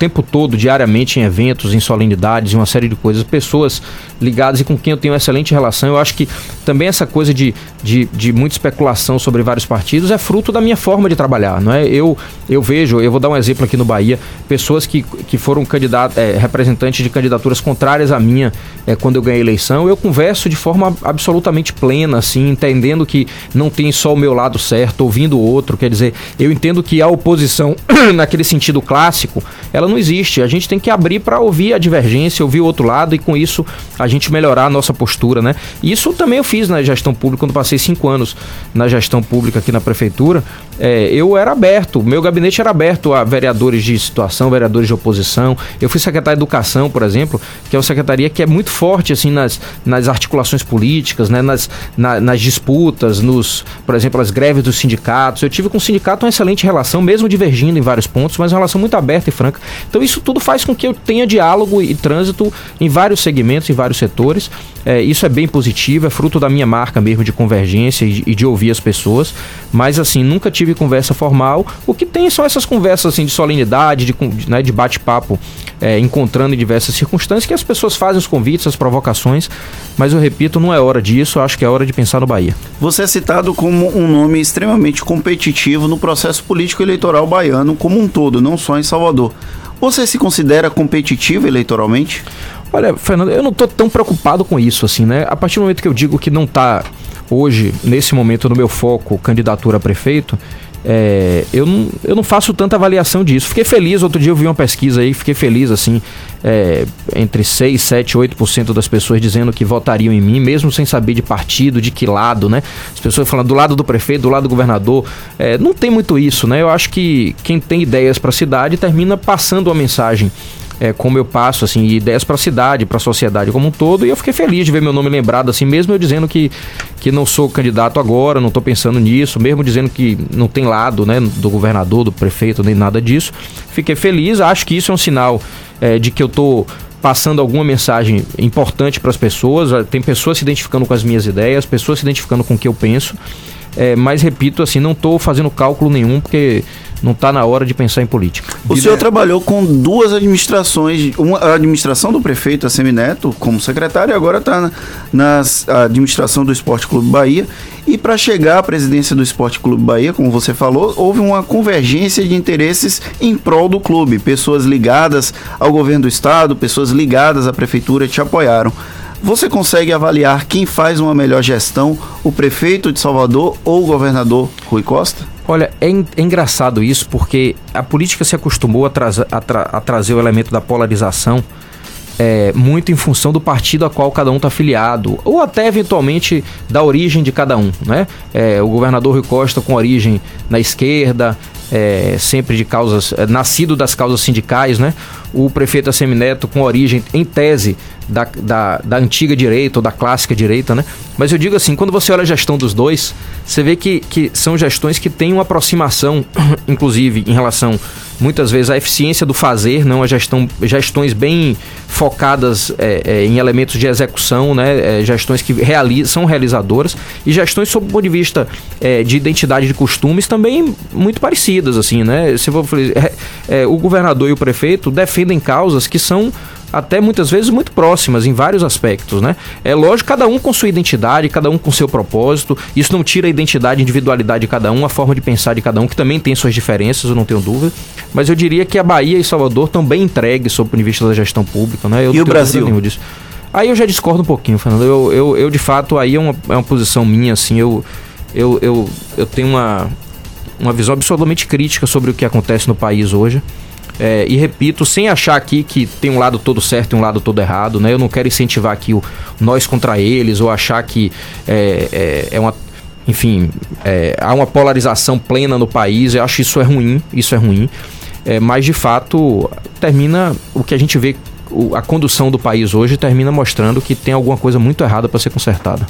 tempo todo, diariamente, em eventos, em solenidades, em uma série de coisas, pessoas ligadas e com quem eu tenho uma excelente relação. Eu acho que também essa coisa de, de, de muita especulação sobre vários partidos é fruto da minha forma de trabalhar, não é? Eu, eu vejo, eu vou dar um exemplo aqui no Bahia, pessoas que, que foram candidatos, é, representantes de candidaturas contrárias à minha é, quando eu ganhei a eleição, eu converso de forma absolutamente plena, assim, entendendo que não tem só o meu lado certo, ouvindo o outro, quer dizer, eu entendo que a oposição, naquele sentido clássico, ela não existe. A gente tem que abrir para ouvir a divergência, ouvir o outro lado e com isso a gente melhorar a nossa postura, né? Isso também eu fiz na gestão pública, quando passei cinco anos na gestão pública aqui na prefeitura. É, eu era aberto, meu gabinete era aberto a vereadores de situação, vereadores de oposição. Eu fui secretário de Educação, por exemplo, que é uma secretaria que é muito forte assim nas, nas articulações políticas, né? nas, na, nas disputas, nos, por exemplo, as greves dos sindicatos. Eu tive com o sindicato uma excelente relação, mesmo divergindo em vários pontos, mas uma relação muito aberta e franca. Então isso tudo faz com que eu tenha diálogo e trânsito em vários segmentos, em vários setores. É, isso é bem positivo, é fruto da minha marca mesmo de convergência e, e de ouvir as pessoas. Mas assim, nunca tive conversa formal. O que tem são essas conversas assim de solenidade, de, né, de bate-papo, é, encontrando em diversas circunstâncias que as pessoas fazem os convites, as provocações. Mas eu repito, não é hora disso. Acho que é hora de pensar no Bahia. Você é citado como um nome extremamente competitivo no processo político eleitoral baiano como um todo, não só em Salvador. Você se considera competitivo eleitoralmente? Olha, Fernando, eu não estou tão preocupado com isso, assim, né? A partir do momento que eu digo que não está hoje, nesse momento, no meu foco, candidatura a prefeito, é, eu, não, eu não faço tanta avaliação disso. Fiquei feliz, outro dia eu vi uma pesquisa aí, fiquei feliz, assim, é, entre 6, 7, 8% das pessoas dizendo que votariam em mim, mesmo sem saber de partido, de que lado, né? As pessoas falando do lado do prefeito, do lado do governador. É, não tem muito isso, né? Eu acho que quem tem ideias para a cidade termina passando uma mensagem é, como eu passo, assim, ideias para a cidade, para a sociedade como um todo, e eu fiquei feliz de ver meu nome lembrado, assim, mesmo eu dizendo que, que não sou candidato agora, não estou pensando nisso, mesmo dizendo que não tem lado, né, do governador, do prefeito, nem nada disso. Fiquei feliz, acho que isso é um sinal é, de que eu estou passando alguma mensagem importante para as pessoas, tem pessoas se identificando com as minhas ideias, pessoas se identificando com o que eu penso, é, mas repito, assim, não estou fazendo cálculo nenhum, porque não está na hora de pensar em política. O senhor trabalhou com duas administrações, uma, a administração do prefeito Assemineto como secretário e agora está na, na administração do Esporte Clube Bahia. E para chegar à presidência do Esporte Clube Bahia, como você falou, houve uma convergência de interesses em prol do clube. Pessoas ligadas ao governo do estado, pessoas ligadas à prefeitura te apoiaram. Você consegue avaliar quem faz uma melhor gestão, o prefeito de Salvador ou o governador Rui Costa? Olha, é, é engraçado isso porque a política se acostumou a, tra a, tra a trazer o elemento da polarização é, muito em função do partido a qual cada um está afiliado, ou até eventualmente da origem de cada um. Né? É, o governador Rui Costa com origem na esquerda, é, sempre de causas, é, nascido das causas sindicais, né? O prefeito Assemineto com origem, em tese, da, da, da, antiga direita ou da clássica direita, né? Mas eu digo assim, quando você olha a gestão dos dois, você vê que, que são gestões que têm uma aproximação, inclusive, em relação, muitas vezes, à eficiência do fazer, não a gestão, gestões bem focadas é, é, em elementos de execução, né? É, gestões que reali são realizadoras e gestões sob o ponto de vista é, de identidade de costumes também muito parecidas, assim, né? Se for, é, o governador e o prefeito defendem causas que são até muitas vezes muito próximas em vários aspectos, né? É lógico, cada um com sua identidade, cada um com seu propósito. Isso não tira a identidade, a individualidade de cada um, a forma de pensar de cada um, que também tem suas diferenças, eu não tenho dúvida. Mas eu diria que a Bahia e Salvador estão bem entregues sob o ponto de vista da gestão pública, né? Eu e o Brasil? Disso. Aí eu já discordo um pouquinho, Fernando. Eu, eu, eu de fato, aí é uma, é uma posição minha, assim, eu, eu, eu, eu tenho uma, uma visão absolutamente crítica sobre o que acontece no país hoje. É, e repito, sem achar aqui que tem um lado todo certo e um lado todo errado, né? Eu não quero incentivar aqui o nós contra eles ou achar que é, é, é uma. Enfim, é, há uma polarização plena no país. Eu acho isso é ruim, isso é ruim. É, mas de fato termina o que a gente vê, o, a condução do país hoje termina mostrando que tem alguma coisa muito errada para ser consertada.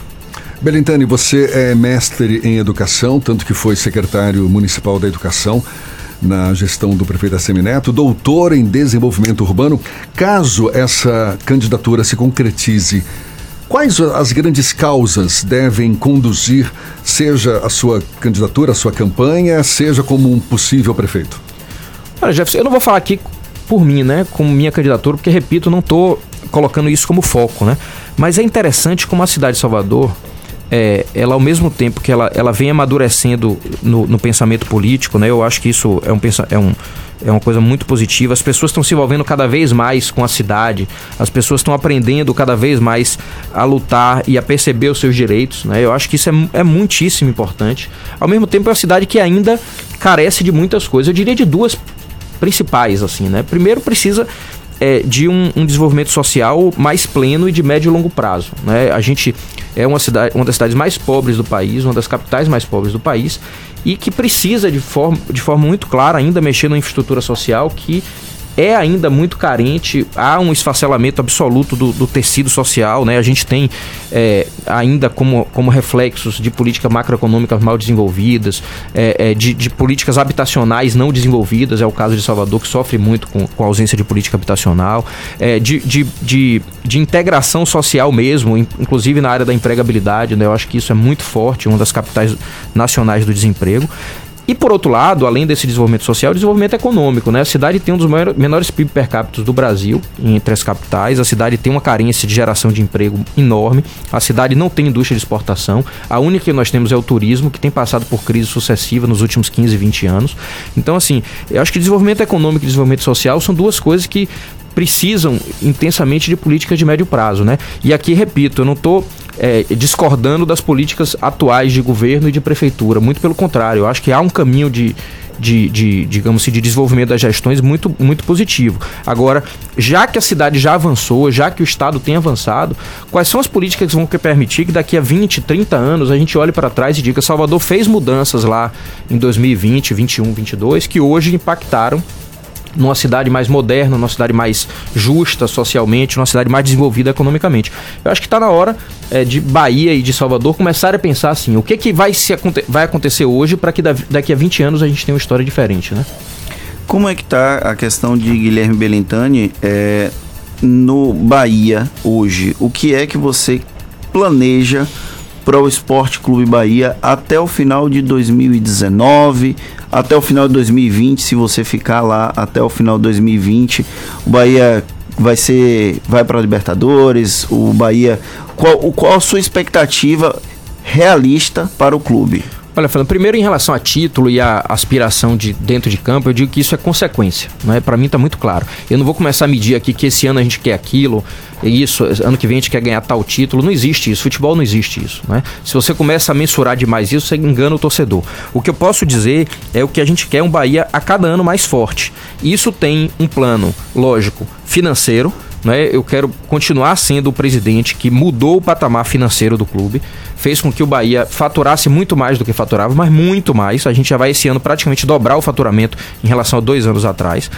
Belintani, você é mestre em educação, tanto que foi secretário municipal da educação na gestão do prefeito Assemineto, doutor em desenvolvimento urbano. Caso essa candidatura se concretize, quais as grandes causas devem conduzir, seja a sua candidatura, a sua campanha, seja como um possível prefeito? Olha, Jefferson, eu não vou falar aqui por mim, né, como minha candidatura, porque, repito, não estou colocando isso como foco, né? Mas é interessante como a cidade de Salvador é, ela ao mesmo tempo que ela, ela vem amadurecendo no, no pensamento político, né? Eu acho que isso é, um, é, um, é uma coisa muito positiva. As pessoas estão se envolvendo cada vez mais com a cidade, as pessoas estão aprendendo cada vez mais a lutar e a perceber os seus direitos, né? Eu acho que isso é, é muitíssimo importante. Ao mesmo tempo, é uma cidade que ainda carece de muitas coisas. Eu diria de duas principais, assim, né? Primeiro, precisa é, de um, um, desenvolvimento social mais pleno e de médio e longo prazo. Né? A gente é uma, cidade, uma das cidades mais pobres do país, uma das capitais mais pobres do país, e que precisa de forma, de forma muito clara ainda mexer na infraestrutura social que é ainda muito carente, há um esfacelamento absoluto do, do tecido social, né? A gente tem é, ainda como, como reflexos de políticas macroeconômicas mal desenvolvidas, é, é, de, de, políticas habitacionais não desenvolvidas, é o caso de Salvador, que sofre muito com, com a ausência de política habitacional, é, de, de, de, de, integração social mesmo, inclusive na área da empregabilidade, né? Eu acho que isso é muito forte, uma das capitais nacionais do desemprego. E por outro lado, além desse desenvolvimento social, desenvolvimento econômico, né? A cidade tem um dos maiores, menores PIB per capita do Brasil, entre as capitais. A cidade tem uma carência de geração de emprego enorme. A cidade não tem indústria de exportação. A única que nós temos é o turismo, que tem passado por crise sucessiva nos últimos 15, 20 anos. Então, assim, eu acho que desenvolvimento econômico e desenvolvimento social são duas coisas que precisam intensamente de políticas de médio prazo, né? E aqui, repito, eu não estou é, discordando das políticas atuais de governo e de prefeitura. Muito pelo contrário, eu acho que há um caminho de, de, de, digamos assim, de desenvolvimento das gestões muito, muito positivo. Agora, já que a cidade já avançou, já que o Estado tem avançado, quais são as políticas que vão permitir que daqui a 20, 30 anos a gente olhe para trás e diga Salvador fez mudanças lá em 2020, 21, 22 que hoje impactaram numa cidade mais moderna, numa cidade mais justa socialmente, numa cidade mais desenvolvida economicamente. Eu acho que está na hora é, de Bahia e de Salvador começarem a pensar assim, o que, que vai, se, vai acontecer hoje para que daqui a 20 anos a gente tenha uma história diferente, né? Como é que está a questão de Guilherme Belintani é, no Bahia hoje? O que é que você planeja para o Esporte Clube Bahia até o final de 2019, até o final de 2020, se você ficar lá até o final de 2020, o Bahia vai ser vai para a Libertadores, o Bahia qual, qual a sua expectativa realista para o clube? Olha, Fernando, primeiro em relação a título e a aspiração de dentro de campo, eu digo que isso é consequência, não é? Para mim está muito claro. Eu não vou começar a medir aqui que esse ano a gente quer aquilo, isso, ano que vem a gente quer ganhar tal título, não existe isso. Futebol não existe isso, né? Se você começa a mensurar demais isso, você engana o torcedor. O que eu posso dizer é o que a gente quer um Bahia a cada ano mais forte. Isso tem um plano, lógico, financeiro, né? Eu quero continuar sendo o presidente que mudou o patamar financeiro do clube, fez com que o Bahia faturasse muito mais do que faturava, mas muito mais. A gente já vai esse ano praticamente dobrar o faturamento em relação a dois anos atrás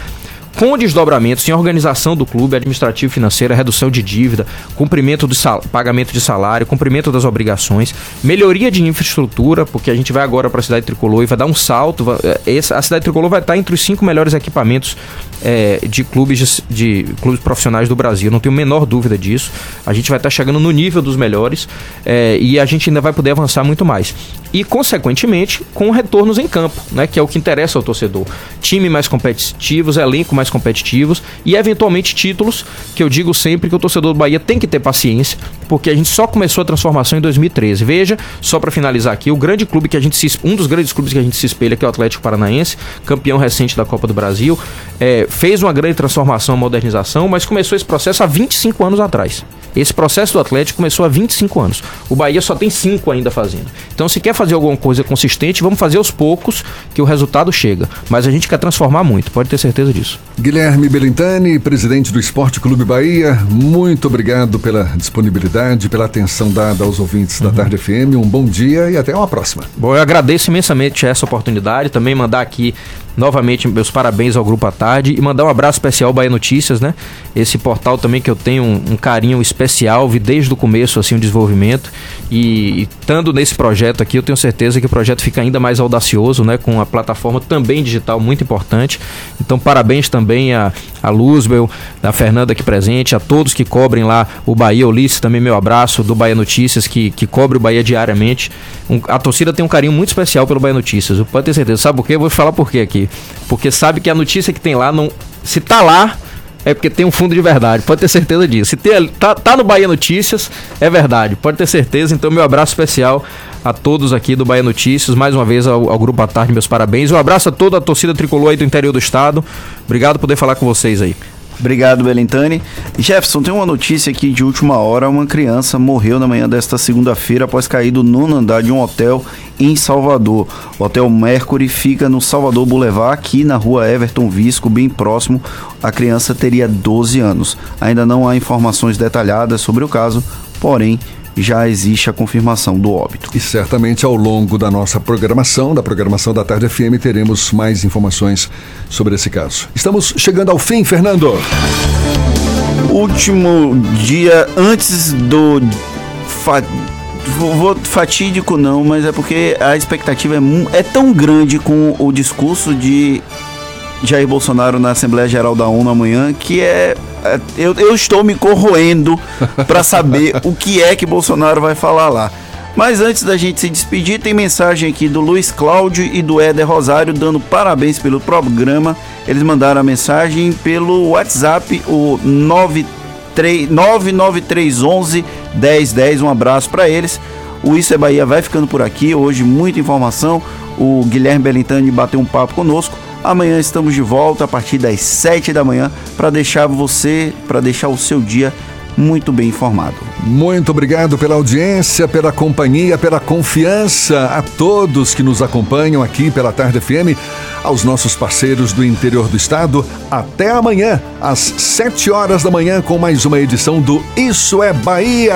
com desdobramentos em organização do clube, administrativo financeira, redução de dívida, cumprimento do pagamento de salário, cumprimento das obrigações, melhoria de infraestrutura, porque a gente vai agora para a cidade tricolor e vai dar um salto. Eh, essa, a cidade tricolor vai estar entre os cinco melhores equipamentos é, de clubes de, de, clubes profissionais do Brasil. Não tenho a menor dúvida disso. A gente vai estar chegando no nível dos melhores é, e a gente ainda vai poder avançar muito mais. E, consequentemente, com retornos em campo, né, que é o que interessa ao torcedor. Time mais competitivos, elenco mais competitivos e, eventualmente, títulos, que eu digo sempre que o torcedor do Bahia tem que ter paciência, porque a gente só começou a transformação em 2013. Veja, só para finalizar aqui, o grande clube que a gente se, um dos grandes clubes que a gente se espelha, que é o Atlético Paranaense, campeão recente da Copa do Brasil, é, fez uma grande transformação, modernização, mas começou esse processo há 25 anos atrás. Esse processo do Atlético começou há 25 anos. O Bahia só tem 5 ainda fazendo. Então, se quer fazer alguma coisa consistente, vamos fazer aos poucos que o resultado chega. Mas a gente quer transformar muito, pode ter certeza disso. Guilherme Belintani, presidente do Esporte Clube Bahia, muito obrigado pela disponibilidade, pela atenção dada aos ouvintes uhum. da Tarde FM. Um bom dia e até uma próxima. Bom, eu agradeço imensamente essa oportunidade. Também mandar aqui novamente meus parabéns ao Grupo à Tarde e mandar um abraço especial ao Bahia Notícias, né? Esse portal também que eu tenho um, um carinho especial, vi desde o começo assim o desenvolvimento e, estando nesse projeto aqui, eu tenho certeza que o projeto fica ainda mais audacioso, né? Com a plataforma também digital muito importante. Então, parabéns também a, a Luzbel, a Fernanda aqui presente, a todos que cobrem lá o Bahia Ulisses, também meu abraço do Bahia Notícias, que, que cobre o Bahia diariamente. Um, a torcida tem um carinho muito especial pelo Bahia Notícias, pode ter certeza. Sabe por quê? Eu vou falar por quê aqui. Porque sabe que a notícia que tem lá, não, se tá lá, é porque tem um fundo de verdade, pode ter certeza disso. Se tem, tá, tá no Bahia Notícias, é verdade, pode ter certeza. Então, meu abraço especial a todos aqui do Bahia Notícias, mais uma vez ao, ao Grupo à Tarde, meus parabéns. Um abraço a toda a torcida tricolor aí do interior do estado. Obrigado por poder falar com vocês aí. Obrigado, Belintani. Jefferson, tem uma notícia aqui de última hora. Uma criança morreu na manhã desta segunda-feira após cair do nono andar de um hotel em Salvador. O Hotel Mercury fica no Salvador Boulevard, aqui na rua Everton Visco, bem próximo. A criança teria 12 anos. Ainda não há informações detalhadas sobre o caso, porém já existe a confirmação do óbito. E certamente ao longo da nossa programação, da programação da Tarde FM, teremos mais informações sobre esse caso. Estamos chegando ao fim, Fernando. Último dia antes do vou fatídico não, mas é porque a expectativa é, é tão grande com o discurso de Jair Bolsonaro na Assembleia Geral da ONU amanhã que é, é eu, eu estou me corroendo para saber o que é que Bolsonaro vai falar lá. Mas antes da gente se despedir, tem mensagem aqui do Luiz Cláudio e do Éder Rosário dando parabéns pelo programa. Eles mandaram a mensagem pelo WhatsApp, o 99311 1010. Um abraço para eles. O Isso é Bahia vai ficando por aqui. Hoje, muita informação. O Guilherme Belintani bateu um papo conosco. Amanhã estamos de volta a partir das 7 da manhã para deixar você, para deixar o seu dia muito bem informado. Muito obrigado pela audiência, pela companhia, pela confiança a todos que nos acompanham aqui pela Tarde FM, aos nossos parceiros do interior do estado. Até amanhã, às 7 horas da manhã, com mais uma edição do Isso é Bahia.